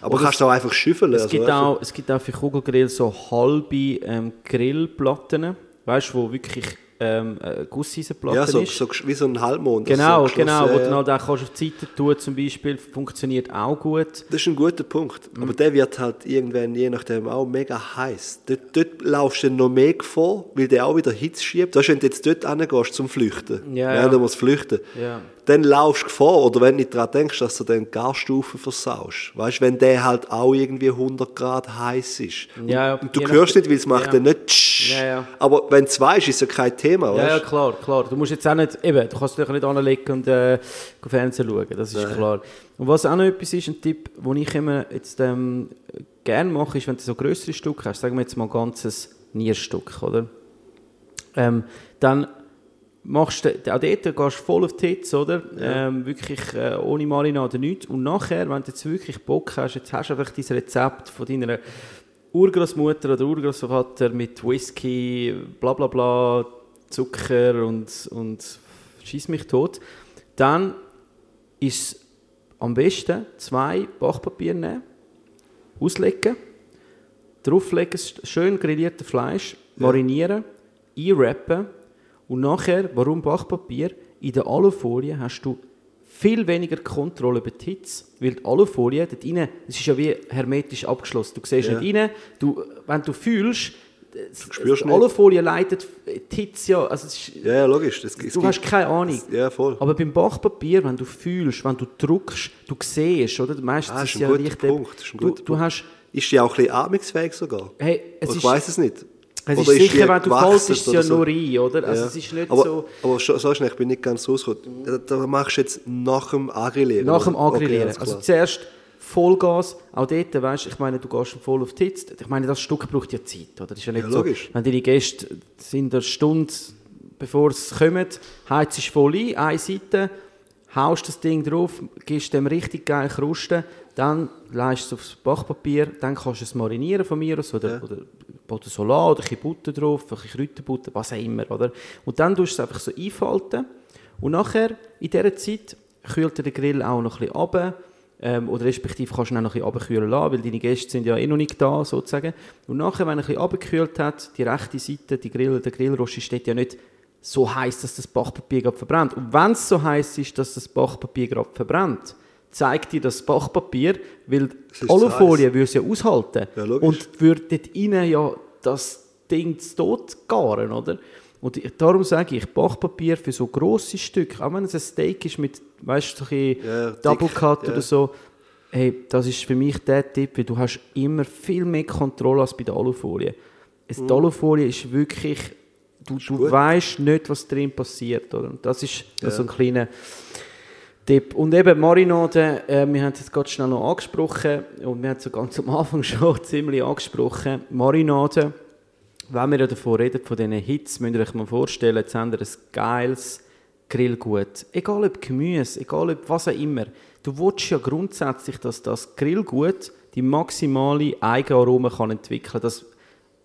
Aber Oder kannst du auch einfach schüffeln. Es also gibt, einfach- auch, es gibt auch für Kugelgrill so halbe ähm, Grillplatten, weißt du, wo wirklich ähm, eine Gusseisenplatte ja, so, ist. so, wie so ein Halbmond. genau, so genau, wo ja, du ja. halt auch kannst auf die Seite tun zum Beispiel, funktioniert auch gut. Das ist ein guter Punkt. Mhm. Aber der wird halt irgendwann, je nachdem, auch mega heiß. Dort, dort laufst du noch mehr Gefahr, weil der auch wieder Hitze schiebt. Das ist, wenn du jetzt dort hingehst zum Flüchten. Ja, Während ja. du musst flüchten. Ja. Dann laufst du Gefahr. Oder wenn du nicht daran denkst, dass du dann Garstufen versaust. Weißt du, wenn der halt auch irgendwie 100 Grad heiß ist. Ja, und, und du hörst nicht, weil es macht ja. dann nicht tsch. Ja. Aber wenn du weißt, ist es ja kein Thema. Ja, ja, weißt? klar, klar. Du musst jetzt auch nicht, eben, du kannst dich nicht anlegen und äh, Fernsehen schauen, das ist klar. Und was auch noch etwas ist, ein Tipp, den ich immer jetzt ähm, gerne mache, ist, wenn du so größere Stücke hast, sagen wir jetzt mal ein ganzes Nierstück, oder? Ähm, dann machst du, auch dort gehst du voll auf die Hitze, oder? Ähm, wirklich äh, ohne Marinade nichts. Und nachher, wenn du jetzt wirklich Bock hast, jetzt hast du einfach dein Rezept von deiner Urgroßmutter oder Urgroßvater mit Whisky, bla bla bla, Zucker und, und schieß mich tot, dann ist es am besten zwei Backpapier nehmen, auslegen, drauflegen, schön grillierte Fleisch, marinieren, einwrappen und nachher, warum Backpapier? In der Alufolie hast du viel weniger Kontrolle über die Hitze, weil die Alufolie, dort rein, es ist ja wie hermetisch abgeschlossen. Du siehst Ja. nicht rein, du, wenn du fühlst, spürst die. Alufolie leitet die Hitze ja, also ist, Ja, logisch. Das, du hast keine Ahnung. Ja, voll. Aber beim Backpapier, wenn du fühlst, wenn du druckst, du siehst, oder? Meistens Ah, das ist ist ein ja guter Punkt, das ist ein du, guter du Punkt. hast, Ist die auch ein bisschen atmungsfähig sogar? hey, ich weiß es nicht. Es ist Oder die sicher, wenn du faltest, ist es ja so? nur rein, oder? Also Ja. es ist nicht aber, so... Aber so schnell, ich bin nicht ganz rausgekommen. Da, da machst du jetzt nach dem Agrillieren? Nach dem oder? Okay, also zuerst Vollgas, auch dort, weißt, ich meine, du gehst voll auf die Hitze. Ich meine, das Stück braucht ja Zeit, oder? Das ist ja nicht Ja, so, logisch. wenn deine Gäste sind eine Stunde, bevor sie kommen, heizt es voll ein, eine Seite, haust das Ding drauf, gibst dem richtig geil Krusten, dann leist es aufs Backpapier, dann kannst du es marinieren von mir aus, oder, oder oder Solar oder ein bisschen Butter drauf, ein bisschen Kräuterbutter, was auch immer, oder? Und dann tust du es einfach so einfalten und nachher, in dieser Zeit, kühlt der Grill auch noch ein bisschen runter, ähm, oder respektive kannst du ihn auch noch ein bisschen runterkühlen lassen, weil deine Gäste sind ja eh noch nicht da, sozusagen. Und nachher, wenn er ein bisschen runtergekühlt hat, die rechte Seite, die Grill, der Grillrost steht ja nicht so heiß, dass das Backpapier gerade verbrennt. Und wenn es so heiß ist, dass das Backpapier gerade verbrennt, zeigt dir das Backpapier, weil die ist Alufolie würde es ja aushalten. Ja, und würde dort rein ja das Ding zu tot garen, oder? Und darum sage ich, Backpapier für so grosse Stücke, auch wenn es ein Steak ist mit, weißt du, so ein Ja, dick, Double Cut ja. oder so, hey, das ist für mich der Tipp, weil du hast immer viel mehr Kontrolle als bei der Alufolie. Es, Die Alufolie ist wirklich, du, du Mhm. gut. weißt nicht, was drin passiert, oder? Und das ist so ein kleiner Tipp. Und eben Marinade, äh, wir haben es jetzt gerade schnell noch angesprochen und wir haben es so ganz am Anfang schon ziemlich angesprochen. Marinade, wenn wir ja davon reden, von diesen Hits, müsst ihr euch mal vorstellen, jetzt haben wir ein geiles Grillgut. Egal ob Gemüse, egal ob was auch immer. Du willst ja grundsätzlich, dass das Grillgut die maximale Eigenaroma kann entwickeln kann. Das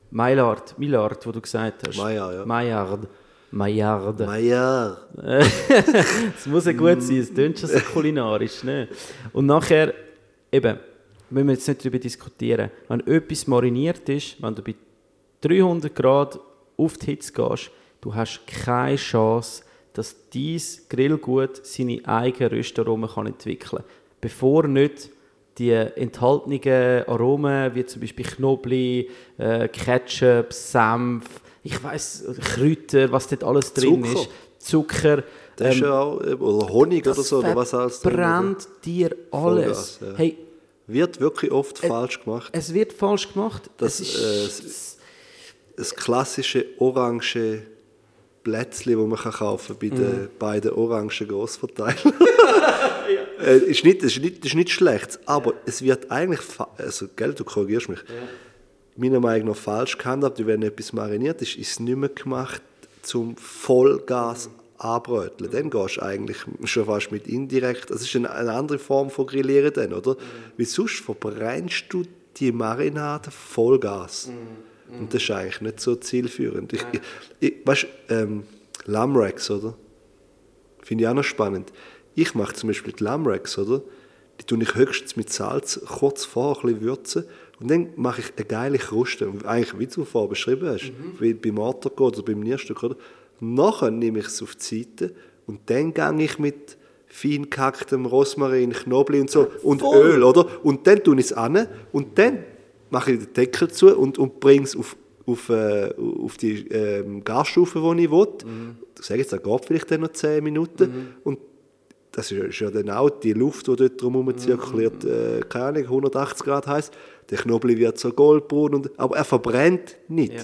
Maillard, Maillard, wo du gesagt hast. Maillard, ja. Maillard. Maillard. Maillard. Es muss ja gut sein, es klingt schon so kulinarisch. Ne? Und nachher, eben, müssen wir jetzt nicht darüber diskutieren, wenn etwas mariniert ist, wenn du bei 300 Grad auf die Hitze gehst, du hast keine Chance, dass dieses Grillgut seine eigenen Röstaromen kann entwickeln kann, bevor nicht die enthaltenen Aromen, wie zum Beispiel Knoblauch, äh, Ketchup, Senf, ich weiß Kräuter, was dort alles drin Zucker. ist, Zucker, Das ist ähm, ja auch, äh, oder Honig oder so, oder was alles drin ist. brennt dir alles. Vollgas, ja. Hey, Wird wirklich oft falsch gemacht. es wird falsch gemacht. Das, es äh, ist, Das klassische orange Plätzchen, das man kann kaufen kann bei den beiden orangen Grossverteilern. äh, ist nicht, das, ist nicht, ist nicht schlecht, aber es wird eigentlich, also, gell, du korrigierst mich, meiner Meinung nach falsch gehandhabt, wenn etwas mariniert ist, ist es nicht mehr gemacht zum Vollgas anbröteln. Dann gehst du eigentlich schon fast mit indirekt, das ist eine, eine andere Form von Grillieren dann, oder? Weil sonst verbrennst du die Marinade Vollgas. Und das ist eigentlich nicht so zielführend. Ich, ich, weißt du, ähm, Lamrex, oder? Finde ich auch noch spannend. Ich mache zum Beispiel die Lamrex, oder? Die tue ich höchstens mit Salz kurz vor ein bisschen würzen. Und dann mache ich eine geile Kruste. Eigentlich, wie du vorher beschrieben hast, wie beim Mortarko oder beim Nierstück, oder? Nachher nehme ich es auf die Seite und dann gehe ich mit fein gehacktem Rosmarin, Knoblauch und so und Öl, oder? Und dann tue ich es an und dann mache ich den Deckel zu und, und bringe es auf, auf, äh, auf die ähm, Gasstufe, die ich will. Ich sage jetzt, das geht vielleicht dann noch 10 Minuten. Und das ist, ist ja dann auch die Luft, die dort drumherum zirkuliert, äh, keine Ahnung, 180 Grad heiß. Der Knoblauch wird so goldbraun, und, aber er verbrennt nicht. Ja.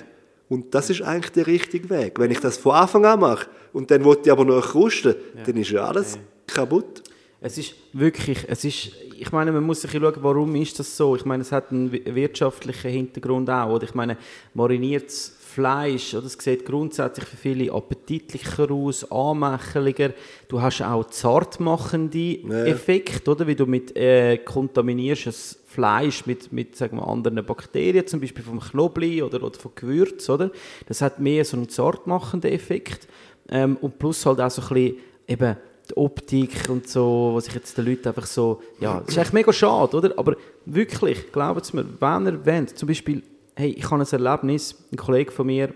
Und das ist eigentlich der richtige Weg. Wenn ich das von Anfang an mache und dann will ich aber noch krusten, dann ist ja alles kaputt. Es ist wirklich, es ist, ich meine, man muss sich schauen, warum ist das so. Ich meine, es hat einen wi- wirtschaftlichen Hintergrund auch. Oder ich meine, mariniertes Fleisch, oder, es sieht grundsätzlich für viele appetitlicher aus, anmächeliger. Du hast auch zartmachende Effekt, oder, wie du mit äh, kontaminierst das Fleisch mit, mit sagen wir, anderen Bakterien, zum Beispiel vom Knoblauch oder, oder von Gewürz, oder? Das hat mehr so einen zartmachenden Effekt. Ähm, und plus halt auch so ein bisschen eben die Optik und so, was ich jetzt den Leuten einfach so, ja, das ist echt mega schade, oder? Aber wirklich, glaubt es mir, wenn ihr wollt, zum Beispiel, hey, ich habe ein Erlebnis, ein Kollege von mir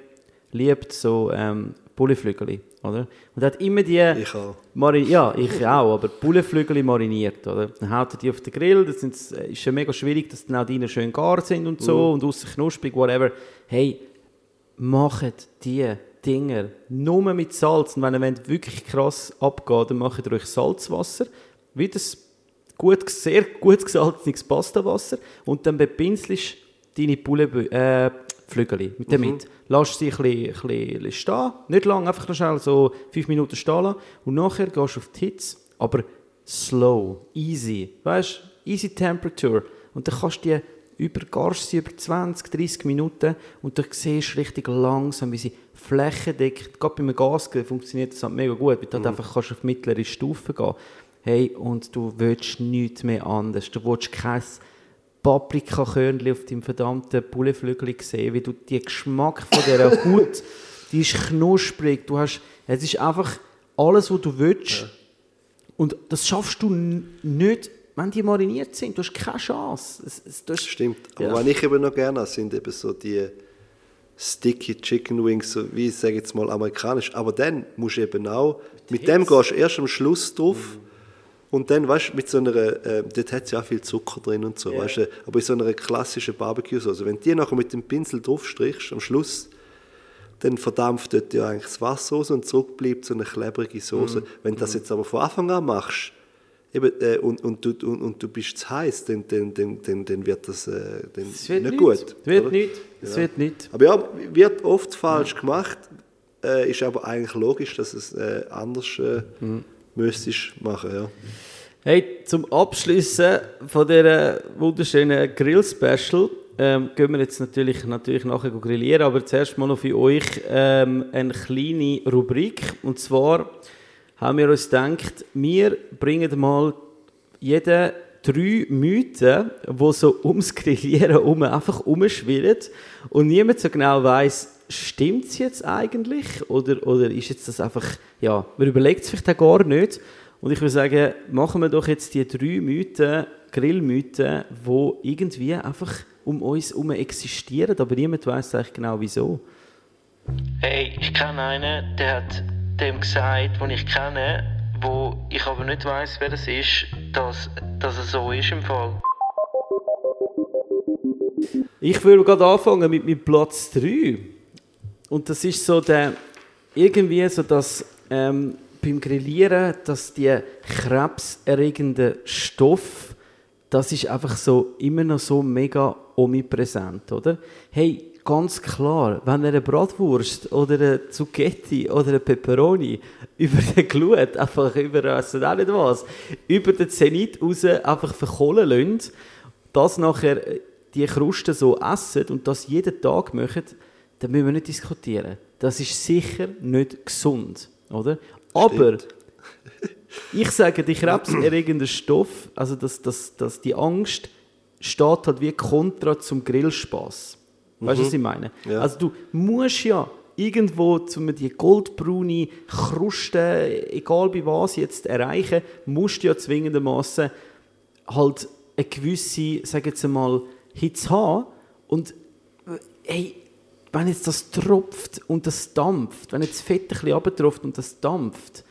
liebt so ähm, Bulleflügel, oder? Und hat immer die... Ich auch. Ja, ich auch, aber Bullenflügel mariniert, oder? Dann haut er die auf den Grill, das sind, ist ja mega schwierig, dass dann auch die schön gar sind und so und aussen knusprig, whatever. Hey, macht die Dinger nur mit Salz und wenn ihr wirklich krass abgeht, dann macht ihr euch Salzwasser, wie das gut, sehr gut gesalzenes Pastawasser und dann bepinselst deine Bullenflügel äh, Flügeli mit damit. Lass sie ein bisschen, ein bisschen stehen, nicht lang, einfach noch schnell so fünf Minuten stehen lassen. Und nachher gehst du auf die Hitze, aber slow, easy, weißt easy temperature. Und dann kannst du die über, garst sie über 20, 30 Minuten und du siehst richtig langsam, wie sie flächendeckend, gerade beim Gasgrill funktioniert das halt mega gut, weil du halt einfach kannst auf mittlere Stufe gehen. Hey, und du willst nichts mehr anders. Du willst kein Paprikakörnchen auf deinem verdammten Bulleflügel gesehen, wie du den Geschmack von dieser Haut, die ist knusprig, du hast, es ist einfach alles, was du willst. Und das schaffst du nicht, wenn die mariniert sind. Du hast keine Chance. Es, es, du hast, Stimmt. Aber Ja. was ich eben noch gerne habe, sind eben so die Sticky Chicken Wings, so wie ich sage jetzt mal amerikanisch. Aber dann musst du eben auch, mit dem gehst du erst am Schluss drauf. Und dann, weißt du, mit so einer, äh, dort hat es ja auch viel Zucker drin und so, weißt du, aber in so einer klassischen Barbecue-Sauce, wenn du die nachher mit dem Pinsel draufstrichst, am Schluss, dann verdampft dort ja eigentlich das Wasser raus und zurück bleibt so eine klebrige Soße. Wenn du das jetzt aber von Anfang an machst, eben, äh, und, und, du, und, und du bist zu heiß, dann, dann, dann, dann, wird das äh, dann es wird nicht nicht gut. Es wird nicht. Es wird nicht. Aber ja, wird oft falsch gemacht, äh, ist aber eigentlich logisch, dass es äh, anders Mhm. Müsstest machen, ja. Hey, zum Abschließen von dieser wunderschönen Grill-Special ähm, gehen wir jetzt natürlich, natürlich nachher grillieren, aber zuerst mal noch für euch ähm, eine kleine Rubrik. Und zwar haben wir uns gedacht, wir bringen mal jeden drei Mythen, die so ums Grillieren herum einfach umschwirren und niemand so genau weiß, stimmt es jetzt eigentlich oder, oder ist jetzt das einfach, ja, man überlegt es vielleicht auch gar nicht. Und ich würde sagen, machen wir doch jetzt die drei Mythen, Grillmythen, die irgendwie einfach um uns herum existieren, aber niemand weiß eigentlich genau wieso. Hey, ich kenne einen, der hat dem gesagt, den ich kenne, wo ich aber nicht weiß, wer das ist, dass, dass er so ist im Fall. Ich würde gerade anfangen mit meinem Platz 3. Und das ist so der, irgendwie so das, ähm, beim Grillieren, dass die krebserregende Stoff, das ist einfach so, immer noch so mega omnipräsent, oder? Hey, ganz klar, wenn eine Bratwurst oder eine Zucchetti oder eine Pepperoni über den Glut, einfach über, ich auch nicht was, über den Zenit raus einfach verkohlen lässt, das nachher äh, die Kruste so essen und das jeden Tag machen, dann müssen wir nicht diskutieren. Das ist sicher nicht gesund, oder? Aber ich sage, die krebserregende Stoff, also dass, dass, dass die Angst steht halt wie Kontra zum Grillspaß. Weißt du, was ich meine? Ja. Also du musst ja irgendwo zum die goldbraune Kruste, egal bei was jetzt erreichen, musst du ja zwingendermaßen halt eine gewisse, sag jetzt einmal, Hitze haben. Und äh, hey, wenn jetzt das tropft und das dampft, wenn jetzt das Fett ein bisschen runtertropft und das dampft,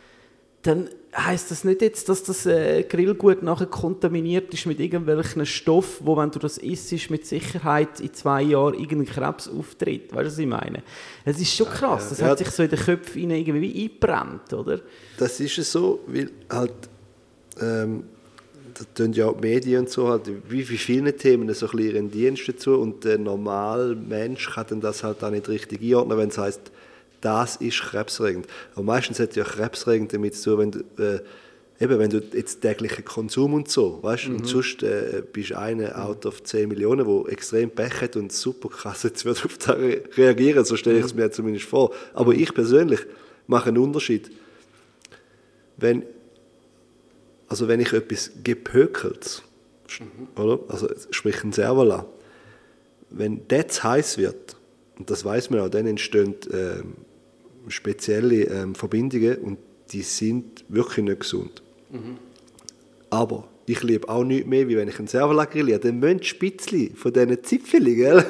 dann heißt das nicht jetzt, dass das äh, Grillgut nachher kontaminiert ist mit irgendwelchen Stoffen, wo, wenn du das isst, mit Sicherheit in zwei Jahren irgendein Krebs auftritt. Weißt du, was ich meine? Es ist schon krass. Das Ja. hat sich so in den Köpfen irgendwie eingebrannt, oder? Das ist es so, weil halt, ähm, da tun ja auch die Medien und so, halt, wie bei vielen Themen, so ein bisschen ihren Dienst dazu und der normale Mensch kann dann das halt auch nicht richtig einordnen, wenn es heißt, das ist krebserregend. Aber meistens hat ja krebserregend damit zu tun, wenn du, äh, eben, wenn du jetzt täglichen Konsum und so, weißt und sonst äh, bist du einer out of 10 Millionen, der extrem Pech hat und super krass jetzt wird auf das re reagieren, so stelle ich es mir zumindest vor. Aber ich persönlich mache einen Unterschied wenn, also wenn ich etwas gepökelt, oder? Also sprich ein Servola, wenn der zu heiß wird, und das weiß man auch, dann entstehen ähm, spezielle ähm, Verbindungen und die sind wirklich nicht gesund. Aber ich liebe auch nichts mehr, wie wenn ich einen Servola grilliere. Dann müssen die Spitzli von diesen Zipfeli, gell?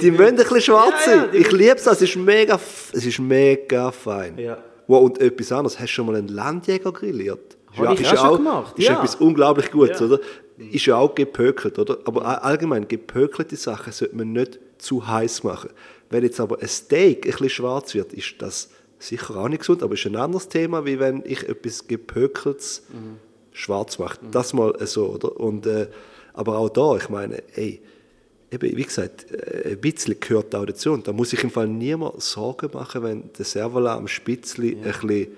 Die, müssen ein bisschen schwarz Ja, ja, sein. die- ich liebe es, es ist mega, es ist mega fein. Ja. Wow, und etwas anderes, hast du schon mal einen Landjäger grilliert? Habe ich auch schon gemacht, Ist ja. etwas unglaublich Gutes, Ja. oder? Ist ja auch gepökelt, oder? Aber allgemein, gepökelte Sachen sollte man nicht zu heiß machen. Wenn jetzt aber ein Steak ein bisschen schwarz wird, ist das sicher auch nicht gesund, aber ist ein anderes Thema, wie wenn ich etwas gepökeltes Mhm. schwarz mache. Das mal so, oder? Und, äh, aber auch da, ich meine, ey, eben, wie gesagt, äh, ein bisschen gehört auch dazu. Und da muss ich im Fall niemand Sorgen machen, wenn der Servola am Spitzli ein, bisschen,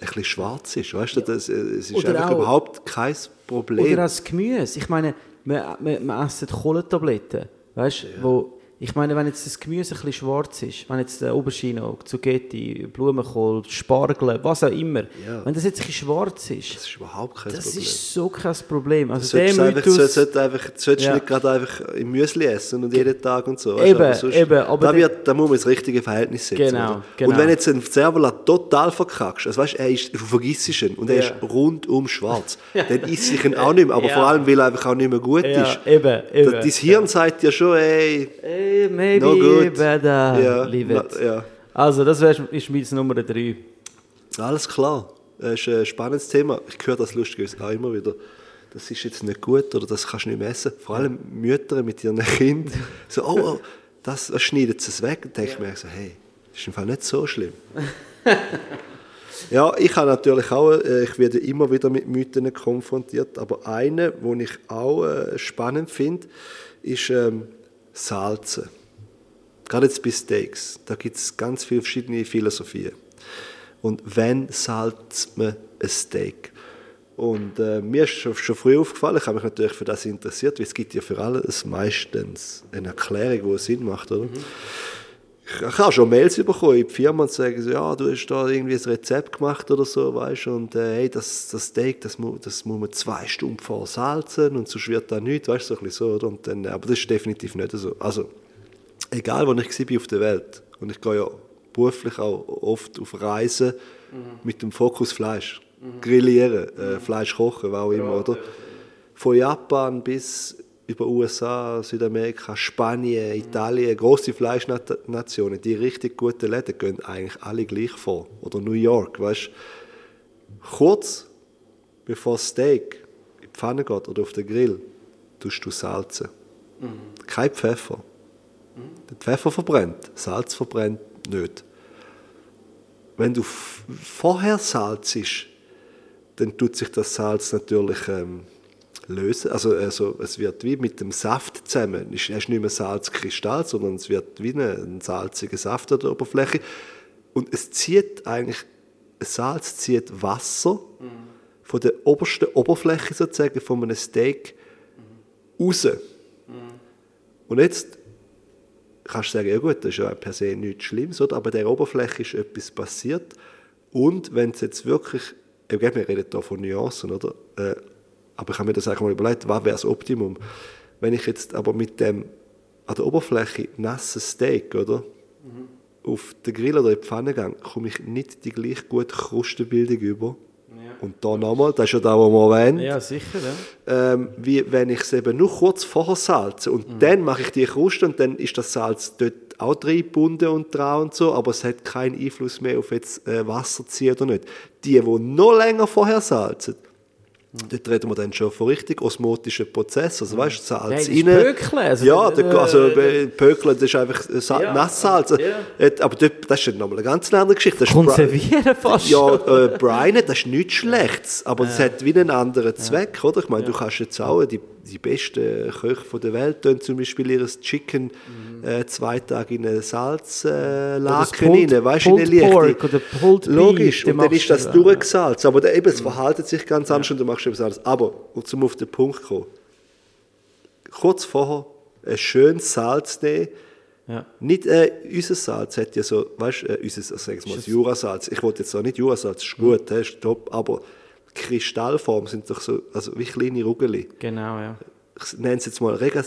ein bisschen schwarz ist. Weißt du, das, äh, es ist Oder einfach auch- überhaupt kein Problem. Oder das Gemüse. Ich meine, wir, wir, wir essen Kohlentabletten, weißt, wo ich meine, wenn jetzt das Gemüse ein bisschen schwarz ist, wenn jetzt der Aubergine, Zucchetti, Blumenkohl, Spargel, was auch immer, Ja. wenn das jetzt ein bisschen schwarz ist, Das ist überhaupt kein das Problem. ist so kein Problem. Also Du solltest einfach, Mythos- du solltest einfach, solltest Ja. nicht gerade einfach im Müsli essen und jeden Tag und so. Eben, aber sonst- eben, aber da, der- wird, da muss man das richtige Verhältnis setzen. Genau, genau. Und wenn jetzt ein Servola total verkackst, also weißt, er ist, du vergisst ihn und er Ja. ist rundum schwarz, dann isst sich ihn auch nicht mehr, aber vor allem, weil er einfach auch nicht mehr gut ist. eben, eben. Dein Hirn sagt ja schon, ey, Hey, maybe No good. better, Ja, leave it. na- ja. Also, das wär, ist mein Nummer 3. alles klar. Das ist ein spannendes Thema. Ich höre das lustigerweise auch immer wieder. Das ist jetzt nicht gut oder das kannst du nicht mehr essen. Vor allem Mütter mit ihren Kindern. So, oh, oh das, das schneidet es weg. Und denke ich mir so, hey, das ist im Fall nicht so schlimm. ja, ich habe natürlich auch, äh, ich werde immer wieder mit Mythen konfrontiert, aber eine, die ich auch äh, spannend finde, ist ähm, Salzen. Gerade jetzt bei Steaks, da gibt es ganz viele verschiedene Philosophien. Und wann salzt man ein Steak? Und äh, mir ist schon, schon früh aufgefallen, ich habe mich natürlich für das interessiert, weil es gibt ja für alles meistens eine Erklärung, die Sinn macht, oder? Ich, ich habe schon Mails bekommen in die Firma und sagen so, ja, du hast da irgendwie ein Rezept gemacht oder so, weißt du, und äh, hey, das, das Steak, das, mu, das muss man zwei Stunden vor salzen und sonst wird da nichts, weißt du, so ein bisschen so, oder? Und dann, aber das ist definitiv nicht so. Also, egal wo ich war auf der Welt, und ich gehe ja beruflich auch oft auf Reisen mit dem Fokus Fleisch, grillieren, äh, Fleisch kochen, was auch immer, oder? Von Japan bis über USA, Südamerika, Spanien, Italien, große Fleischnationen, die richtig guten Läden gehen eigentlich alle gleich vor. Oder New York, weißt Kurz bevor Steak in die Pfanne geht oder auf den Grill, tust du salzen. Kein Pfeffer. Der Pfeffer verbrennt, Salz verbrennt nicht. Wenn du vorher salzest, dann tut sich das Salz natürlich ähm, lösen. Also, also es wird wie mit dem Saft zusammen. Es ist nicht mehr Salzkristall, sondern es wird wie ein, salziger Saft an der Oberfläche. Und es zieht eigentlich, Salz zieht Wasser von der obersten Oberfläche sozusagen von einem Steak raus. Und jetzt kannst du sagen, ja gut, das ist ja per se nichts Schlimmes, oder? aber der Oberfläche ist etwas passiert. Und wenn es jetzt wirklich, wir reden hier von Nuancen, oder? Äh, aber ich habe mir das eigentlich mal überlegt, was wäre das Optimum? Wenn ich jetzt aber mit dem an der Oberfläche nassen Steak, oder? Auf den Grill oder in die Pfanne gehe, komme ich nicht die gleich gute Krustenbildung über. Und da nochmal, das ist ja da, wo man erwähnt, Ja, sicher, ja. ähm, wie wenn ich es eben nur kurz vorher salze und dann mache ich die Kruste und dann ist das Salz dort auch reingebunden und dran und so, aber es hat keinen Einfluss mehr auf jetzt äh, Wasser ziehen oder nicht. Die, die noch länger vorher salzen, dort reden wir dann schon von richtig osmotischen Prozessen, also weißt du, Salz Ja, das ist rein. Pökeln, also ja, der, also äh, Pökeln, das ist einfach Sa Ja, Nasssalz. ja. Äh, Aber dort, das ist ja nochmal eine ganz andere Geschichte. Konservieren fast ja, äh, Brine, das ist nichts Schlechtes, aber es hat wie einen anderen Zweck, oder? Ich meine, du kannst jetzt auch, die, die besten Köche der Welt tun zum Beispiel ihr Chicken äh, zwei Tage in eine Salzlaken äh, rein, weißt du, in eine Pork oder Pulled Beef, Logisch, den und dann ist das du, ja. durchgesalzt, aber eben, es verhaltet sich ganz anders und du machst etwas anderes. Aber, um zum auf den Punkt zu kommen, kurz vorher ein schönes Salz nehmen, Ja. nicht äh, unser Salz hat ja so, weißt du, äh, unser, also sagen wir mal, das Jurasalz. Ich wollte jetzt auch nicht Jurasalz, ist gut, das ist top, aber Kristallform sind doch so, also wie kleine Rugeli. Genau, ja. Ich nenne es jetzt mal äh,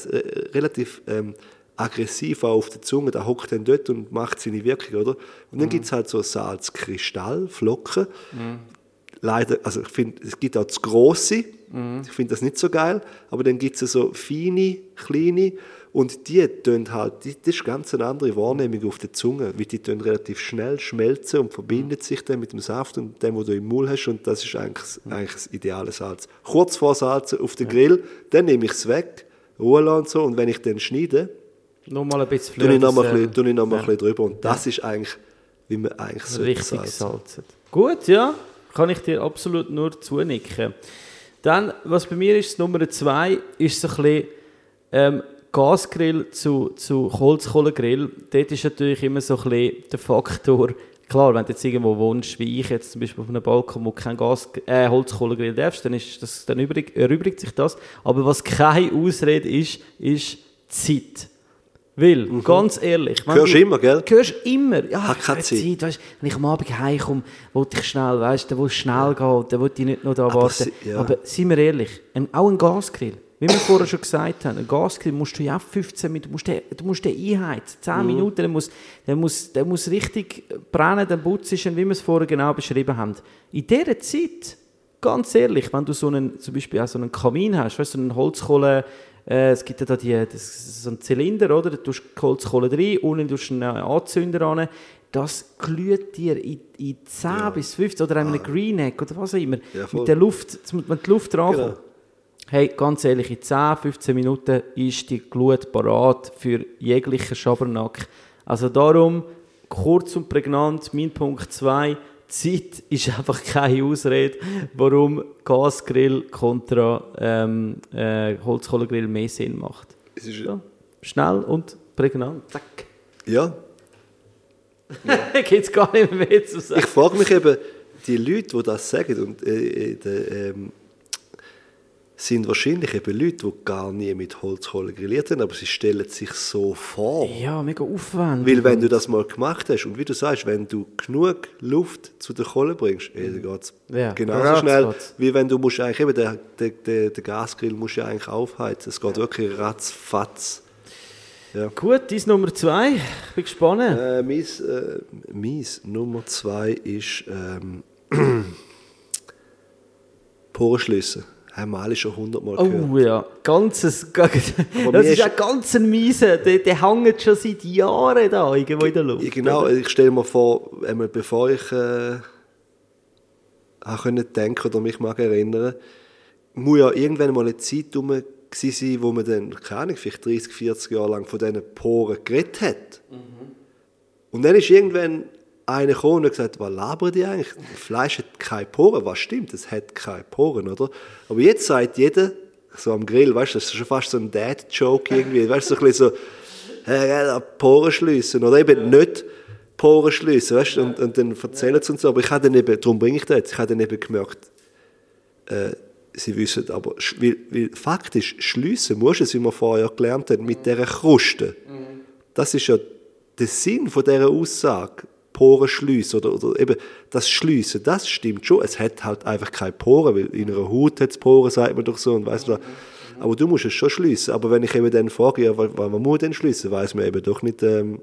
relativ ähm, aggressiv auch auf der Zunge, da hockt dann dort und macht seine Wirkung, oder? Und dann gibt es halt so Salzkristall, Flocken. Leider, also ich finde, es gibt auch das Grosse, ich finde das nicht so geil, aber dann gibt es so feine, kleine und die tun halt, die, das ist ganz eine andere Wahrnehmung auf der Zunge, weil die tun relativ schnell schmelzen und verbinden sich dann mit dem Saft und dem, was du im Mund hast und das ist eigentlich, das- eigentlich das ideale Salz. Kurz vor Salzen auf den Grill, dann nehme ich es weg, Ruhe und so und wenn ich dann schneide, Nur mal ein bisschen tue ich noch mal das, ein bisschen, noch mal ja. drüber und das ist eigentlich, wie man eigentlich so richtig salzen. salzen. Gut, ja, kann ich dir absolut nur zunicken. Dann, was bei mir ist, Nummer zwei, ist so ein bisschen ähm, Gasgrill zu, zu Holzkohlegrill. Dort ist natürlich immer so ein bisschen der Faktor, klar, wenn du jetzt irgendwo wohnst, wie ich jetzt zum Beispiel auf einem Balkon, wo kein Gas, äh, Holzkohlegrill darfst, dann, ist das, dann übrig, erübrigt sich das. Aber was keine Ausrede ist, ist Zeit. Weil, ganz ehrlich... wenn Hörst du- immer, gell? Hörst immer. Ja, Hat keine habe Zeit. Weißt, wenn ich am Abend heimkomme, wollte ich schnell, weißt du, der will schnell gehen, der will ich nicht noch da Aber warten. sie- ja. Aber seien wir ehrlich, ein, auch ein Gasgrill, wie wir vorher schon gesagt haben, ein Gasgrill musst du ja auch 15 Minuten, du musst den, du musst den einheizen, 10 Mhm. Minuten, der muss, der, muss, der muss richtig brennen, dann putzt ist, wie wir es vorher genau beschrieben haben. In dieser Zeit, ganz ehrlich, wenn du so einen, zum Beispiel auch so einen Kamin hast, weißt, du, so einen Holzkohle, äh, es gibt ja da die, das so einen Zylinder, oder? Da tust du Holzkohle rein, unten tust du einen Anzünder an, das glüht dir in, in 10 bis 15 oder einem Greenhack oder was auch immer. Ja, mit der Luft, wenn die Luft dran Genau. Hey, ganz ehrlich, in 10, 15 Minuten ist die Glut parat für jeglichen Schabernack. Also darum, kurz und prägnant, mein Punkt 2, Zeit ist einfach keine Ausrede, warum Gasgrill kontra ähm, äh, Holzkohlegrill mehr Sinn macht. Es ist, Ja, schnell und prägnant. Zack. ja. Gibt es gar nicht mehr zu sagen. Ich frage mich eben, die Leute, die das sagen, und, äh, äh, sind wahrscheinlich eben Leute, die gar nie mit Holzkohle grilliert haben, aber sie stellen sich so vor. Ja, mega aufwendig. Weil wenn du das mal gemacht hast und wie du sagst, wenn du genug Luft zu der Kohle bringst, eh, dann geht es Ja, genauso schnell, wie wenn du musst eigentlich eben, den, den, den, den Gasgrill musst du ja eigentlich aufheizen. Es geht wirklich ratzfatz. Gut, dies Nummer 2. Ich bin gespannt. Äh, mies, äh, mies Nummer zwei ist ähm, Porenschlüsse. Haben wir alle schon hundertmal gehört. Oh ja, ganzes, das ist ein ganz mieser, der, der hängt schon seit Jahren da irgendwo in der Luft. Genau, ich stelle mir vor, einmal bevor ich äh, auch können denken oder mich mag erinnern, muss ja irgendwann mal eine Zeit rum sein, wo man dann, keine Ahnung, vielleicht 30, 40 Jahre lang von diesen Poren geredet hat. Und dann ist irgendwann einer gekommen und gesagt, was labern die eigentlich? Fleisch hat keine Poren. Was stimmt? Es hat keine Poren, oder? Aber jetzt sagt jeder, so am Grill, weißt du, das ist schon fast so ein Dad-Joke irgendwie, weißt du, so ein bisschen so, hey, Poren schliessen oder eben nicht Poren schliessen, weißt du, und, und dann erzählen sie uns so. Aber ich habe dann eben, darum bringe ich das jetzt, ich habe dann eben gemerkt, äh, sie wissen aber, weil, weil faktisch schliessen musst du es, wie wir vorher gelernt haben, mit dieser Kruste. Das ist ja der Sinn von dieser Aussage. Poren schliessen oder, oder eben das Schliessen, das stimmt schon. Es hat halt einfach keine Poren, weil in einer Haut hat es Poren, sagt man doch so. Und weiss was. Aber du musst es schon schliessen. Aber wenn ich eben dann frage, ja, was, was man muss denn schliessen, weiß man eben doch nicht, ähm,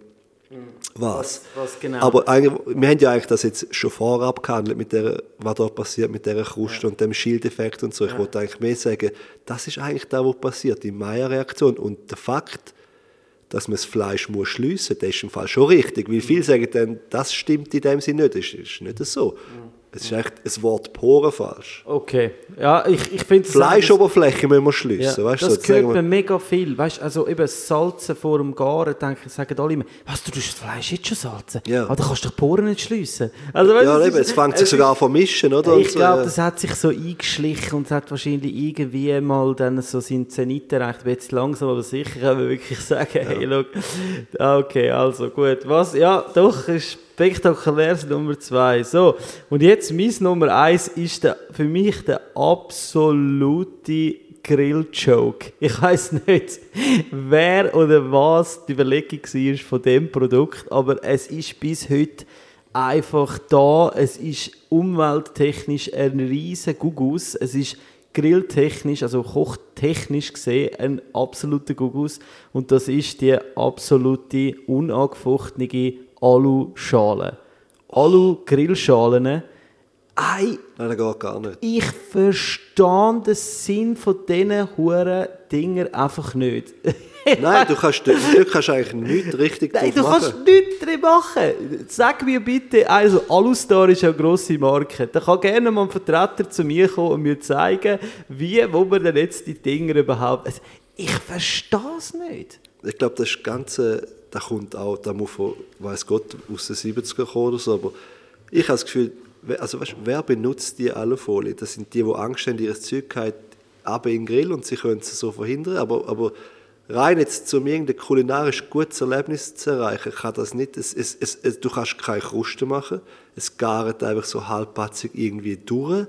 was. was genau? Aber eigentlich, wir haben ja eigentlich das jetzt schon vorher abgehandelt, mit der, was da passiert mit dieser Kruste und dem Schildeffekt und so. Ich wollte eigentlich mehr sagen, das ist eigentlich das, was passiert, die Meyer-Reaktion. Und der Fakt, dass man das Fleisch muss schliessen muss, der ist im Fall schon richtig. Weil viele sagen dann, das stimmt in dem Sinne nicht. Das ist nicht so. Es ist eigentlich das Wort Poren falsch. Okay. Ja, ich, ich finde. Fleischoberfläche müssen wir schliessen. Ja, weißt das so, hört wir- man mega viel. Weißt, also eben Salzen vor dem Garen, denke, sagen alle immer, was, du tust das Fleisch jetzt schon salzen? Ja. Aber dann kannst du die Poren nicht schliessen. Also, weißt, Ja, eben, es fängt sich sogar an vermischen, oder? Ich glaube, ja. das hat sich so eingeschlichen und es hat wahrscheinlich irgendwie mal dann so seinen Zenit erreicht. Ich bin jetzt langsam, aber sicher kann man wirklich sagen, hey, look. Ah, Okay, also gut. Was? Ja, doch, ist spektakuläres Nummer zwei. So, und jetzt mein Nummer eins ist der, für mich der absolute Grill-Joke. Ich weiß nicht, wer oder was die Überlegung war von dem Produkt, aber es ist bis heute einfach da. Es ist umwelttechnisch ein riesen Gugus. Es ist grilltechnisch, also kochtechnisch gesehen, ein absoluter Gugus. Und das ist die absolute, unangefochtene Alu-Schale. Alu-Grillschalen. Ei, Nein, das geht gar nicht. ich verstehe den Sinn von diesen huren Dinger einfach nicht. Nein, du kannst, dort kannst du eigentlich nichts richtig Nein, drauf du kannst nichts drin machen. Sag mir bitte, also Alustar ist ja eine grosse Marke. Da kann gerne mal ein Vertreter zu mir kommen und mir zeigen, wie, wo man denn jetzt die Dinger überhaupt... Also, ich verstehe es nicht. Ich glaube, das Ganze, das kommt auch, da muss von, weiß Gott, aus den 70er kommen oder so, aber ich habe das Gefühl, wer- also weißt, wer benutzt die Alufolie? Das sind die, die Angst haben, ihr Zeug halt ab in den Grill und sie können es so verhindern, aber, aber rein jetzt, um irgendein kulinarisch gutes Erlebnis zu erreichen, kann das nicht, es, es, es, du kannst keine Kruste machen, es gart einfach so halbpatzig irgendwie durch.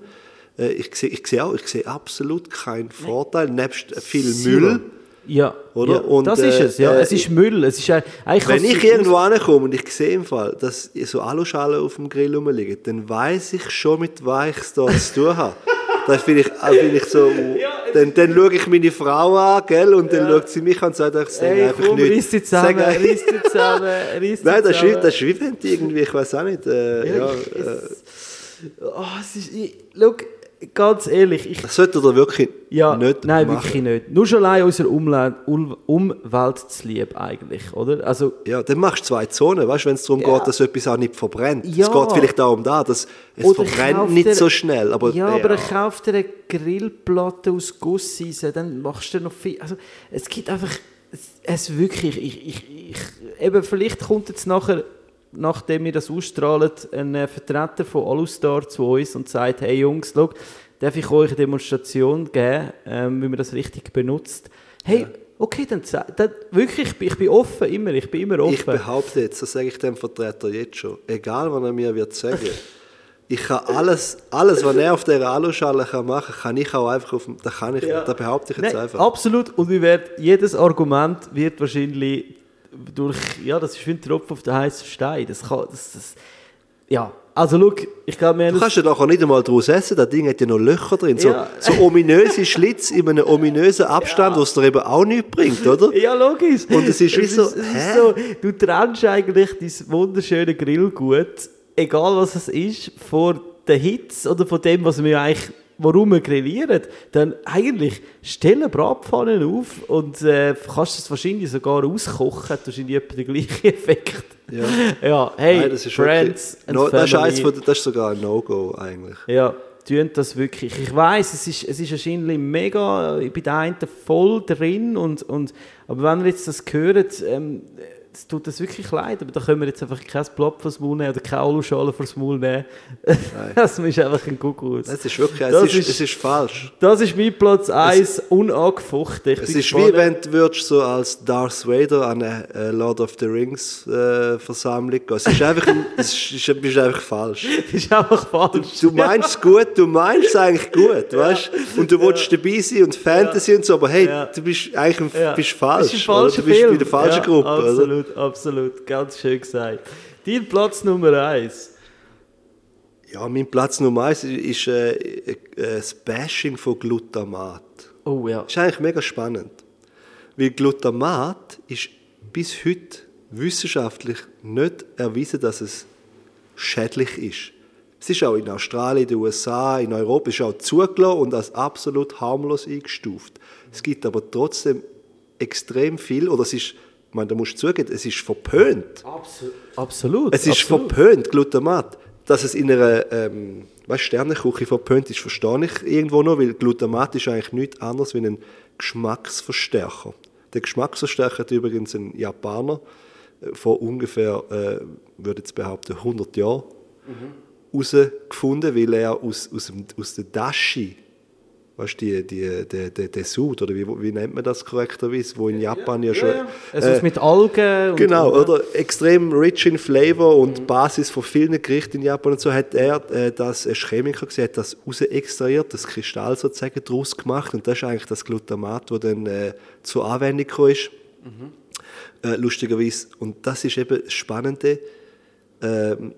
Äh, Ich sehe, ich sehe auch, ich sehe absolut keinen Vorteil, nebst viel. Müll. Ja, Oder? Ja, Und, das ist äh, es, ja. äh, es ist Müll. Es ist, äh, eigentlich Wenn ich irgendwo ankomme und ich sehe im Fall, dass so Aluschalen auf dem Grill rumliegen, dann weiß ich schon, mit was ich es da zu tun habe. Das finde ich, äh, finde ich so, dann, dann schaue ich meine Frau an, gell, und dann schaut sie mich an und sagt, ich sage einfach komm, nichts. reiss dich zusammen, reiss dich zusammen, dich Nein, das ist, das ist wie wenn irgendwie, ich weiß auch nicht, äh, ja, ich- äh, Oh, es ist, ich, schau, ganz ehrlich, ich, das sollte ihr wirklich ja, nicht nein, machen. wirklich nicht. Nur schon allein unserer Umle um Umwelt zu lieb eigentlich, oder? Also, Ja, dann machst du zwei Zonen, weißt du, wenn es darum Ja. geht, dass etwas auch nicht verbrennt. Ja. Es geht vielleicht auch um das, dass es Oder verbrennt nicht er- so schnell. Aber, ja, aber er kauft dir eine Grillplatte aus Gusseisen, dann machst du noch viel. Also, es gibt einfach, es, es wirklich, ich, ich, ich, eben vielleicht kommt jetzt nachher, nachdem wir das ausstrahlen, ein äh, Vertreter von Alustar zu uns und sagt, hey Jungs, schau, darf ich euch eine Demonstration geben, ähm, wie man das richtig benutzt? Hey, okay, dann, dann wirklich, ich bin, ich bin offen, immer, ich bin immer offen. Ich behaupte jetzt, das sage ich dem Vertreter jetzt schon, egal was er mir wird sagen, ich kann alles, alles, was er auf dieser Aluschale kann machen kann, kann ich auch einfach auf dem, das kann ich, Ja. das behaupte ich jetzt Nein, einfach. Absolut. Und wir werden, jedes Argument wird wahrscheinlich durch, ja, das ist wie ein Tropfen auf den heißen Stein. Das kann, das, das, ja, also schau, ich glaube, wir Du kannst ja doch auch nicht einmal daraus essen, das Ding hat ja noch Löcher drin. So, Ja. so ominöse Schlitz in einem ominösen Abstand, was dir eben auch nichts bringt, oder? Ja, logisch. Und es ist wie so, hä? ist so, du trennst eigentlich dein wunderschöne Grillgut, egal was es ist, vor der Hitze oder von dem, was wir eigentlich, warum wir grillieren, dann eigentlich stellen Bratpfannen auf und äh, kannst es wahrscheinlich sogar auskochen, hat wahrscheinlich etwa den gleichen Effekt. Ja. ja hey, Nein, das ist Friends wirklich, no, das, ist von, das ist sogar ein No-Go eigentlich. Ja, tun das wirklich. Ich weiß, es ist, es ist wahrscheinlich mega, ich bin einen voll drin, und, und, aber wenn ihr jetzt das hört, ähm, es tut das wirklich leid, aber da können wir jetzt einfach kein Blatt vors Maul nehmen oder keine Aluschale vors Maul nehmen. das ist einfach ein Kuckuck. Es ist wirklich, es Das ist, ist- es ist falsch. Das ist mein Platz 1, unangefochten. Ich Es ist gespannt. wie wenn du würdest so als Darth Vader an eine äh, Lord of the Rings äh, Versammlung gehen. Es ist einfach, ein- es ist, es ist einfach falsch. Das ist einfach falsch. Du meinst es gut, du meinst es eigentlich gut, weißt? Und du willst dabei sein und Fantasy und so, aber hey, Ja. du bist eigentlich Ja. bist falsch. Das ist ein falscher? Du bist Film. bei der falschen ja, Gruppe, oder? Absolut, absolut. Ganz schön gesagt. Dein Platz Nummer 1. Ja, mein Platz Nummer eins ist äh, äh, das Bashing von Glutamat. Oh ja. Das ist eigentlich mega spannend. Weil Glutamat ist bis heute wissenschaftlich nicht erwiesen, dass es schädlich ist. Es ist auch in Australien, in den USA, in Europa ist auch zugelassen und als absolut harmlos eingestuft. Es gibt aber trotzdem extrem viel, oder es ist, ich meine, da musst du zugeben, es ist verpönt. Absolut. Es ist absolut. verpönt, Glutamat. Dass es in einer ähm, weißt, Sternenküche verpönt ist, verstehe ich irgendwo noch, weil Glutamat ist eigentlich nichts anderes wie ein Geschmacksverstärker. Der Geschmacksverstärker hat übrigens ein Japaner äh, vor ungefähr, äh, würde ich behaupten, 100 Jahren herausgefunden, weil er aus, aus, dem, aus der Dashi, weißt du, die, die, der, der, der Sud, oder wie, wie nennt man das korrekterweise, wo in Japan ja, schon... Also äh, mit Algen und Genau, und, oder? Extrem rich in Flavor und Basis von vielen Gerichten in Japan und so hat er, äh, das ein Chemiker gesehen, hat das raus extrahiert, das Kristall sozusagen daraus gemacht und das ist eigentlich das Glutamat, das dann äh, zur Anwendung gekommen ist. Äh, lustigerweise. Und das ist eben das Spannende. Ähm,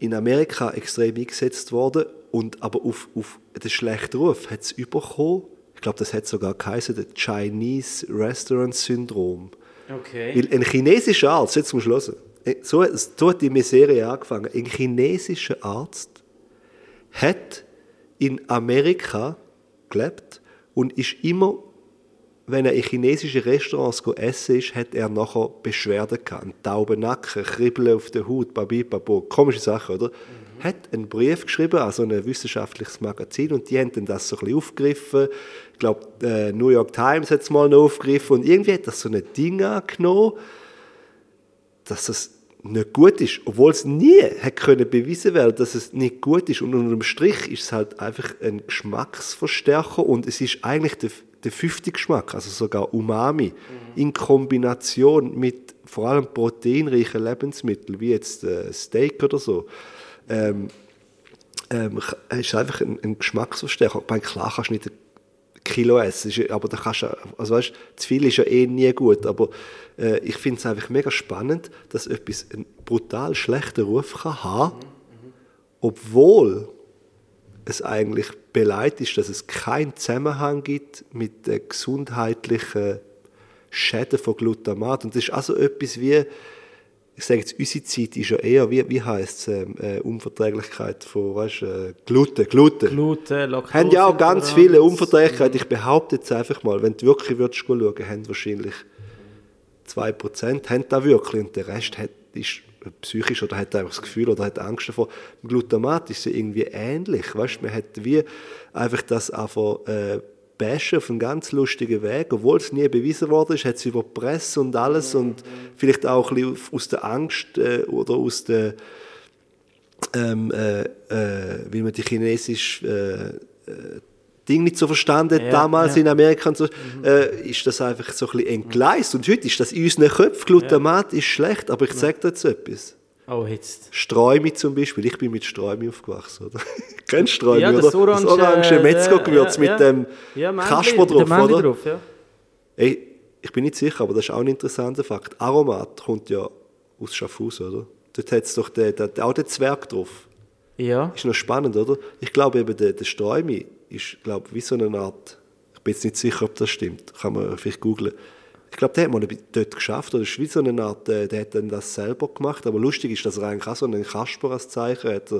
in Amerika extrem eingesetzt worden und aber auf, auf den schlechten Ruf hat es bekommen. Ich glaube, das hat sogar geheißen, der Chinese Restaurant Syndrom. Okay. Weil ein chinesischer Arzt, jetzt du hören, äh, so, so hat die Miserie angefangen. Ein chinesischer Arzt hat in Amerika gelebt und ist immer, wenn er in chinesischen Restaurants essen ist, hat er nachher Beschwerden gehabt. Tauben Nacken, Kribbeln auf der Haut, babi, babo. Komische Sache, oder? Hat einen Brief geschrieben an so ein wissenschaftliches Magazin und die haben dann das so ein bisschen aufgegriffen. Ich glaube, äh, New York Times hat es mal noch aufgegriffen und irgendwie hat das so ein Ding angenommen, dass das nicht gut ist, obwohl es nie hat können bewiesen werden, dass es nicht gut ist. Und unter dem Strich ist es halt einfach ein Geschmacksverstärker und es ist eigentlich der, der fünfte Geschmack, also sogar Umami, in Kombination mit vor allem proteinreichen Lebensmitteln, wie jetzt äh, Steak oder so. Ähm, ähm, ist einfach ein, ein Geschmacksverstärker. Ich meine, klar kannst du nicht Kilo essen. Aber da kannst du, also weißt, zu viel ist ja eh nie gut. Aber äh, ich finde es einfach mega spannend, dass etwas einen brutal schlechten Ruf kann haben, obwohl es eigentlich beleidigt ist, dass es keinen Zusammenhang gibt mit den gesundheitlichen Schäden von Glutamat. Und das ist also etwas wie, ich sage jetzt, unsere Zeit ist ja eher, wie, wie heisst es, ähm, äh, Unverträglichkeit von, weißt, äh, Gluten, Gluten. Gluten, Laktose. haben ja auch ganz viele Unverträglichkeiten. Ich behaupte jetzt einfach mal, wenn du wirklich würdest schauen, haben wahrscheinlich 2% haben da wirklich und der Rest hat, ist psychisch oder hat einfach das Gefühl oder hat Angst davor. Im Glutamat ist es irgendwie ähnlich. Weißt, man hat wie einfach das einfach äh, bashen auf einen ganz lustigen Weg, obwohl es nie bewiesen worden ist, hat es über die Presse und alles und vielleicht auch ein bisschen aus der Angst äh, oder aus der ähm, äh, äh, weil man die chinesische äh, äh, Ding nicht so verstanden Ja, damals ja. in Amerika und so, äh, ist das einfach so ein bisschen entgleist. Und heute ist das in unseren Köpfen, Glutamat ist schlecht, aber ich sage dir jetzt etwas. Oh, jetzt. Streumi zum Beispiel, ich bin mit Streumi aufgewachsen, oder? Kennst du Streumi, Ja, oder? das orange, orange äh, Metzger-Gewürz ja, mit ja. dem Ja, Kasper drauf, oder? drauf, ja. Ey, ich bin nicht sicher, aber das ist auch ein interessanter Fakt. Aromat kommt ja aus Schaffhausen, oder? Dort hat es doch den, den, auch den Zwerg drauf. Ja. Ist noch spannend, oder? Ich glaube eben, der, der Streumi ist, glaube wie so eine Art, ich bin jetzt nicht sicher, ob das stimmt, kann man vielleicht googlen. Ich glaube, der hat mal dort geschafft, oder ist wie so eine Art, äh, der hat dann das selber gemacht, aber lustig ist, dass er eigentlich auch so einen Kasper als Zeichen hat.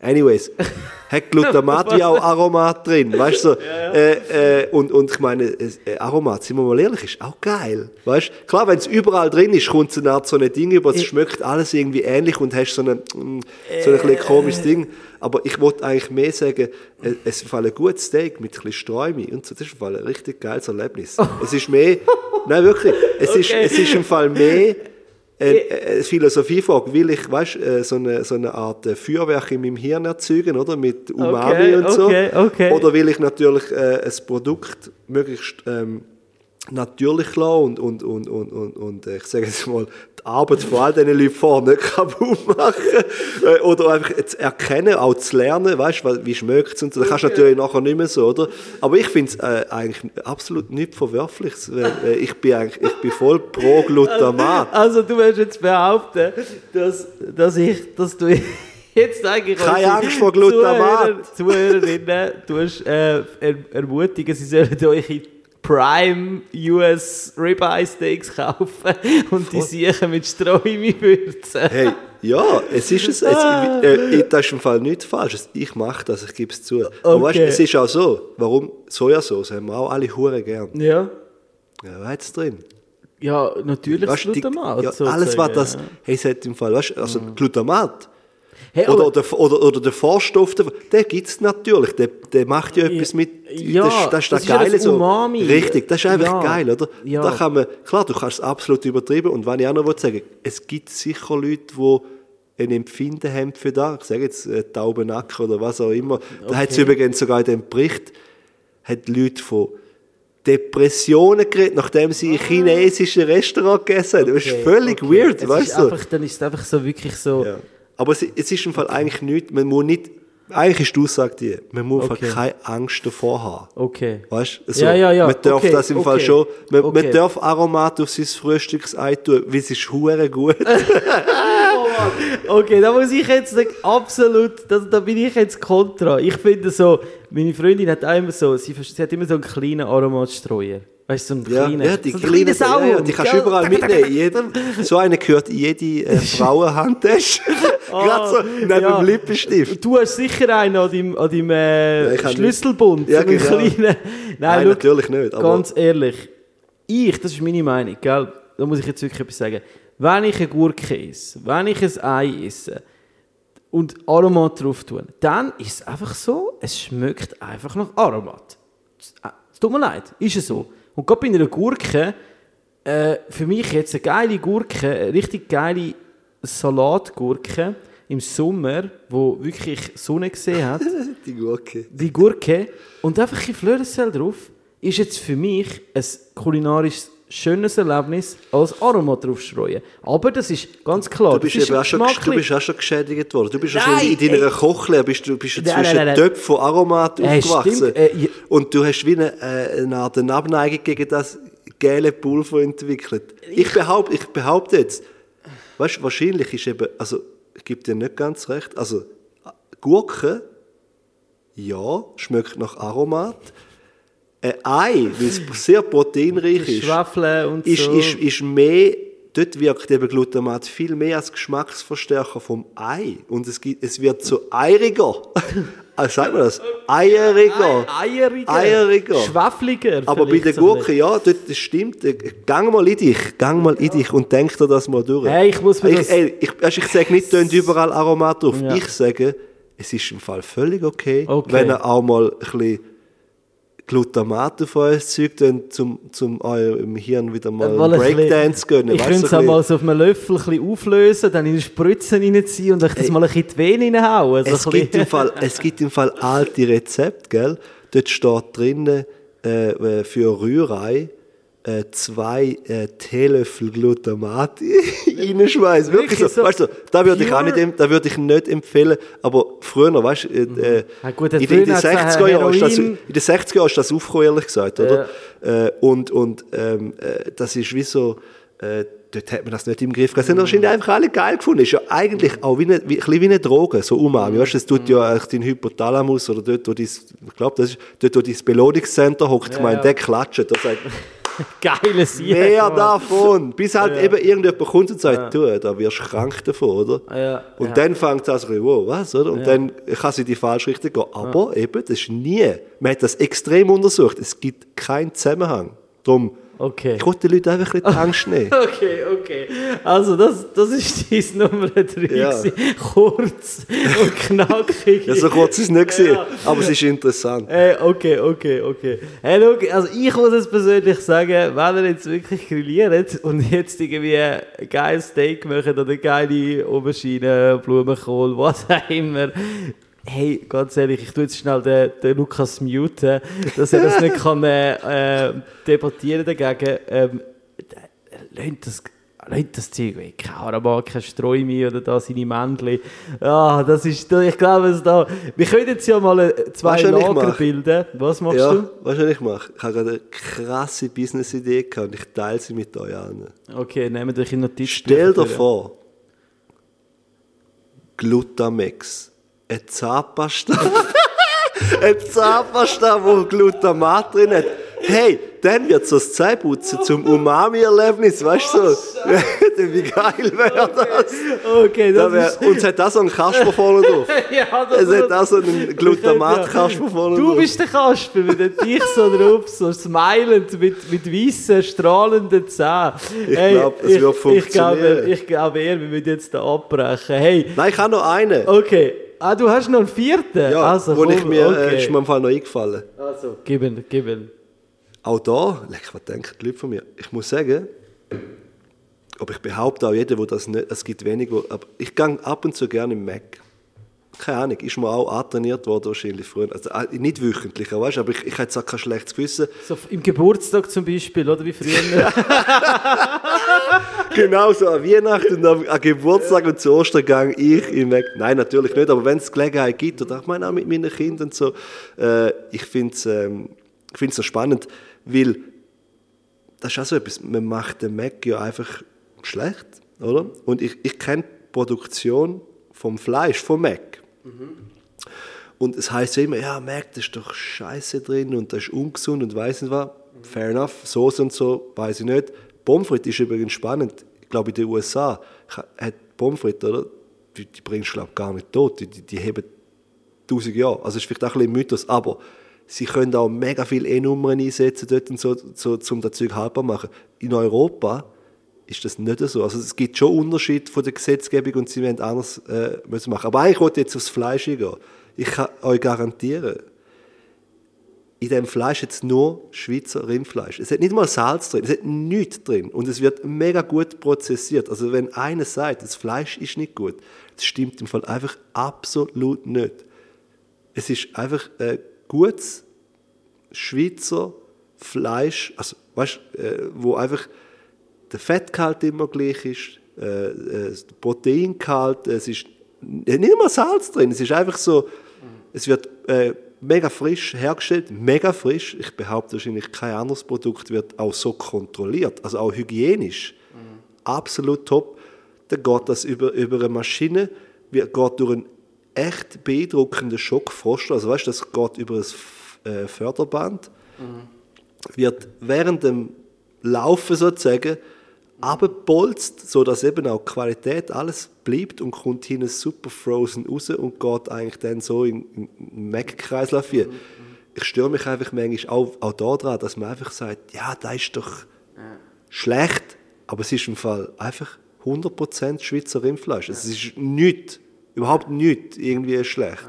So, Anyways, hat Glutamat wie auch Aromat drin, weißt du? So, Äh, äh, und, und ich meine, äh, Aromat, sind wir mal ehrlich, ist auch geil, weißt du? Klar, wenn es überall drin ist, kommt es eine Art so ein Ding über, es schmeckt alles irgendwie ähnlich und hast so ein, mm, so ein bisschen komisches Ding. Aber ich wollte eigentlich mehr sagen, äh, es ist ein gutes Steak mit ein bisschen Sträumi und so, das ist ein richtig geiles Erlebnis. Es ist mehr, nein wirklich, es, ist, Okay. es ist im Fall mehr eine, eine Philosophiefrage, will ich, weißt, äh, so eine, so eine Art äh, Feuerwerk in meinem Hirn erzeugen, oder? Mit Umami Okay, und so. okay, okay. Oder will ich natürlich äh, ein Produkt möglichst ähm, natürlich lassen und, und, und, und, und, und äh, ich sage jetzt mal, die Arbeit von all diesen Leuten vorne nicht kaputt machen. Äh, oder einfach zu erkennen, auch zu lernen, weißt du, wie schmeckt es und so. Das kannst du natürlich nachher nicht mehr so, oder? Aber ich finde es äh, eigentlich absolut nichts Verwerfliches. Weil, äh, ich, bin eigentlich, ich bin voll pro Glutamat. Also du willst jetzt behaupten, dass, dass ich, dass du jetzt eigentlich Keine Angst vor Glutamat. Zuhörer, Zuhörerinnen tust, äh, er, ermutigen, sie sollen euch in Prime US Ribeye Steaks kaufen und die sicher mit Streumi würzen. Hey, ja, es ist es. es äh, das ist im Fall nichts Falsches. Ich mache das, ich gebe es zu. Aber weißt, Okay. es ist auch so, warum Sojasauce haben wir auch alle Hure gern. Ja. Ja, was hat's drin? Ja, natürlich Weißt, die- Glutamat. ja, alles, was das, hey, es hat im Fall, weißt, also Glutamat Hey, oder, oder, oder, oder der Vorstoff, davon, der gibt es natürlich, der, der macht ja etwas mit, Ja, das, das ist das, das ist ja Geile das so. Umami. Richtig, das ist einfach Ja, geil, oder? ja. Da kann man, klar, du kannst es absolut übertrieben und wenn ich auch noch sagen es gibt sicher Leute, die ein Empfinden haben für das, ich sage jetzt äh, Taubenacker oder was auch immer, da hat es Okay. übrigens sogar in dem Bericht, hat Leute von Depressionen geredet, nachdem sie in chinesischen Restaurant gegessen haben. Das ist völlig Ah. Okay. weird, es weißt ist du? Einfach, dann ist es einfach so wirklich so... Ja. Aber es, es ist im Fall eigentlich nichts, man muss nicht, eigentlich ist die Aussage die, man muss Okay. keine Angst davor haben. Okay. Weißt du? So, Ja, ja, ja. Man darf Okay, das im Fall okay. schon, man, Okay. man darf Aromat auf sein Frühstücksei tun, weil es ist hure gut. Okay, da muss ich jetzt sagen, absolut, da, da bin ich jetzt kontra. Ich finde so, meine Freundin hat auch immer so, sie, sie hat immer so einen kleinen Aromatstreuer. Weißt du, so einen Ja, kleinen, ja, die so einen kleinen, Sauer. ja, ja, die kannst du überall mitnehmen. Jede, so eine gehört in jede äh, Frauenhandtasche. Gerade so neben Ah, ja. dem Lippenstift. Du hast sicher einen an deinem, an deinem äh, hab Schlüsselbund. Ja, so genau. kleinen. Nein, Nein, schau, natürlich nicht, aber- Ganz ehrlich, ich, das ist meine Meinung, gell? da muss ich jetzt wirklich etwas sagen. Wenn ich eine Gurke esse, wenn ich ein Ei esse und Aromat drauf tue, dann ist es einfach so, es schmeckt einfach nach Aromat. Es äh, es tut mir leid, ist es so. Und gerade bei einer Gurke, äh, für mich jetzt eine geile Gurke, eine richtig geile Salatgurke im Sommer, wo wirklich Sonne gesehen hat, Die Gurke. die Gurke und einfach ein Flöresel drauf, ist jetzt für mich ein kulinarisches schönes Erlebnis als Aroma drauf streuen. Aber das ist ganz klar, Du bist, das ist eben auch schon, du bist auch schon geschädigt worden. Du bist ja Nein, schon in deiner ey. Kochlehre, bist du bist Nein, zwischen nein. Töpfen von Aromat Äh, aufgewachsen. äh, ja. Und du hast wie eine, äh, eine Art Abneigung gegen das gelbe Pulver entwickelt. Ich behaupte, ich behaupte jetzt, weißt wahrscheinlich ist eben, also ich gebe dir nicht ganz recht, also Gurke, ja, schmeckt nach Aromat. Ein Ei, weil es sehr proteinreich ist, Schwafeln und ist, so. ist, ist mehr, dort wirkt eben Glutamat viel mehr als Geschmacksverstärker vom Ei. Und es, gibt, es wird so eiriger. also sagt man das? Eieriger. Eieriger. Eieriger. Schwafeliger. Aber bei der Gurke, ja, dort, das stimmt. Äh, Gang mal in dich, gang mal in dich und denk dir das mal durch. Hey, ich muss mir ich, das- ey, ich, ich sage nicht, tönt überall Aromat drauf. Ja. Ich sage, es ist im Fall völlig okay, Okay. wenn ihr auch mal ein bisschen Glutamat auf euer Zeug dann zum, zum eurem Hirn wieder mal ein Breakdance gönnen. Ich könnte es auch mal so auf einem Löffel ein bisschen auflösen, dann in eine Spritze reinziehen und euch das mal ein bisschen in die Vene reinhauen. So es, gibt im Fall, es gibt im Fall alte Rezepte, gell? Dort steht drinnen äh, äh, für Rührei äh, zwei äh, Teelöffel Glutamat reinschmeißen. Wirklich Wirklich so. Weißt du, da würde ich auch nicht, da würde ich nicht empfehlen. Aber früher, weißt du, äh, äh, Ja, gut, in, in den hat's auch 60er Jahren ist das, in den 60er Jahren ist das aufgekommen, ehrlich gesagt, oder? Äh, und und ähm, äh, das ist wie so, dort hat man das nicht im Griff. Das haben wahrscheinlich einfach alle geil gefunden. Ist ja eigentlich auch wie eine, wie, ein wie eine Droge, so Umami. Weißt du, das tut ja eigentlich dein Hypothalamus oder dort, wo dein, ich glaube, das ist dort, wo dein Belohnungscenter hockt. ich meine, der klatscht. Der sagt, Geile Sieg. mehr davon. Bis halt eben irgendjemand kommt und sagt, du, da wirst du krank davon, oder? Ja, Und ja. dann fängt es an so, wow, was, oder? Und dann kann sie in die falsche Richtung gehen. Aber eben, das ist nie, man hat das extrem untersucht, es gibt keinen Zusammenhang. Darum, Okay. ich wollte den Leuten einfach ein bisschen die Angst nehmen. Okay, okay. Also, das, das ist dein Nummer 3. Ja. Kurz und knackig. Ja, so kurz ist es nicht Ja. aber es ist interessant. Hey, okay, okay, okay. Hey, schau, also ich muss es persönlich sagen, wenn ihr jetzt wirklich grilliert und jetzt irgendwie ein geiles Steak macht oder geile Aubergine, Blumenkohl, was auch immer. Hey, ganz ehrlich, ich tue jetzt schnell den, den Lukas muten, dass er das nicht kann äh, äh, debattieren dagegen. Ähm, Lehnt das, lehnt das Zeug weg. Keine Ahnung, kein Streumi oder da seine Männchen. Ja, das ist, ich glaube, es da, wir können jetzt ja mal äh, zwei Weißt Lager mache? bilden. Was machst Ja, du? weißt du, was ich mache? Ich habe gerade eine krasse Business-Idee gehabt und ich teile sie mit euch allen. Okay, nehmen wir in Notiz. Stell dir vor, Glutamex, eine Zahnpasta, eine Zahnpasta, wo Glutamat drin hat. Hey, dann wird so das Zähneputzen zum Umami-Erlebnis, weißt du? So. Wie geil wäre das? Okay, Da das wär, ist... und es hat auch so einen Kasper vorne drauf. ja, das Es hat auch so einen Glutamat-Kasper vorne Du drauf. bist der Kasper mit dem Dich so drauf, so smilend, mit, mit weißen, strahlenden Zähnen. Ich glaub, es ich- wird Ich funktionieren. glaube, ich glaube eher, wir müssen jetzt da abbrechen. Hey, Nein, ich habe noch einen. okay. Ah, du hast noch einen vierten? Ja, also, wo ich mir, okay. äh, ist mir im Fall noch eingefallen. Also, gib ihn, gib ihn. Auch da, leck, was denken die Leute von mir? Ich muss sagen, aber ich behaupte auch jeder, der das nicht, es gibt wenige, wo- aber ich gehe ab und zu gerne im Mac. Keine Ahnung, ist mir auch antrainiert worden wahrscheinlich früher. Also äh, nicht wöchentlich, weißt, aber ich, ich hätte jetzt auch kein schlechtes Gewissen. So im Geburtstag zum Beispiel, oder wie früher? genau so an Weihnachten und am, an Geburtstag und zu Ostern gehe ich im Mac. Nein, natürlich nicht, aber wenn es Gelegenheit gibt, oder ich meine auch mit meinen Kindern und so, äh, ich finde es ähm, ich find's noch spannend, weil das ist auch so etwas, man macht den Mac ja einfach schlecht, oder? Und ich, ich kenne die Produktion vom Fleisch, vom Mac. Und es heißt ja immer, ja, Mac, da ist doch Scheiße drin und das ist ungesund und weiß nicht was. Fair enough, Soße und so, weiß ich nicht. Pommes ist übrigens spannend. Ich glaube, in den USA hat Pommes oder? Die, die bringst du, glaube gar nicht tot. Die, die, die haben tausend Jahre. Also, es ist vielleicht auch ein bisschen Mythos, aber sie können auch mega viele E-Nummern einsetzen dort und so, so, um das Zeug haltbar zu machen. In Europa ist das nicht so. Also es gibt schon Unterschiede von der Gesetzgebung und sie wollen anders äh, müssen machen. Aber eigentlich wollte ich jetzt aufs Fleisch eingehen. Ich kann euch garantieren, in dem Fleisch jetzt nur Schweizer Rindfleisch. Es hat nicht mal Salz drin, es hat nichts drin und es wird mega gut prozessiert. Also wenn einer sagt, das Fleisch ist nicht gut, das stimmt im Fall einfach absolut nicht. Es ist einfach äh, gutes Schweizer Fleisch, also weißt, äh, wo einfach der Fettgehalt immer gleich ist, äh, äh, der Proteingehalt, es ist nicht mal Salz drin, es ist einfach so, es wird äh, mega frisch hergestellt, mega frisch. Ich behaupte wahrscheinlich kein anderes Produkt wird auch so kontrolliert, also auch hygienisch. Absolut top. Dann geht das über, über eine Maschine, wird, geht durch einen echt beeindruckenden Schockfrost, also weißt du, das geht über ein äh, Förderband, wird während dem Laufen sozusagen abgepolzt, sodass eben auch die Qualität alles bleibt und kommt hinten super frozen raus und geht eigentlich dann so in, in den Mac-Kreislauf hier. Ich störe mich einfach manchmal auch, auch daran, dass man einfach sagt, ja, das ist doch schlecht, aber es ist im Fall einfach 100% Schweizer Rindfleisch. Es ist nichts, überhaupt nichts irgendwie schlecht.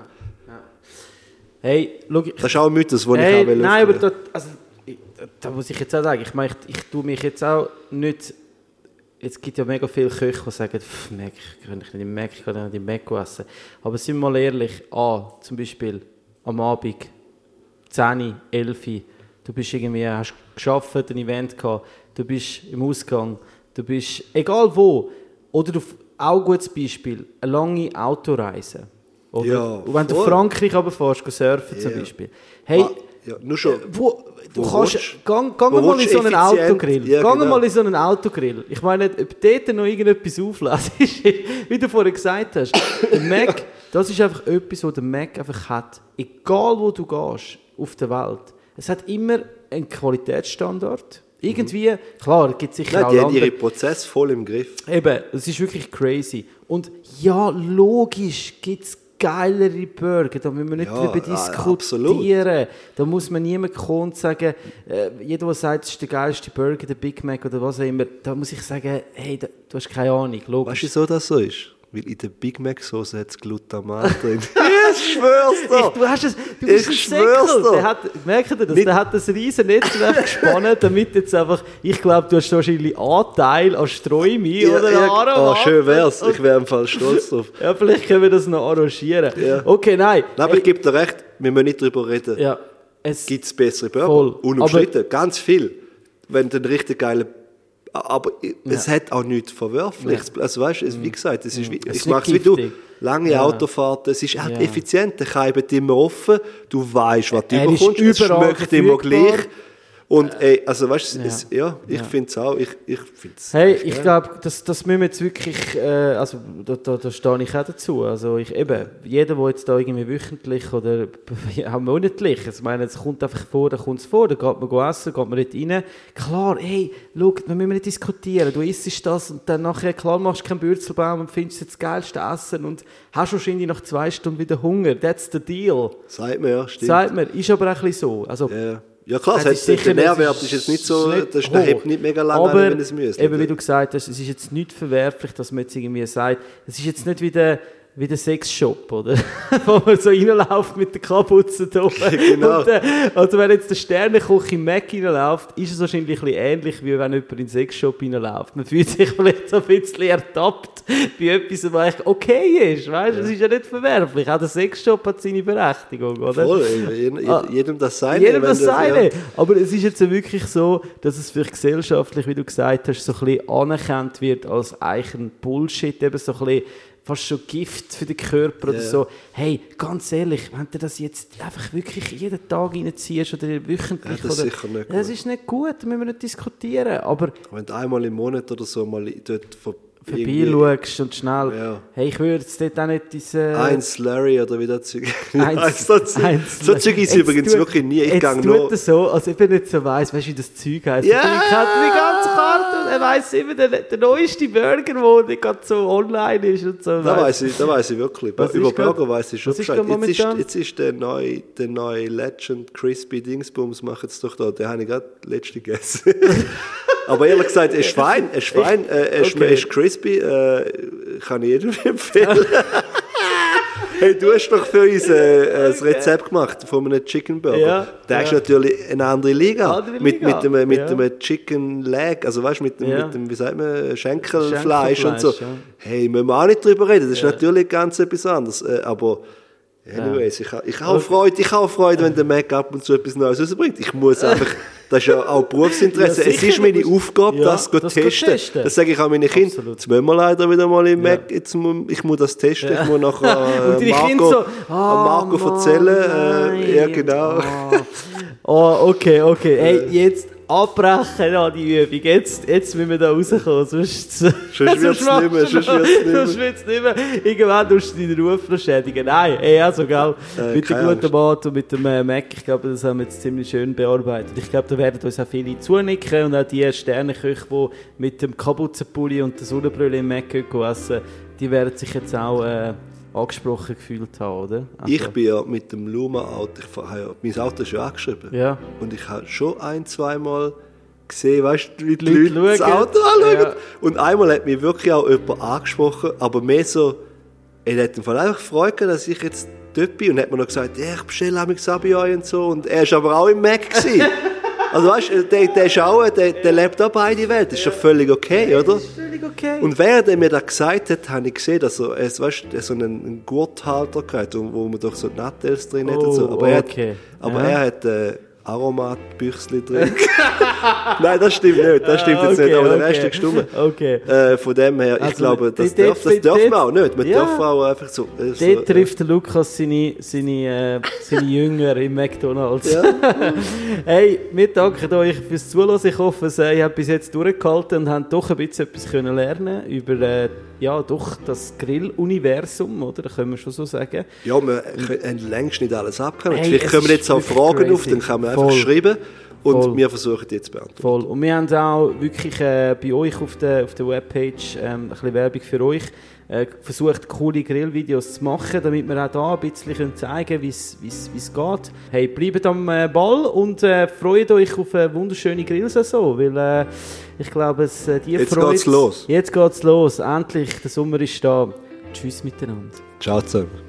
Hey, schau, ich, Das ist auch ein Mythos, den hey, ich auch will Nein, aber aufnehmen. da, also, da muss ich jetzt auch sagen, ich meine, ich, ich tue mich jetzt auch nicht... Es gibt ja mega viele Köche, die sagen, «Pff, Mac, ich kann nicht im Mac, ich kann nicht im Mac essen. Aber sind wir mal ehrlich, A, zum Beispiel am Abend, 10, 11, du bist irgendwie, hast geschafft, ein Event gehabt, du bist im Ausgang, du bist, egal wo, oder du, auch ein gutes Beispiel, eine lange Autoreise. Oder? Ja, Und wenn du voll. Frankreich aber fährst, surfen zum Ja. Beispiel. Hey, Ah, ja, nur schon. äh, wo, du kannst, gang, gang mal in so einen Autogrill. Ja, gang genau. mal in so einen Autogrill. Ich meine, ob dort noch irgendetwas auflässt, wie du vorhin gesagt hast. Der Mac, das ist einfach etwas, was der Mac einfach hat. Egal wo du gehst auf der Welt. Es hat immer einen Qualitätsstandard. Irgendwie, klar, gibt es sicher Nein, auch die haben ihren Prozess voll im Griff. Eben, es ist wirklich crazy. Und ja, logisch gibt es geilere Burger, da müssen wir nicht Ja, darüber diskutieren. Da muss man niemand kommen und sagen, äh, jeder, der sagt, es ist der geilste Burger, der Big Mac oder was auch immer, da muss ich sagen, hey, da, du hast keine Ahnung, Weißt du, logisch. wieso das so ist? Weil in der Big Mac Soße hat es Glutamat drin. ich schwör's Ich, dir! du hast es, du Ich bist ein schwör's Säckel. dir. Der hat, merkt ihr das? Nicht- Der hat das riesen Netzwerk gespannt, damit jetzt einfach, ich glaube, du hast wahrscheinlich Anteil an Streumi Ja, oder ja, Aromat. oh, schön wär's. Ich wäre im Fall stolz drauf. Ja, vielleicht können wir das noch arrangieren. Ja. Okay, nein. Nein, aber ich gebe dir recht, wir müssen nicht darüber reden. Ja, es, Gibt es bessere Burger? Voll. Unumstritten, ganz viel. Wenn du einen richtig geilen... Aber es hat auch nichts Verwerfliches. Also weißt, es, wie gesagt, es ist, wie. Es ich mache es wie du. Lange Ja. Autofahrten, es ist halt Ja. effizient. Der Kai wird immer offen, du weißt, was du ist überkommst, es schmeckt immer gleich. Und ey, also weißt du, Ja. es- ja, ich Ja. finde es auch. Ich, ich find's Hey, ich glaube, das, das müssen wir jetzt wirklich, äh, also da, da, da stehe ich auch dazu. Also ich, eben, jeder, der jetzt da irgendwie wöchentlich oder auch monatlich, ich meine, es kommt einfach vor, dann kommt es vor, dann geht man essen, geht man nicht rein. Klar, hey, schau, wir müssen nicht diskutieren, du isst das und dann nachher, klar machst du keinen Bürzelbaum und findest jetzt das geilste Essen und hast wahrscheinlich nach zwei Stunden wieder Hunger, that's the deal. Sagt mir, ja, stimmt. Sagt mir, ist aber auch ein bisschen so. Also, Ja. Ja klar, hat, ist sicher der Nährwert es ist jetzt nicht so, nicht das, hoch. hebt nicht mega lange Aber an, wenn es Müsli eben wie du gesagt hast, es ist jetzt nicht verwerflich, dass man jetzt irgendwie sagt, es ist jetzt nicht wie der, wie der Sexshop, oder? Wo man so reinläuft mit der Kapuze da oben. Genau. Und, äh, also wenn jetzt der Sternekoch im Mac reinläuft, ist es wahrscheinlich ein bisschen ähnlich, wie wenn jemand in den Sexshop reinläuft. Man fühlt sich vielleicht so ein bisschen ertappt bei etwas, was eigentlich okay ist, weißt du? Es ist ja nicht verwerflich. Auch der Sexshop hat seine Berechtigung, oder? Voll, jedem, Ah, jedem das seine. Jedem das seine. ja. Aber es ist jetzt wirklich so, dass es vielleicht gesellschaftlich, wie du gesagt hast, so ein bisschen anerkannt wird als eigentlich ein Bullshit, eben so ein bisschen fast schon Gift für den Körper oder Ja. so. Hey, ganz ehrlich, wenn du das jetzt einfach wirklich jeden Tag reinziehst oder wöchentlich, Ja, das ist oder, sicher nicht das gut. ist nicht gut, da müssen wir nicht diskutieren. Aber Wenn du einmal im Monat oder so mal dort irgendwie vorbeischaust und schnell, Ja. hey, ich würde jetzt dort auch nicht diese... Eins Larry oder wie das Zeug. Eins- So Zeug ist übrigens wirklich nie. Ich gehe nur. so, als ob er nicht so weiss, weißt du, wie das Zeug heisst. Ja! Er kennt die ganze er weiss immer den, den neuesten Burger, der nicht gerade so online ist und so. Da weiß ich, da weiß ich wirklich. Was Über Burger weiß ich schon Bescheid. Jetzt ist, jetzt ist der neue, der neue Legend Crispy Dingsbums, mach jetzt doch da. Den habe ich gerade letzte gegessen. Aber ehrlich gesagt, ein Schwein, ein Schwein, äh, ist, Okay. ist crispy, äh, kann ich jedem empfehlen. Hey, du hast doch für uns äh, ein Rezept gemacht von einem Chicken Burger. Ja, Der ist ja. natürlich eine andere Liga. Andere Mit, Liga, mit, dem, mit ja. Chicken Leg, also weißt du, mit, dem, Ja. mit dem, wie sagt man, Schenkelfleisch und so. Hey, müssen wir auch nicht drüber reden. Das ist natürlich ganz etwas anderes. Äh, aber anyways, ich, ich habe Freude, ich habe Freude, wenn der Mac ab und zu etwas Neues rausbringt. Ich muss einfach, Das ist ja auch Berufsinteresse. Ja, es ist meine Aufgabe, Ja, das zu das zu testen. testen. Das sage ich auch meinen Kindern. Absolut. Jetzt müssen wir leider wieder mal im Mac. Jetzt muss, ich muss das testen. Ich muss nachher Und äh, Marco, Kinder so, an «Ah, Marco erzählen. nein.» Äh, ja, genau. Ah. Oh, okay, okay. Hey, jetzt abbrechen an die Übung. Jetzt, jetzt müssen wir da rauskommen. Sonst, Sonst wird's machst nicht mehr, du sonst noch- wird's nicht mehr. Irgendwann tust du deinen Ruf noch schädigen. Nein, ey, also, gell, Äh, mit dem guten Mat und mit dem äh, Mac, ich glaube, das haben wir jetzt ziemlich schön bearbeitet. Ich glaube, da werden uns auch viele zunicken und auch die Sterneköche, die mit dem Kapuzenpulli und der Sonnenbrille im Mac essen, die werden sich jetzt auch äh, angesprochen gefühlt haben, oder? Also, Ich bin ja mit dem Luma-Auto, habe mein Auto ist ja angeschrieben. Ja. Und ich habe schon ein, zweimal gesehen, weißt du, wie die Leute Leute, das. Auto anschauen. Ja. Und einmal hat mich wirklich auch jemand angesprochen, aber mehr so, er hat Fall einfach Freude dass ich jetzt dort bin und hat mir noch gesagt, ja, ich bestelle mich bei euch und so. Und er war aber auch im Mac. Also weißt du, der, der, ist auch, der, der lebt auch beide Welt, das ist doch völlig okay, oder? Völlig okay. Und während er mir das gesagt hat, habe ich gesehen, dass er, es, weißt, er so einen, einen Gurthalter hatte, wo, man doch so Nattels drin hat und so. Oh, Aber, er, okay. hat, aber Ja. er hat äh, Aromatbüchsli drin. Nein, das stimmt nicht. Das stimmt jetzt Ah, nicht, aber der okay. Rest ist gestummen. Okay. Äh, von dem her, ich Also, glaube, das, dort- darf, das dort- darf man auch nicht. Man Ja. darf auch einfach so... Äh, so Dort trifft der Lukas seine, seine, äh, seine Jünger im McDonalds. hey, wir danken euch fürs Zuhören. Ich hoffe, äh, ihr habt bis jetzt durchgehalten und habt doch ein bisschen etwas können lernen über äh, ja, doch das Grill-Universum, oder? Das können wir schon so sagen. Ja, wir haben längst nicht alles abgekommen. Hey, Vielleicht kommen jetzt auch Fragen auf, crazy. dann kann man einfach Voll. schreiben und Voll. wir versuchen die zu beantworten. Voll. Und wir haben auch wirklich äh, bei euch auf der, auf der Webpage ähm, ein bisschen Werbung für euch äh, versucht, coole Grillvideos zu machen, damit wir auch da ein bisschen zeigen können, wie es geht. Hey, bleibt am äh, Ball und äh, freut euch auf eine wunderschöne Grillsaison, weil äh, ich glaube, es, äh, die Jetzt Freude... geht's los. Jetzt geht's los. Endlich, der Sommer ist da. Tschüss miteinander. Ciao zusammen.